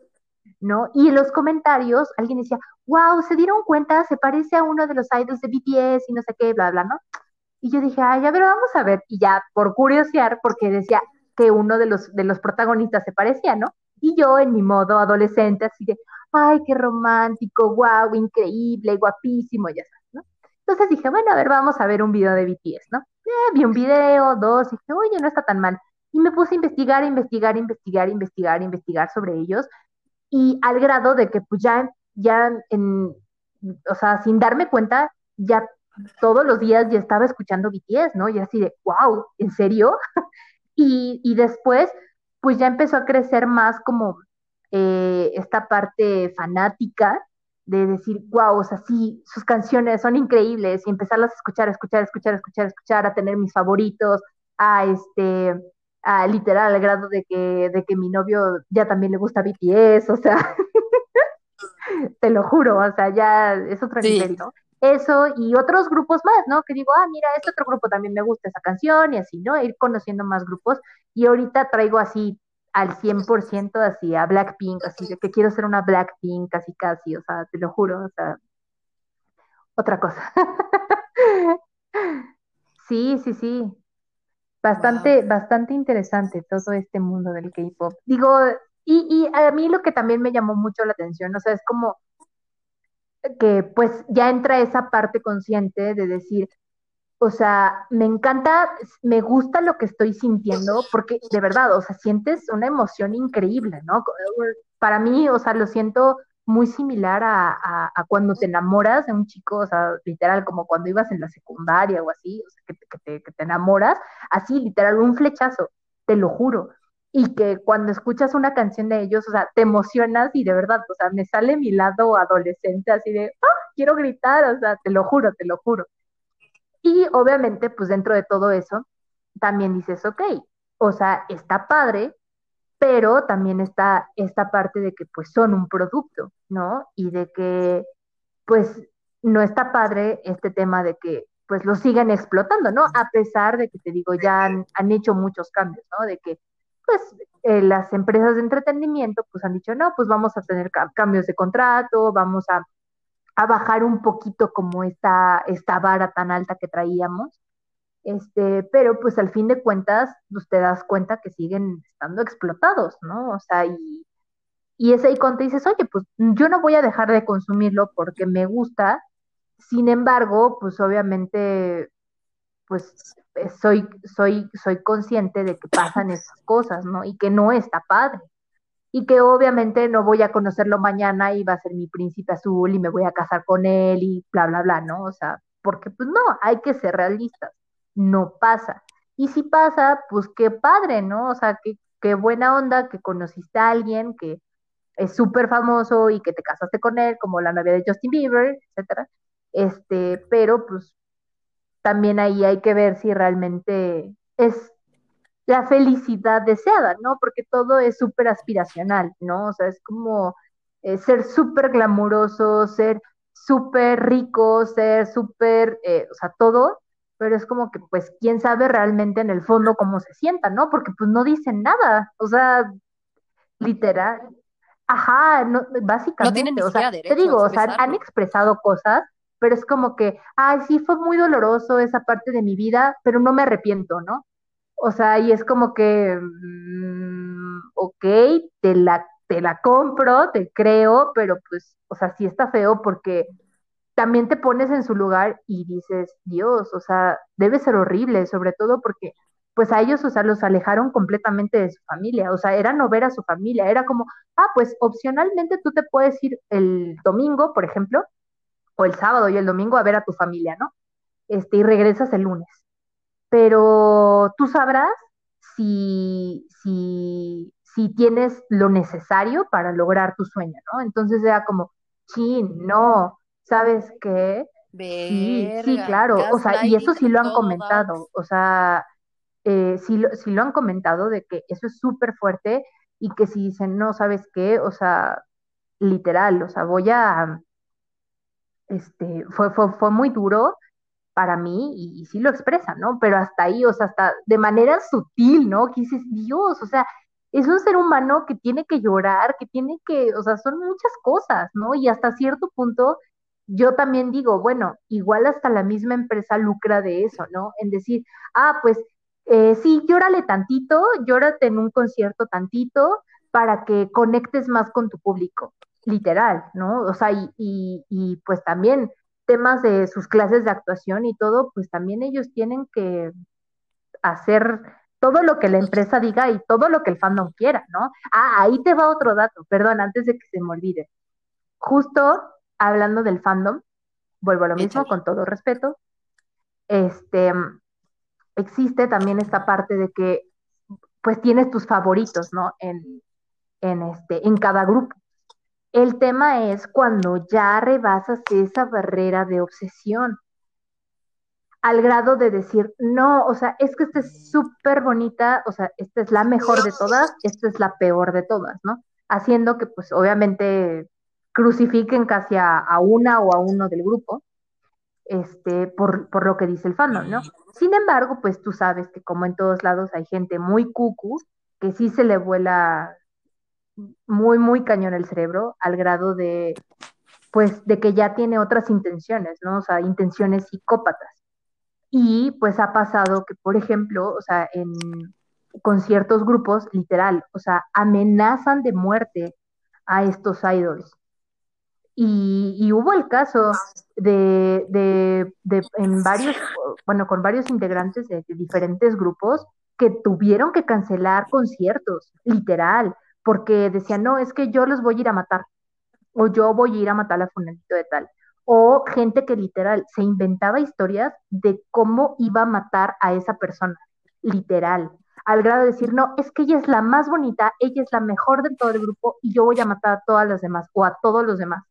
¿no? Y en los comentarios alguien decía, wow, se dieron cuenta, se parece a uno de los idols de BTS y no sé qué, bla, bla, ¿no? Y yo dije, ay, a ver, vamos a ver. Y ya, por curiosear, porque decía que uno de los, de los protagonistas se parecía, ¿no? Y yo, en mi modo adolescente, así de, ay, qué romántico, wow, increíble, guapísimo, ya sabes, ¿no? Entonces dije, bueno, a ver, vamos a ver un video de BTS, ¿no? Eh, vi un video, dos, y dije, oye, no está tan mal. Y me puse a investigar, investigar, investigar, investigar, investigar sobre ellos. Y al grado de que pues ya, ya en, o sea, sin darme cuenta, ya todos los días ya estaba escuchando BTS, ¿no? Y así de, wow, ¿en serio? <laughs> y, y después, pues ya empezó a crecer más como eh, esta parte fanática de decir, wow, o sea, sí, sus canciones son increíbles y empezarlas a escuchar, escuchar, escuchar, escuchar, escuchar, a tener mis favoritos, a este, literal al grado de que, de que mi novio ya también le gusta BTS, o sea, <laughs> te lo juro, o sea, ya es otro nivel, ¿no? Eso y otros grupos más, ¿no? Que digo, ah, mira, este otro grupo también me gusta esa canción y así, ¿no? Ir conociendo más grupos y ahorita traigo así al 100% así a Blackpink, así de que quiero ser una Blackpink casi casi, o sea, te lo juro, o sea, otra cosa. <laughs> sí, sí, sí, Bastante, bastante interesante todo este mundo del K-pop. Digo, y, y a mí lo que también me llamó mucho la atención, o sea, es como que pues ya entra esa parte consciente de decir, o sea, me encanta, me gusta lo que estoy sintiendo, porque de verdad, o sea, sientes una emoción increíble, ¿no? Para mí, o sea, lo siento muy similar a, cuando te enamoras de un chico, o sea, literal, como cuando ibas en la secundaria o así, o sea, que, te, que te enamoras, así, literal, un flechazo, te lo juro. Y que cuando escuchas una canción de ellos, o sea, te emocionas y de verdad, o sea, me sale mi lado adolescente así de, ¡ah! Quiero gritar, o sea, te lo juro, te lo juro. Y obviamente, pues dentro de todo eso, también dices, ok, o sea, está padre, pero también está esta parte de que pues son un producto, ¿no? Y de que pues no está padre este tema de que pues lo siguen explotando, ¿no? A pesar de que te digo, ya han, hecho muchos cambios, ¿no? De que pues eh, las empresas de entretenimiento pues han dicho, no, pues vamos a tener cambios de contrato, vamos a, a bajar un poquito como esta, esta vara tan alta que traíamos este, pero pues al fin de cuentas, pues te das cuenta que siguen estando explotados, ¿no? O sea, y, y es ahí cuando te dices, oye, pues yo no voy a dejar de consumirlo porque me gusta, sin embargo, pues obviamente, pues eh, soy, soy, soy consciente de que pasan esas cosas, ¿no? Y que no está padre. Y que obviamente no voy a conocerlo mañana y va a ser mi príncipe azul y me voy a casar con él y bla, bla, bla, ¿no? O sea, porque pues no, hay que ser realistas no pasa. Y si pasa, pues qué padre, ¿no? O sea, qué, qué buena onda que conociste a alguien que es súper famoso y que te casaste con él, como la novia de Justin Bieber, etcétera. Este, pero pues también ahí hay que ver si realmente es la felicidad deseada, ¿no? Porque todo es súper aspiracional, ¿no? O sea, es como eh, ser súper glamuroso, ser súper rico, ser súper, eh, o sea, todo, pero es como que pues quién sabe realmente en el fondo cómo se sienta, ¿no? Porque pues no dicen nada, o sea, literal, ajá, no, básicamente, o sea, te digo, o sea, han expresado cosas, pero es como que, ay, sí, fue muy doloroso esa parte de mi vida, pero no me arrepiento, ¿no? O sea, y es como que, mm, ok, te la, te la compro, te creo, pero pues, o sea, sí está feo porque también te pones en su lugar y dices, Dios, o sea, debe ser horrible, sobre todo porque pues a ellos, o sea, los alejaron completamente de su familia, o sea, era no ver a su familia, era como, ah, pues opcionalmente tú te puedes ir el domingo, por ejemplo, o el sábado y el domingo a ver a tu familia, ¿no? Este, y regresas el lunes. Pero tú sabrás si, si, si tienes lo necesario para lograr tu sueño, ¿no? Entonces era como, chin, no, ¿sabes qué? sí, sí, claro, o sea, y eso sí lo han comentado, o sea, eh, sí, lo, sí lo han comentado de que eso es súper fuerte y que si dicen, no, ¿sabes qué? O sea, literal, o sea, voy a, este, fue, fue, fue muy duro para mí y, sí lo expresa, ¿no? Pero hasta ahí, o sea, hasta de manera sutil, ¿no? Que dices, Dios, o sea, es un ser humano que tiene que llorar, que tiene que, o sea, son muchas cosas, ¿no? Y hasta cierto punto yo también digo, bueno, igual hasta la misma empresa lucra de eso, ¿no? En decir, ah, pues eh, sí, llórale tantito, llórate en un concierto tantito para que conectes más con tu público, literal, ¿no? O sea, y, y, y pues también temas de sus clases de actuación y todo, pues también ellos tienen que hacer todo lo que la empresa diga y todo lo que el fandom quiera, ¿no? Ah, ahí te va otro dato, perdón, antes de que se me olvide. Justo hablando del fandom, vuelvo a lo mismo, con todo respeto, este, existe también esta parte de que pues tienes tus favoritos, ¿no? En, en, este, en cada grupo. El tema es cuando ya rebasas esa barrera de obsesión al grado de decir, no, o sea, es que esta es súper bonita, o sea, esta es la mejor de todas, esta es la peor de todas, ¿no? Haciendo que, pues, obviamente crucifiquen casi a, una o a uno del grupo, este, por, por, lo que dice el fandom, ¿no? Sin embargo, pues tú sabes que como en todos lados hay gente muy cucu, que sí se le vuela muy, muy cañón el cerebro, al grado de, pues, de que ya tiene otras intenciones, ¿no? O sea, intenciones psicópatas. Y pues ha pasado que, por ejemplo, o sea, en, con ciertos grupos, literal, o sea, amenazan de muerte a estos idols. Y, hubo el caso de, de, de, en varios, bueno, con varios integrantes de, diferentes grupos que tuvieron que cancelar conciertos, literal, porque decían, no, es que yo los voy a ir a matar. o yo voy a ir a matar a fulanito de tal, o gente que literal se inventaba historias de cómo iba a matar a esa persona, literal, al grado de decir, no, es que ella es la más bonita, ella es la mejor de todo el grupo y yo voy a matar a todas las demás o a todos los demás.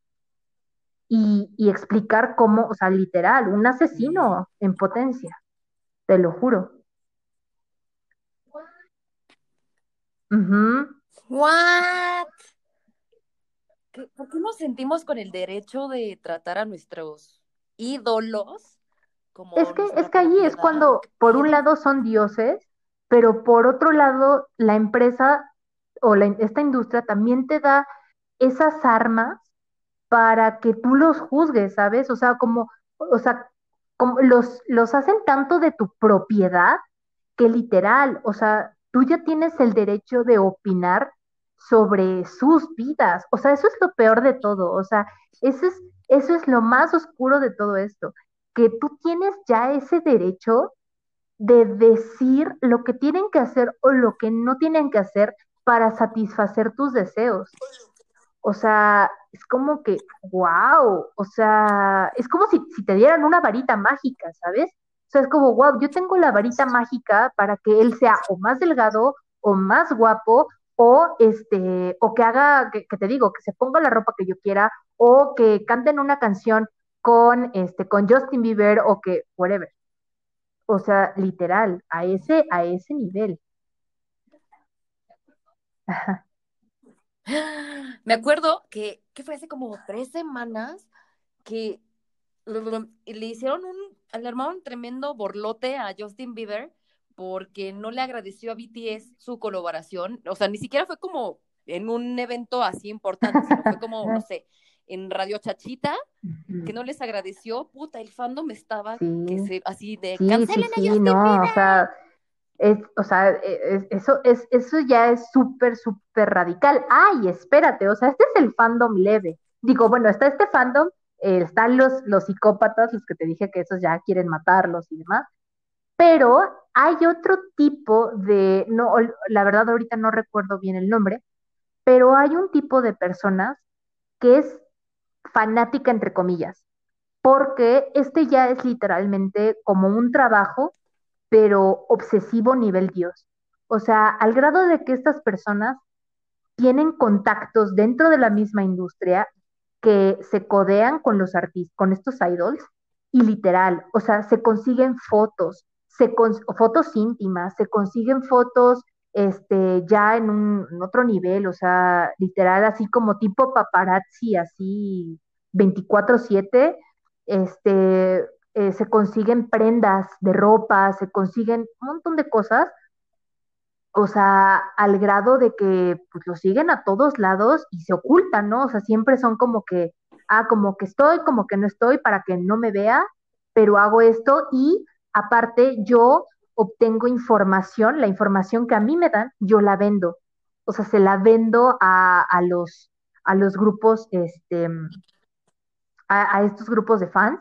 Y, y explicar cómo, o sea, literal, un asesino en potencia, te lo juro. What? ¿Por qué nos sentimos con el derecho de tratar a nuestros ídolos como es que es que allí es cuando por un lado son dioses, pero por otro lado la empresa o la, esta industria también te da esas armas para que tú los juzgues, ¿sabes? O sea, como, o sea, como los, los hacen tanto de tu propiedad que literal, o sea, tú ya tienes el derecho de opinar sobre sus vidas. O sea, eso es lo peor de todo. O sea, eso es, eso es lo más oscuro de todo esto, que tú tienes ya ese derecho de decir lo que tienen que hacer o lo que no tienen que hacer para satisfacer tus deseos. O sea, es como que, wow, o sea, es como si, si te dieran una varita mágica, ¿sabes? Sea, es como, wow, yo tengo la varita mágica para que él sea o más delgado o más guapo o este o que haga que, te digo que se ponga la ropa que yo quiera o que canten una canción con este con Justin Bieber o que whatever o sea literal a ese a ese nivel. Me acuerdo que, que fue hace como tres semanas que le hicieron un, le armaron un tremendo borlote a Justin Bieber porque no le agradeció a BTS su colaboración, o sea, ni siquiera fue como en un evento así importante, sino fue como, no <laughs> sé, en Radio Chachita, que no les agradeció, puta, el fandom estaba que se, así de cancelen a Justin no, o sea, es, o sea, e, eso, es, eso ya es súper, súper radical. Ay, espérate, o sea, este es el fandom leve. Digo, bueno, está este fandom eh, están los, los psicópatas, los que te dije que esos ya quieren matarlos y demás, pero hay otro tipo de, no, la verdad ahorita no recuerdo bien el nombre, pero hay un tipo de personas que es fanática entre comillas, porque este ya es literalmente como un trabajo, pero obsesivo nivel Dios. O sea, al grado de que estas personas tienen contactos dentro de la misma industria que se codean con los artistas, con estos idols, y literal, o sea, se consiguen fotos, se fotos íntimas, se consiguen fotos este, ya en, un, otro nivel, o sea, literal, así como tipo paparazzi, así 24/7, este, eh, se consiguen prendas de ropa, se consiguen un montón de cosas o sea, al grado de que pues lo siguen a todos lados y se ocultan, ¿no? O sea, siempre son como que, ah, como que estoy, como que no estoy para que no me vea, pero hago esto y aparte yo obtengo información, la información que a mí me dan, yo la vendo. O sea, se la vendo a, a los, a los grupos, este, a, a estos grupos de fans,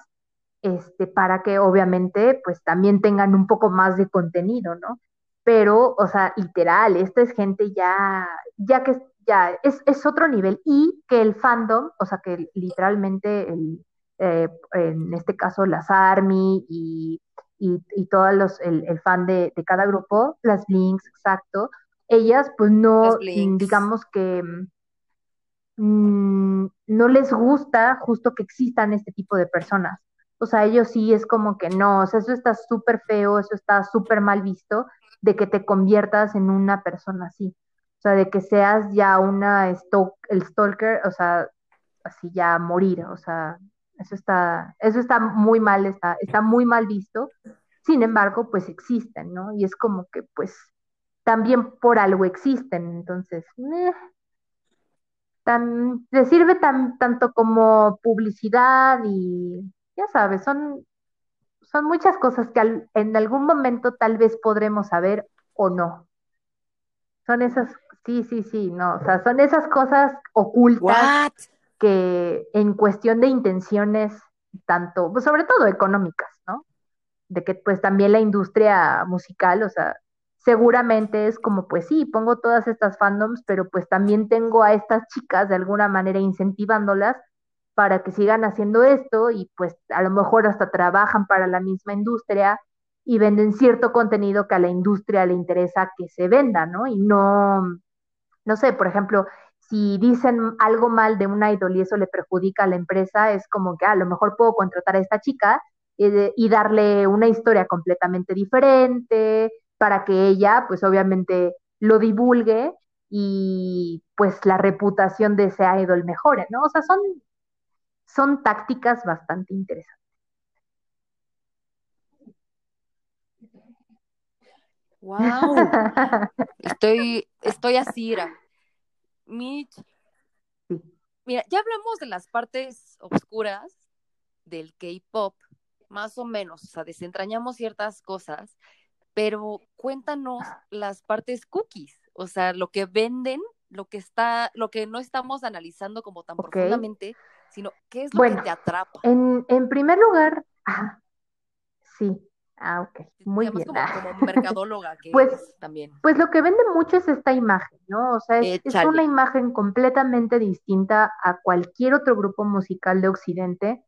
este, para que obviamente pues también tengan un poco más de contenido, ¿no? Pero, o sea, literal, esta es gente ya, ya que ya es, es otro nivel y que el fandom, o sea, que literalmente el, eh, en este caso las ARMY y, y, y todos los, el, el fan de, de, cada grupo, las Blinks, exacto, ellas pues no, digamos que mmm, no les gusta justo que existan este tipo de personas. O sea, ellos sí es como que no, o sea, eso está súper feo, eso está súper mal visto de que te conviertas en una persona así. O sea, de que seas ya una el stalker, o sea, así ya morir, o sea, eso está, eso está muy mal, está, está muy mal visto. Sin embargo, pues existen, ¿no? Y es como que, pues, también por algo existen, entonces, eh, tan, le sirve tan, tanto como publicidad y, ya sabes, son son muchas cosas que en algún momento tal vez podremos saber o no. Son esas, sí, sí, sí, no, o sea, son esas cosas ocultas que en cuestión de intenciones, tanto, pues sobre todo económicas, ¿no? De que pues también la industria musical, o sea, seguramente es como, pues sí, pongo todas estas fandoms, pero pues también tengo a estas chicas de alguna manera incentivándolas para que sigan haciendo esto y pues a lo mejor hasta trabajan para la misma industria y venden cierto contenido que a la industria le interesa que se venda, ¿no? Y no, no sé, por ejemplo, si dicen algo mal de un idol y eso le perjudica a la empresa, es como que ah, a lo mejor puedo contratar a esta chica eh, y darle una historia completamente diferente para que ella, pues obviamente, lo divulgue y pues la reputación de ese idol mejore, ¿no? O sea, son, son tácticas bastante interesantes. Wow. <laughs> estoy, estoy así, Mitch. Mira, ya hablamos de las partes oscuras del K-pop, más o menos, o sea, desentrañamos ciertas cosas, pero cuéntanos las partes cookies, o sea, lo que venden, lo que está, lo que no estamos analizando como tan profundamente, sino qué es lo que te atrapa. En, en primer lugar, sí, Ah, ok, muy bien. Como, como <laughs> mercadóloga que pues, también. Pues lo que vende mucho es esta imagen, ¿no? O sea, es, una imagen completamente distinta a cualquier otro grupo musical de Occidente,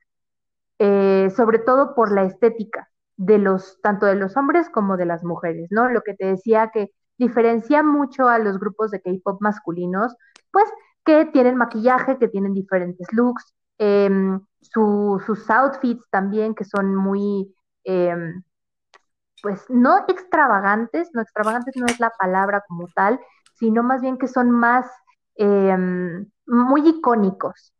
eh, sobre todo por la estética de los, tanto de los hombres como de las mujeres, ¿no? Lo que te decía que diferencia mucho a los grupos de K-pop masculinos, pues que tienen maquillaje, que tienen diferentes looks, em, sus outfits también, que son muy em, pues no extravagantes, no extravagantes no es la palabra como tal, sino más bien que son más em, muy icónicos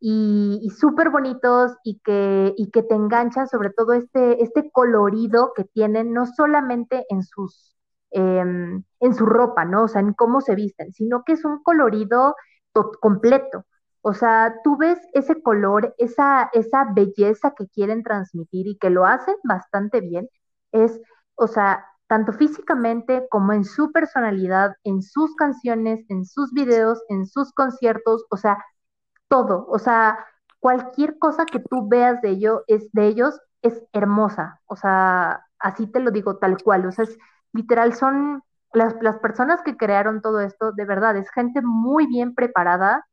y, súper bonitos y que, y que te enganchan sobre todo este, este colorido que tienen no solamente en sus em, en su ropa, ¿no? O sea, en cómo se visten, sino que es un colorido completo. O sea, tú ves ese color, esa, esa belleza que quieren transmitir y que lo hacen bastante bien, es, o sea, tanto físicamente como en su personalidad, en sus canciones, en sus videos, en sus conciertos, o sea, todo, o sea, cualquier cosa que tú veas de ello es de ellos es hermosa, o sea, así te lo digo tal cual, o sea, es literal son las, las personas que crearon todo esto, de verdad, es gente muy bien preparada,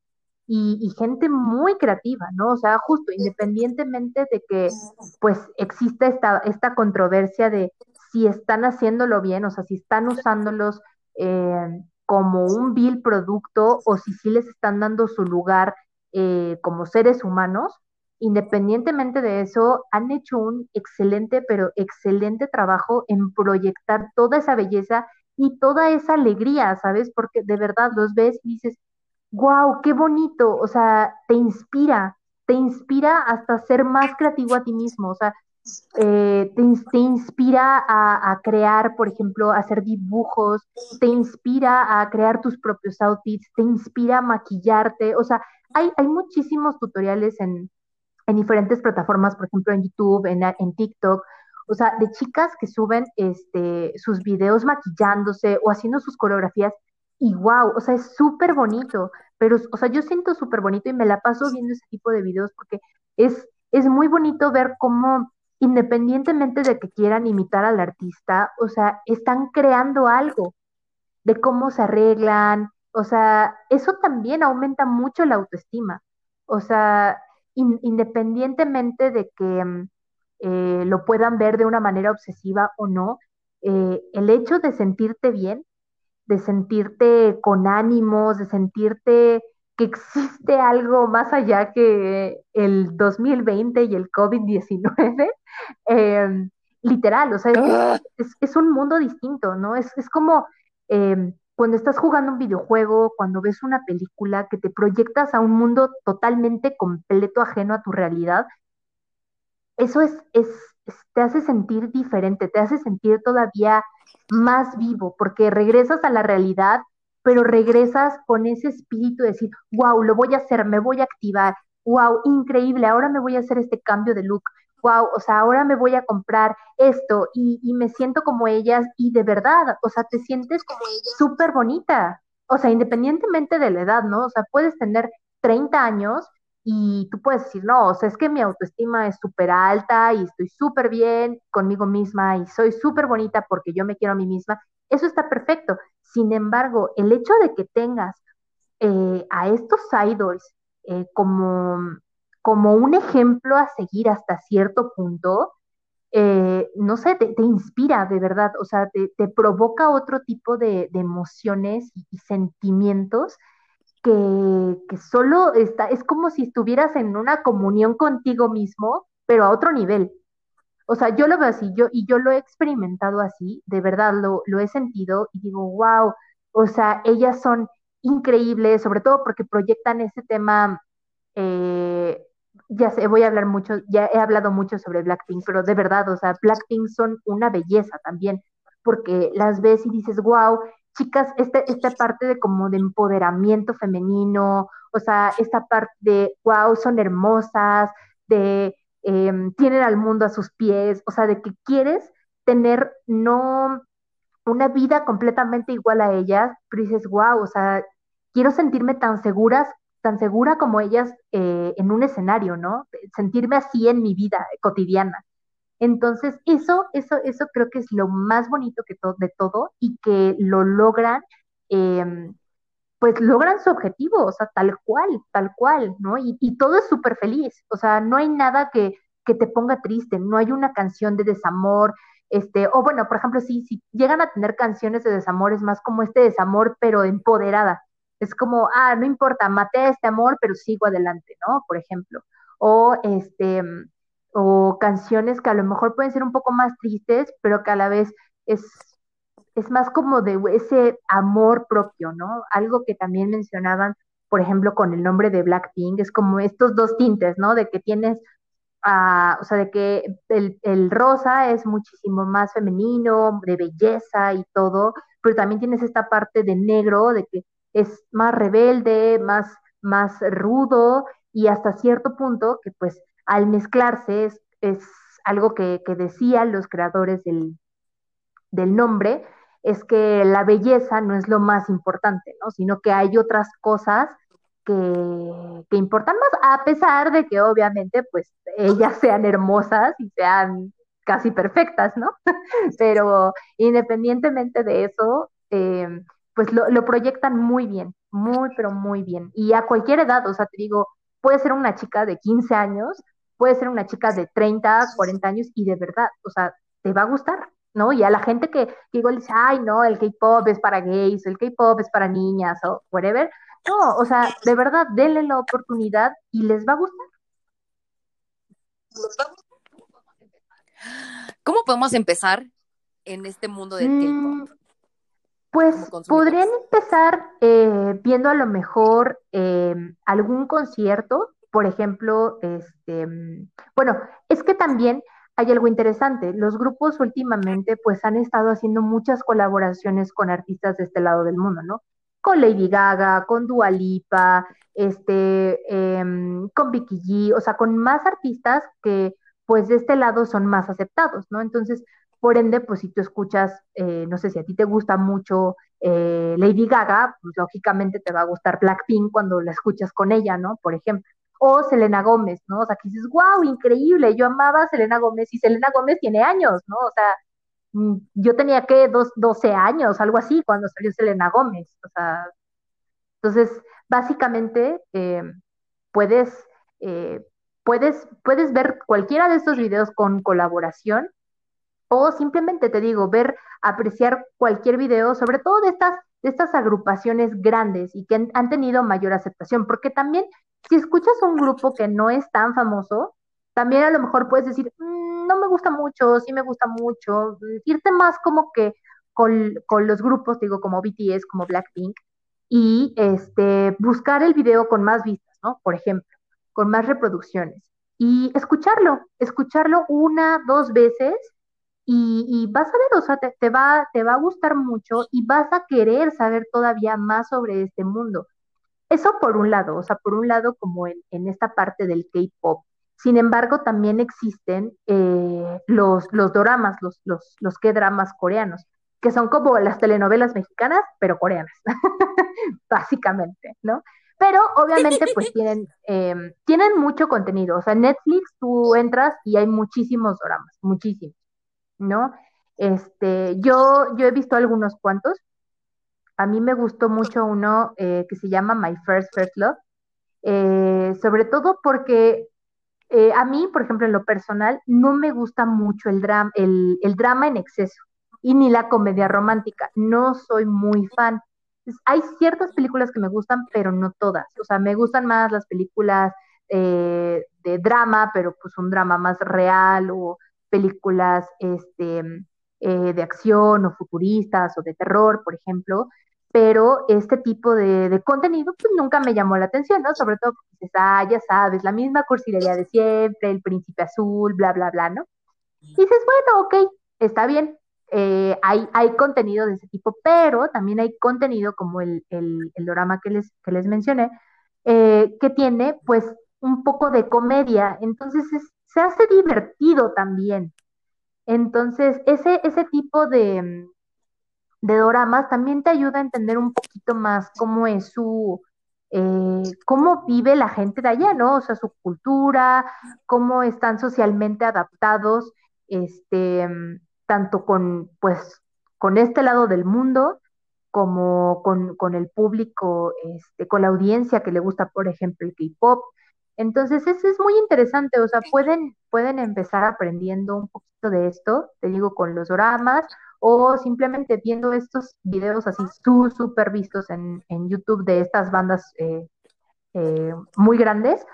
y, gente muy creativa, ¿no? O sea, justo independientemente de que pues exista esta, esta controversia de si están haciéndolo bien, o sea, si están usándolos eh, como un vil producto o si sí les están dando su lugar eh, como seres humanos, independientemente de eso, han hecho un excelente, pero excelente trabajo en proyectar toda esa belleza y toda esa alegría, ¿sabes? Porque de verdad los ves y dices, wow, qué bonito, o sea, te inspira, te inspira hasta ser más creativo a ti mismo, o sea, eh, te, inspira a, crear, por ejemplo, hacer dibujos, te inspira a crear tus propios outfits, te inspira a maquillarte, o sea, hay, hay muchísimos tutoriales en, en diferentes plataformas, por ejemplo, en YouTube, en, en TikTok, o sea, de chicas que suben este, sus videos maquillándose o haciendo sus coreografías y wow, o sea, es súper bonito, pero, o sea, yo siento súper bonito y me la paso viendo ese tipo de videos porque es, es muy bonito ver cómo, independientemente de que quieran imitar al artista, o sea, están creando algo de cómo se arreglan, o sea, eso también aumenta mucho la autoestima, o sea, independientemente de que mm, eh, lo puedan ver de una manera obsesiva o no, eh, el hecho de sentirte bien de sentirte con ánimos, de sentirte que existe algo más allá que el 2020 y el COVID-19, <laughs> em, literal, o sea, ¡Ah! es, un mundo distinto, ¿no? Es, como em, cuando estás jugando un videojuego, cuando ves una película que te proyectas a un mundo totalmente completo, ajeno a tu realidad, eso es, te hace sentir diferente, te hace sentir todavía más vivo, porque regresas a la realidad, pero regresas con ese espíritu de decir, wow, lo voy a hacer, me voy a activar, wow, increíble, ahora me voy a hacer este cambio de look, wow, o sea, ahora me voy a comprar esto y, y me siento como ellas y de verdad, o sea, te sientes súper bonita, o sea, independientemente de la edad, ¿no? O sea, puedes tener 30 años y tú puedes decir, no, o sea, es que mi autoestima es súper alta y estoy súper bien conmigo misma y soy súper bonita porque yo me quiero a mí misma. eso está perfecto. Sin embargo, el hecho de que tengas eh, a estos idols eh, como, como un ejemplo a seguir hasta cierto punto, eh, no sé, te, inspira de verdad, o sea, te, provoca otro tipo de, emociones y, sentimientos que, que, solo está, es como si estuvieras en una comunión contigo mismo, pero a otro nivel. O sea, yo lo veo así, yo, y yo lo he experimentado así, de verdad lo, lo he sentido y digo, wow, o sea, ellas son increíbles, sobre todo porque proyectan ese tema eh, ya sé, voy a hablar mucho, ya he hablado mucho sobre Blackpink, pero de verdad, o sea, Blackpink son una belleza también, porque las ves y dices, wow, chicas, esta parte de como de empoderamiento femenino, o sea, esta parte de, wow, son hermosas, de, em, tienen al mundo a sus pies, o sea, de que quieres tener no una vida completamente igual a ellas, pero dices, wow, o sea, quiero sentirme tan seguras tan segura como ellas eh, en un escenario, ¿no? Sentirme así en mi vida cotidiana. Entonces, eso, eso, eso creo que es lo más bonito que de todo y que lo logran, em, pues logran su objetivo, o sea, tal cual, tal cual, ¿no? Y, todo es súper feliz, o sea, no hay nada que, que te ponga triste, no hay una canción de desamor, este, o bueno, por ejemplo, si, si llegan a tener canciones de desamor, es más como este desamor, pero empoderada, es como, ah, no importa, maté este amor, pero sigo adelante, ¿no? Por ejemplo. O este, o canciones que a lo mejor pueden ser un poco más tristes, pero que a la vez es, es más como de ese amor propio, ¿no? Algo que también mencionaban, por ejemplo, con el nombre de Blackpink, es como estos dos tintes, ¿no? De que tienes, ah, o sea, de que el, el rosa es muchísimo más femenino, de belleza y todo, pero también tienes esta parte de negro, de que es más rebelde, más, más rudo y hasta cierto punto que pues al mezclarse es, es algo que, decían los creadores del, del, nombre, es que la belleza no es lo más importante, ¿no? Sino que hay otras cosas que, que importan más, a pesar de que obviamente pues ellas <laughs> sean hermosas y sean casi perfectas, ¿no? <laughs> Pero independientemente de eso, eh, pues lo, lo, proyectan muy bien, muy, pero muy bien. Y a cualquier edad, o sea, te digo, puede ser una chica de 15 años, puede ser una chica de 30, 40 años y de verdad, o sea, te va a gustar, ¿no? Y a la gente que, que igual dice, ay, no, el K-pop es para gays, el K-pop es para niñas o whatever. No, o sea, de verdad, denle la oportunidad y les va a gustar. ¿Cómo podemos empezar en este mundo del K-pop? Pues podrían empezar eh, viendo a lo mejor eh, algún concierto, por ejemplo, este, bueno, es que también hay algo interesante. Los grupos últimamente pues han estado haciendo muchas colaboraciones con artistas de este lado del mundo, ¿no? Con Lady Gaga, con Dua Lipa, este, em, con Vicky G, o sea, con más artistas que pues de este lado son más aceptados, ¿no? Entonces, por ende, pues si tú escuchas, eh, no sé si a ti te gusta mucho eh, Lady Gaga, pues lógicamente te va a gustar Blackpink cuando la escuchas con ella, ¿no? Por ejemplo. O Selena Gómez, ¿no? O sea, que dices, wow, increíble, yo amaba a Selena Gómez y Selena Gómez tiene años, ¿no? O sea, mm, yo tenía que dos, 12 años, algo así, cuando salió Selena Gómez. O sea, entonces, básicamente, eh, puedes, puedes, puedes ver cualquiera de estos videos con colaboración o simplemente te digo, ver, apreciar cualquier video, sobre todo de estas, de estas agrupaciones grandes y que han, tenido mayor aceptación, porque también si escuchas un grupo que no es tan famoso, también a lo mejor puedes decir, mm, no me gusta mucho, sí me gusta mucho, irte más como que con, con, los grupos, digo, como BTS, como Blackpink, y este, buscar el video con más vistas, ¿no? Por ejemplo, con más reproducciones. Y escucharlo, escucharlo una, dos veces y, vas a ver, o sea, te, va, te va a gustar mucho y vas a querer saber todavía más sobre este mundo. Eso por un lado, o sea, por un lado como en, en esta parte del K-Pop. Sin embargo, también existen eh, los, los doramas, los, los, los K-dramas coreanos, que son como las telenovelas mexicanas, pero coreanas, <laughs> básicamente, ¿no? Pero obviamente pues <laughs> tienen, em, tienen mucho contenido. O sea, Netflix tú entras y hay muchísimos doramas, muchísimos. ¿No? Este, yo, yo he visto algunos cuantos. A mí me gustó mucho uno eh, que se llama My First First Love, eh, sobre todo porque eh, a mí, por ejemplo, en lo personal, no me gusta mucho el, drama, el, drama en exceso y ni la comedia romántica. No soy muy fan. hay ciertas películas que me gustan, pero no todas. O sea, me gustan más las películas de drama, pero pues un drama más real o películas este, de acción o futuristas o de terror, por ejemplo pero este tipo de, contenido pues nunca me llamó la atención, ¿no? Sobre todo porque ah, ya sabes, la misma cursilería de siempre, el príncipe azul, bla, bla, bla, ¿no? Y dices, bueno, ok, está bien, eh, hay, hay contenido de ese tipo, pero también hay contenido como el, el, el drama que les, que les mencioné, eh, que tiene pues un poco de comedia, entonces se hace divertido también. Entonces, ese, ese tipo de, de doramas también te ayuda a entender un poquito más cómo es su, eh, cómo vive la gente de allá, ¿no? O sea, su cultura, cómo están socialmente adaptados, este, tanto con, pues, con este lado del mundo, como con, con el público, este, con la audiencia que le gusta, por ejemplo, el K-pop. Entonces, eso es muy interesante, o sea, pueden, pueden empezar aprendiendo un poquito de esto, te digo, con los dramas o simplemente viendo estos videos así súper vistos en, YouTube de estas bandas eh, eh, muy grandes.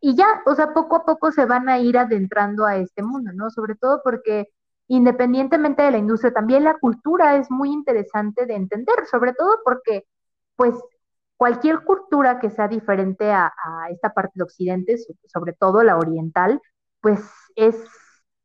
Y ya, o sea, poco a poco se van a ir adentrando a este mundo, ¿no? Sobre todo porque independientemente de la industria, también la cultura es muy interesante de entender, sobre todo porque, pues, cualquier cultura que sea diferente a, esta parte de Occidente, sobre todo la oriental, pues es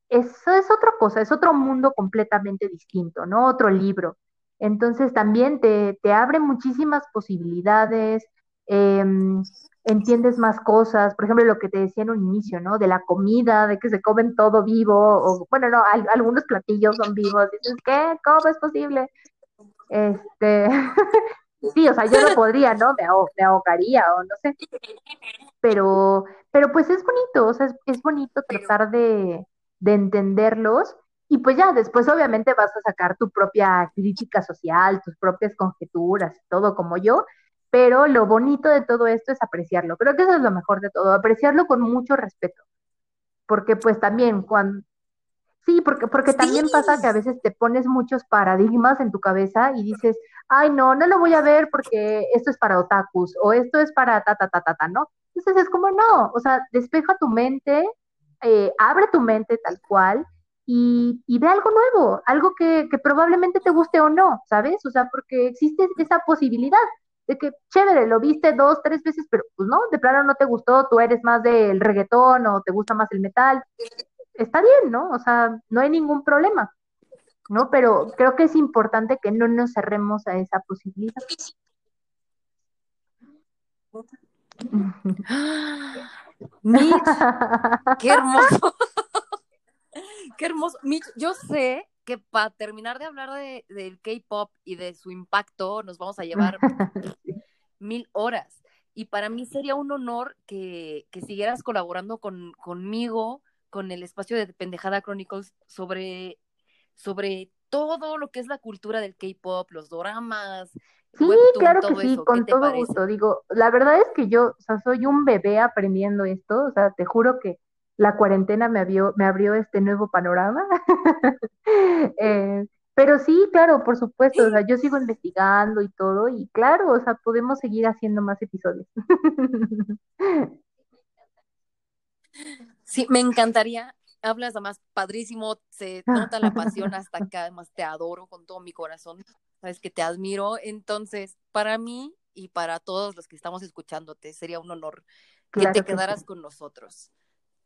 eso es otra cosa, es otro mundo completamente distinto, ¿no? Otro libro. Entonces también te, te abre muchísimas posibilidades, em, entiendes más cosas, por ejemplo, lo que te decía en un inicio, ¿no? De la comida, de que se comen todo vivo, o bueno, no, algunos platillos son vivos, dices, ¿qué? ¿Cómo es posible? Este, <laughs> sí, o sea, yo no podría, ¿no? Me, me ahogaría o no sé. Pero, pero pues es bonito, o sea, es bonito tratar de, de entenderlos y pues ya después obviamente vas a sacar tu propia crítica social, tus propias conjeturas, todo como yo, pero lo bonito de todo esto es apreciarlo. Creo que eso es lo mejor de todo, apreciarlo con mucho respeto. Porque pues también cuando... Sí, porque, porque también pasa que a veces te pones muchos paradigmas en tu cabeza y dices, ay, no, no lo voy a ver porque esto es para otakus o esto es para ta, ta, ta, ta, ta, ¿no? Entonces es como, no, o sea, despeja tu mente, eh, abre tu mente tal cual y, ve algo nuevo, algo que, probablemente te guste o no, ¿sabes? O sea, porque existe esa posibilidad de que, chévere, lo viste dos, tres veces, pero pues no, de plano no te gustó, tú eres más del reggaetón o te gusta más el metal. Está bien, ¿no? O sea, no hay ningún problema, ¿no? Pero creo que es importante que no nos cerremos a esa posibilidad. <laughs> Mitch, <laughs> qué hermoso. <laughs> qué hermoso. Mitch, yo sé que para terminar de hablar de, del K-pop y de su impacto, nos vamos a llevar mil horas. Y para mí sería un honor que, que siguieras colaborando con, conmigo, con el espacio de Pendejada Chronicles, sobre, sobre todo lo que es la cultura del K-pop, los doramas, Sí, claro que sí, con todo gusto. Digo, la verdad es que yo, o sea, soy un bebé aprendiendo esto, o sea, te juro que la cuarentena me abrió, me abrió este nuevo panorama. <laughs> eh, pero sí, claro, por supuesto, o sea, yo sigo investigando y todo, y claro, o sea, podemos seguir haciendo más episodios. <laughs> sí, me encantaría. Hablas además padrísimo, se nota la pasión <laughs> hasta acá, además te adoro con todo mi corazón sabes que te admiro. Entonces, para mí y para todos los que estamos escuchándote, sería un honor que te quedaras con nosotros.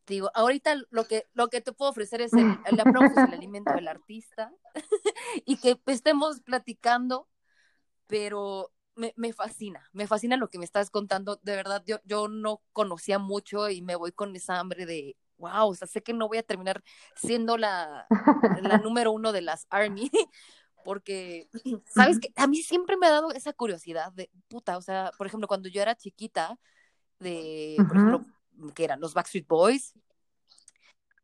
Digo, ahorita lo que, lo que te puedo ofrecer es el, el aplauso, el alimento del artista <laughs> y que estemos platicando, pero me, me, fascina, me fascina lo que me estás contando. De verdad, yo, yo no conocía mucho y me voy con esa hambre de, wow, o sea, sé que no voy a terminar siendo la, la <laughs> número uno de las Army, <laughs> porque, <clears throat> ¿sabes que A mí siempre me ha dado esa curiosidad de, puta, o sea, por ejemplo, cuando yo era chiquita, de, por ejemplo, que eran los Backstreet Boys,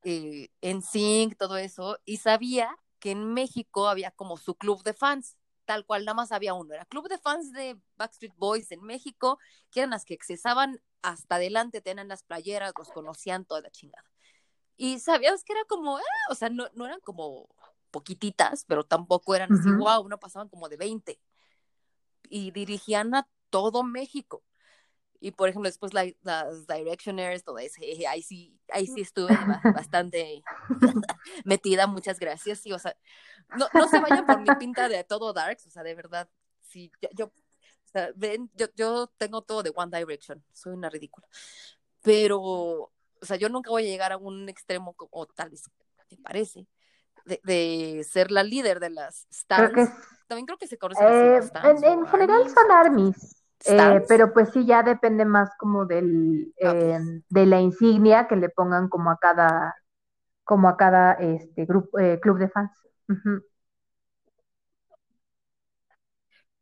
eh, en Sync, todo eso, y sabía que en México había como su club de fans, tal cual nada más había uno, era club de fans de Backstreet Boys en México, que eran las que accesaban hasta adelante, tenían las playeras, los conocían toda la chingada. Y sabías que era como, ah, o sea, no, no eran como poquititas, pero tampoco eran así, wow, no pasaban como de 20. Y dirigían a todo México. Y por ejemplo, después las Directioners, todo eso, ahí sí, ahí sí estuve bastante <laughs> metida, muchas gracias. Sí, o sea, no, no se vayan por mi pinta de todo Darks, o sea, de verdad, sí, yo, o sea, ven, yo, yo tengo todo de One Direction, soy una ridícula. Pero, o sea, yo nunca voy a llegar a un extremo, como tal vez te parece, de, ser la líder de las stars. También creo que se conoce eh, En, general son armies. Eh, pero pues sí, ya depende más como del, eh, de la insignia que le pongan como a cada, como a cada este grupo, club de fans.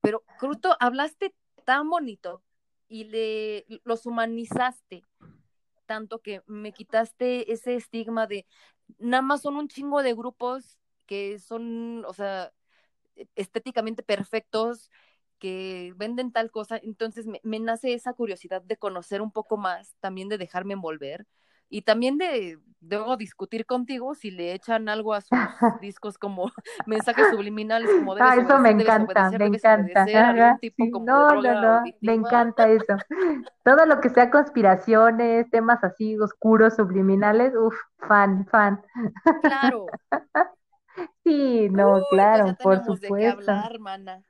Pero, Cruto, hablaste tan bonito y le los humanizaste tanto que me quitaste ese estigma de nada más son un chingo de grupos que son, o sea, estéticamente perfectos, que venden tal cosa, entonces me, me, nace esa curiosidad de conocer un poco más, también de dejarme envolver y también de debo discutir contigo si le echan algo a sus <laughs> discos como <laughs> mensajes subliminales como ah, eso me encanta me encanta. no no no me encanta eso. Todo lo que sea conspiraciones temas así oscuros subliminales uff fan fan. Claro. <laughs> Sí no pues claro por supuesto de hablar, mana.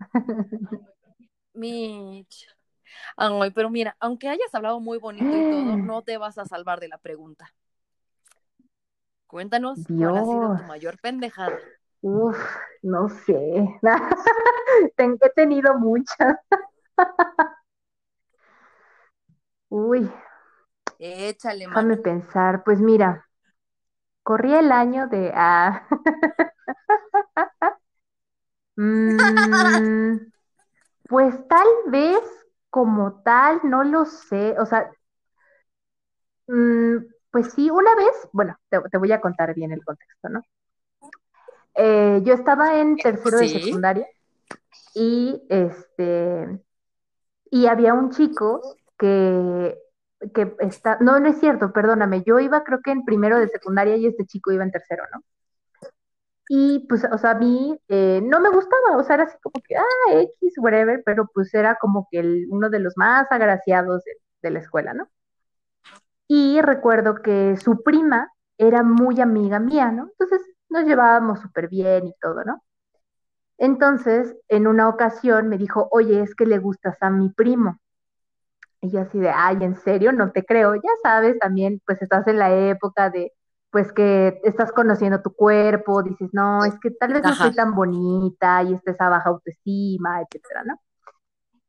Mitch Ay, pero mira, aunque hayas hablado muy bonito y todo, <gasps> no te vas a salvar de la pregunta. Cuéntanos cuál ha sido tu mayor pendejada. Uf, no sé. <laughs> He tenido muchas. <laughs> Uy. Échale, Déjame pensar. Pues mira, corrí el año de. Ah. <laughs> Mm, pues tal vez como tal, no lo sé, o sea, mm, pues sí, una vez, bueno, te, voy a contar bien el contexto, ¿no? Eh, yo estaba en tercero de secundaria y este y había un chico que que está, no, no es cierto, perdóname, yo iba creo que en primero de secundaria y este chico iba en tercero, ¿no? Y pues, o sea, a mí eh, no me gustaba, o sea, era así como que, ah, X, whatever, pero pues era como que uno de los más agraciados de, la escuela, ¿no? Y recuerdo que su prima era muy amiga mía, ¿no? Entonces nos llevábamos súper bien y todo, ¿no? Entonces, en una ocasión me dijo, oye, es que le gustas a mi primo. Y yo así de, ay, ¿en serio? No te creo. Ya sabes, también, pues estás en la época de pues que estás conociendo tu cuerpo, dices, no, es que tal vez no soy tan bonita y estés a baja autoestima, etcétera, ¿no?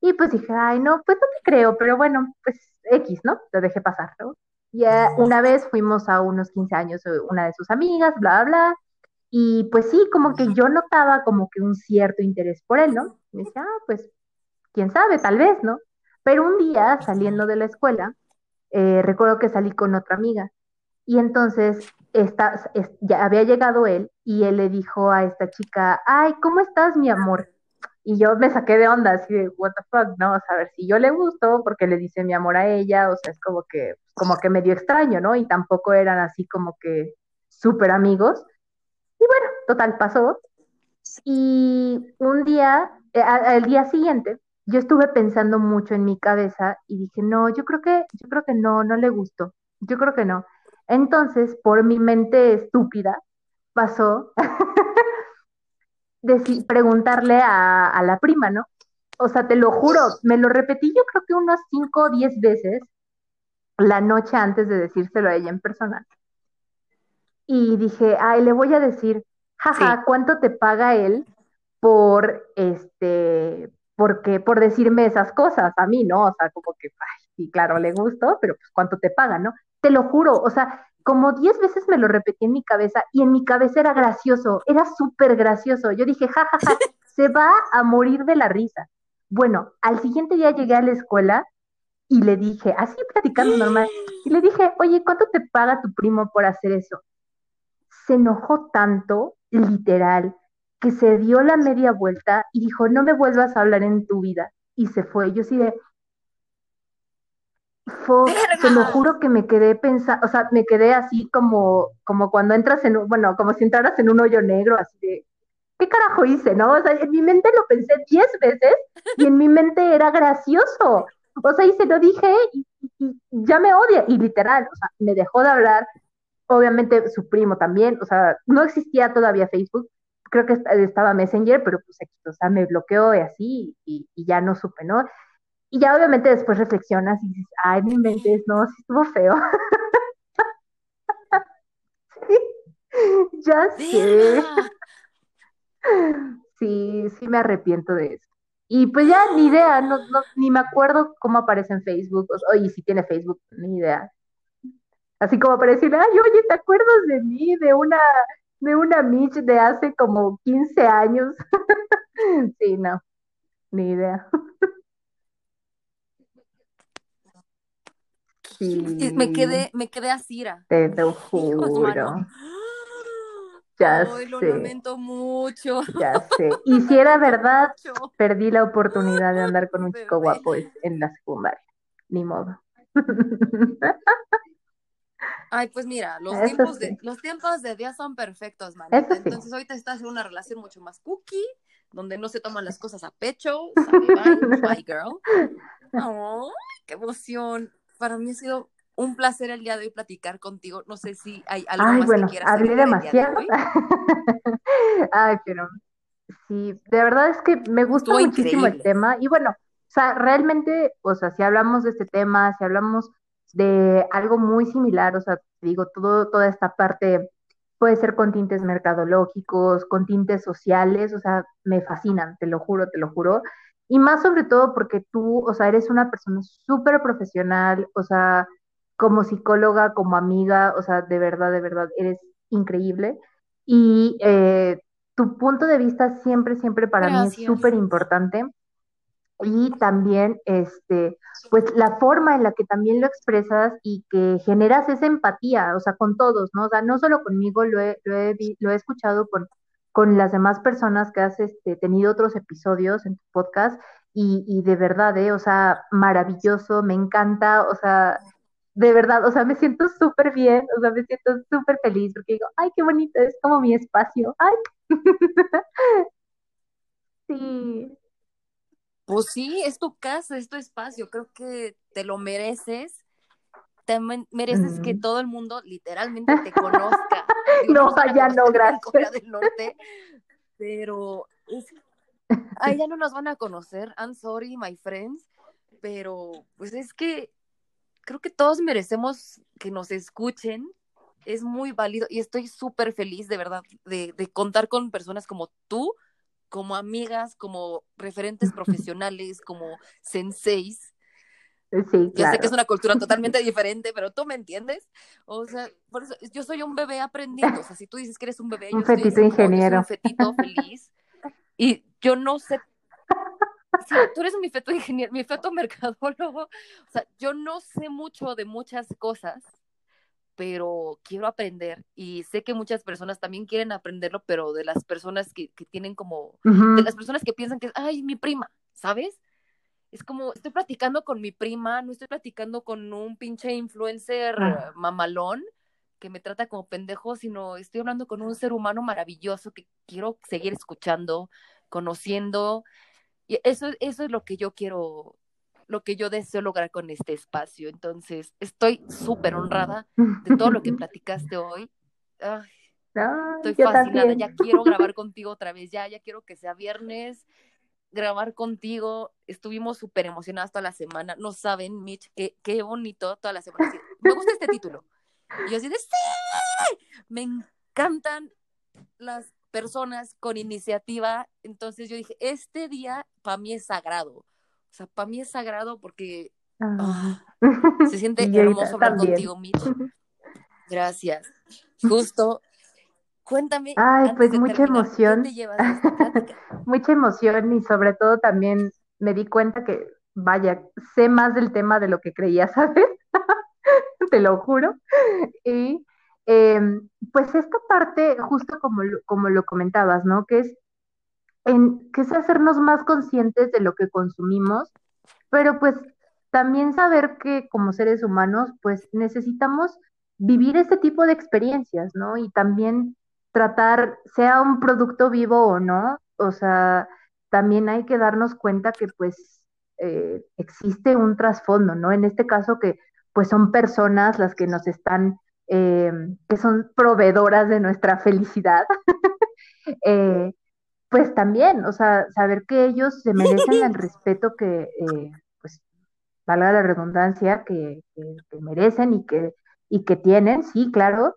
Y pues dije, ay, no, pues no te creo, pero bueno, pues X, ¿no? Te dejé pasar, ¿no? Y eh, una vez fuimos a unos 15 años eh, una de sus amigas, bla, bla, bla, y pues sí, como que yo notaba como que un cierto interés por él, ¿no? Y me decía, ah, pues, quién sabe, tal vez, ¿no? Pero un día, saliendo de la escuela, eh, recuerdo que salí con otra amiga y entonces esta, ya había llegado él y él le dijo a esta chica, ay, ¿cómo estás, mi amor? Y yo me saqué de onda, así de, what the fuck, ¿no? O a ver, si yo le gusto porque le dice mi amor a ella, o sea, es como que, como que medio extraño, ¿no? Y tampoco eran así como que súper amigos. Y bueno, total, pasó. Y un día, eh, al día siguiente, yo estuve pensando mucho en mi cabeza y dije, no, yo creo que, yo creo que no, no le gustó. Yo creo que no. Entonces, por mi mente estúpida, pasó <laughs> de preguntarle a, la prima, ¿no? O sea, te lo juro, me lo repetí yo creo que unos cinco o diez veces la noche antes de decírselo a ella en persona. Y dije, ay, le voy a decir, jaja, ¿cuánto te paga él por este, porque, por decirme esas cosas a mí, ¿no? O sea, como que, ay, sí, claro, le gustó, pero pues cuánto te paga, ¿no? Te lo juro, o sea, como diez veces me lo repetí en mi cabeza y en mi cabeza era gracioso, era súper gracioso. Yo dije, jajaja, ja, ja, <laughs> se va a morir de la risa. Bueno, al siguiente día llegué a la escuela y le dije, así platicando <gasps> normal, y le dije, oye, ¿cuánto te paga tu primo por hacer eso? Se enojó tanto literal, que se dio la media vuelta y dijo, no me vuelvas a hablar en tu vida. Y se fue. Yo sí de, te lo juro que me quedé pensando, o sea, me quedé así como, como cuando entras en un, bueno, como si entraras en un hoyo negro, así de, ¿qué carajo hice, no? O sea, en mi mente lo pensé diez veces y en mi mente era gracioso. O sea, y se lo dije y, ya me odia, y literal, o sea, me dejó de hablar, obviamente su primo también, o sea, no existía todavía Facebook, creo que estaba Messenger, pero pues, o sea, me bloqueó y así, y, y ya no supe, ¿no? Y ya obviamente después reflexionas y dices, ay, no inventes, no, sí estuvo feo. <laughs> sí, ya sé. Sí, sí me arrepiento de eso. Y pues ya ni idea, no, no, ni me acuerdo cómo aparece en Facebook, o, y si tiene Facebook, ni idea. Así como apareció, ay, oye, ¿te acuerdas de mí? De una, de una Mitch de hace como 15 años. <laughs> sí, no, ni idea. Me quedé, me quedé así, Te lo <laughs> juro. Ya sé. lo lamento mucho. Ya <laughs> sé. Y si era verdad, perdí la oportunidad de <laughs> andar con un chico guapo en la secundaria. Ni modo. Ay, pues mira, los tiempos, de, los tiempos de día son perfectos, man. Entonces ahorita estás en una relación mucho más cookie, donde no se toman las cosas a pecho. bye, girl. Ay, qué emoción para mí ha sido un placer el día de hoy platicar contigo. No sé si hay algo Ay, más bueno, que quieras hablé demasiado. <laughs> Ay, pero sí, de verdad es que me gustó muchísimo el tema. Y bueno, o sea, realmente, o sea, si hablamos de este tema, si hablamos de algo muy similar, o sea, digo, todo, toda esta parte puede ser con tintes mercadológicos, con tintes sociales, o sea, me fascinan, te lo juro, te lo juro. Y más sobre todo porque tú, o sea, eres una persona súper profesional, o sea, como psicóloga, como amiga, o sea, de verdad, de verdad, eres increíble. Y eh, tu punto de vista siempre, siempre para mí es súper importante. Y también, este, pues la forma en la que también lo expresas y que generas esa empatía, o sea, con todos, ¿no? O sea, no solo conmigo, lo he, lo he, lo he escuchado con con las demás personas que has este, tenido otros episodios en tu podcast y, y de verdad, ¿eh? o sea, maravilloso, me encanta, o sea, de verdad, o sea, me siento súper bien, o sea, me siento súper feliz porque digo, ay, qué bonito, es como mi espacio, ay. <laughs> sí. Pues sí, es tu casa, es tu espacio, creo que te lo mereces también mereces que todo el mundo literalmente te <laughs> conozca. no, allá no, gracias. del Norte, pero ya no nos van a conocer. I'm sorry, my friends, pero pues es que creo que todos merecemos que nos escuchen. Es muy válido y estoy súper feliz, de verdad, de, de contar con personas como tú, como amigas, como referentes <laughs> profesionales, como senseis, Sí, Ya sé que es una cultura <laughs> totalmente diferente, pero tú me entiendes. O sea, por eso yo soy un bebé aprendiendo. O sea, si tú dices que eres un bebé, <laughs> un fetito ingeniero. un fetito feliz. Y yo no sé. Tú eres mi feto ingeniero, mi feto mercadólogo. O sea, yo no sé mucho de muchas cosas, pero quiero aprender. Y sé que muchas personas también quieren aprenderlo, pero de las personas que, que tienen como. De las personas que piensan que, ay, mi prima, ¿sabes? Es como, estoy platicando con mi prima, no estoy platicando con un pinche influencer ah. mamalón que me trata como pendejo, sino estoy hablando con un ser humano maravilloso que quiero seguir escuchando, conociendo. Y eso, eso es lo que yo quiero, lo que yo deseo lograr con este espacio. Entonces, estoy súper honrada de todo lo que <laughs> platicaste hoy. estoy fascinada, ya quiero grabar <laughs> contigo otra vez, ya, ya quiero que sea viernes, grabar contigo. Estuvimos súper emocionadas toda la semana. No saben, Mitch, qué, qué bonito toda la semana. me gusta este título. Y yo así de, ¡sí! Me encantan las personas con iniciativa. Entonces yo dije, este día para mí es sagrado. O sea, para mí es sagrado porque ah, se siente <laughs> hermoso hablar contigo, Mitch. <laughs> Gracias. Justo Cuéntame. Ay, pues mucha emoción. <laughs> mucha emoción y sobre todo también me di cuenta que, vaya, sé más del tema de lo que creía <laughs> saber, te lo juro. Y em, pues esta parte, justo como, como lo comentabas, ¿no? Que es, en, que es hacernos más conscientes de lo que consumimos, pero pues también saber que como seres humanos, pues necesitamos vivir este tipo de experiencias, ¿no? Y también tratar, sea un producto vivo o no, o sea, también hay que darnos cuenta que pues eh, existe un trasfondo, ¿no? En este caso que pues son personas las que nos están, eh, que son proveedoras de nuestra felicidad, <laughs> eh, pues también, o sea, saber que ellos se merecen el <laughs> respeto que, pues, valga la redundancia, que, merecen y que, y que tienen, sí, claro,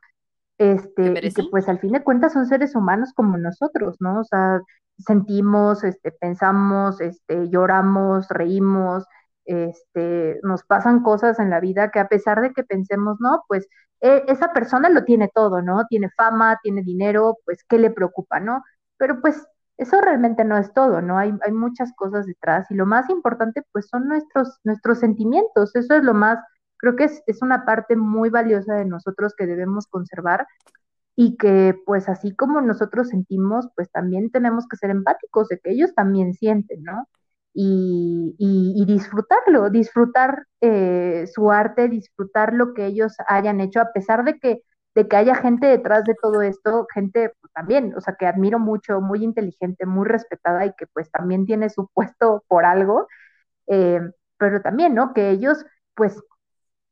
este, y que pues al fin de cuentas son seres humanos como nosotros, ¿no? O sea, sentimos, este, pensamos, este, lloramos, reímos, este, nos pasan cosas en la vida que a pesar de que pensemos, no, pues e, esa persona lo tiene todo, ¿no? Tiene fama, tiene dinero, pues, ¿qué le preocupa, no? Pero pues eso realmente no es todo, ¿no? Hay, hay muchas cosas detrás y lo más importante, pues, son nuestros, nuestros sentimientos. Eso es lo más, creo que es, es una parte muy valiosa de nosotros que debemos conservar y que pues así como nosotros sentimos, pues también tenemos que ser empáticos de que ellos también sienten, ¿no? Y, y, disfrutarlo, disfrutar eh, su arte, disfrutar lo que ellos hayan hecho, a pesar de que, de que haya gente detrás de todo esto, gente pues, también, o sea, que admiro mucho, muy inteligente, muy respetada y que pues también tiene su puesto por algo, eh, pero también, ¿no? Que ellos pues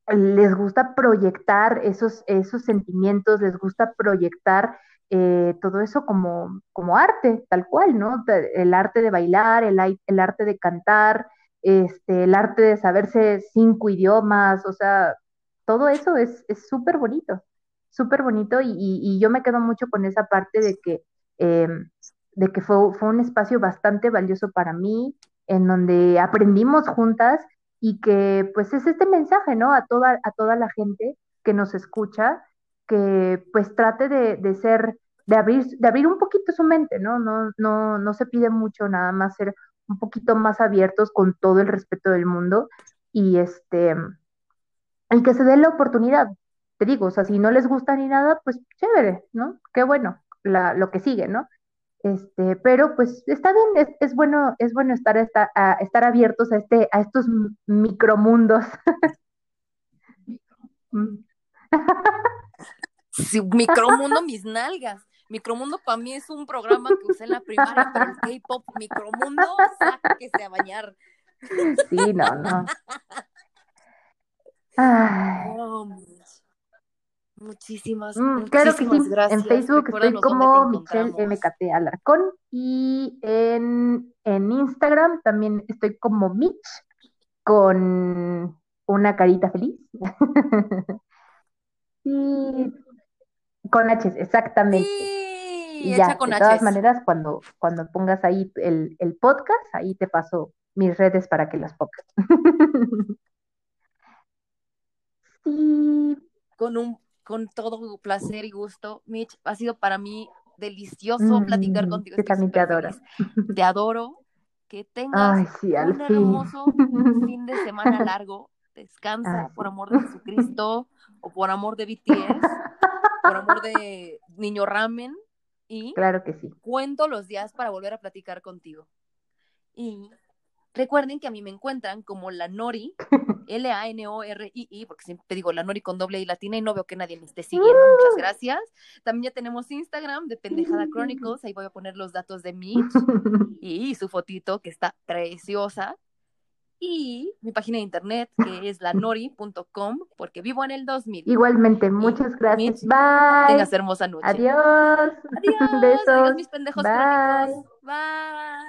les gusta proyectar esos, esos sentimientos, les gusta proyectar eh, todo eso como, como arte, tal cual, ¿no? El arte de bailar, el, el arte de cantar, este, el arte de saberse cinco idiomas, o sea, todo eso es súper bonito, súper bonito y, yo me quedo mucho con esa parte de que, em, de que fue, fue un espacio bastante valioso para mí, en donde aprendimos juntas y que pues es este mensaje, ¿no? A toda, a toda la gente que nos escucha, que pues trate de, de ser, de abrir, de abrir un poquito su mente, ¿no? No, no, no se pide mucho, nada más ser un poquito más abiertos con todo el respeto del mundo y este, y que se dé la oportunidad. Te digo, o sea, si no les gusta ni nada, pues chévere, ¿no? Qué bueno, la, lo que sigue, ¿no? Este, pero pues está bien, es, bueno, es bueno estar, estar abiertos a este, a estos micromundos. <laughs> sí, micromundo, mis nalgas. Micromundo para mí es un programa que usé en la primaria, pero el K-pop, micromundo, sáquese a bañar. Sí, no, no. <laughs> Ay. Muchísimas, mm, claro que sí. En Facebook estoy como Michelle MKT Alarcón y en, en, Instagram también estoy como Mitch con una carita feliz. <laughs> y con H, exactamente. y ya, de todas maneras, cuando, cuando pongas ahí el, el podcast, ahí te paso mis redes para que las pongas. <laughs> sí. Con un con todo placer y gusto. Mitch, ha sido para mí delicioso platicar contigo. también te adoro. Te adoro. Que tengas un hermoso fin. de semana <laughs> largo. Descansa por amor de Jesucristo o por amor de BTS, por amor de Niño Ramen. Y claro que sí. Cuento los días para volver a platicar contigo. Y Recuerden que a mí me encuentran como la Nori, L-A-N-O-R-I-I, porque siempre digo la Nori con doble I latina y no veo que nadie me esté siguiendo. Muchas gracias. También ya tenemos Instagram de Pendejada <laughs> Chronicles. Ahí voy a poner los datos de Mitch <laughs> y su fotito que está preciosa. Y mi página de internet que es lanori.com porque vivo en el 2000. Igualmente, muchas gracias. Bye. Tengas hermosa noche. Adiós. <laughs> Adiós. Besos. Adiós, mis pendejos Bye. Bye.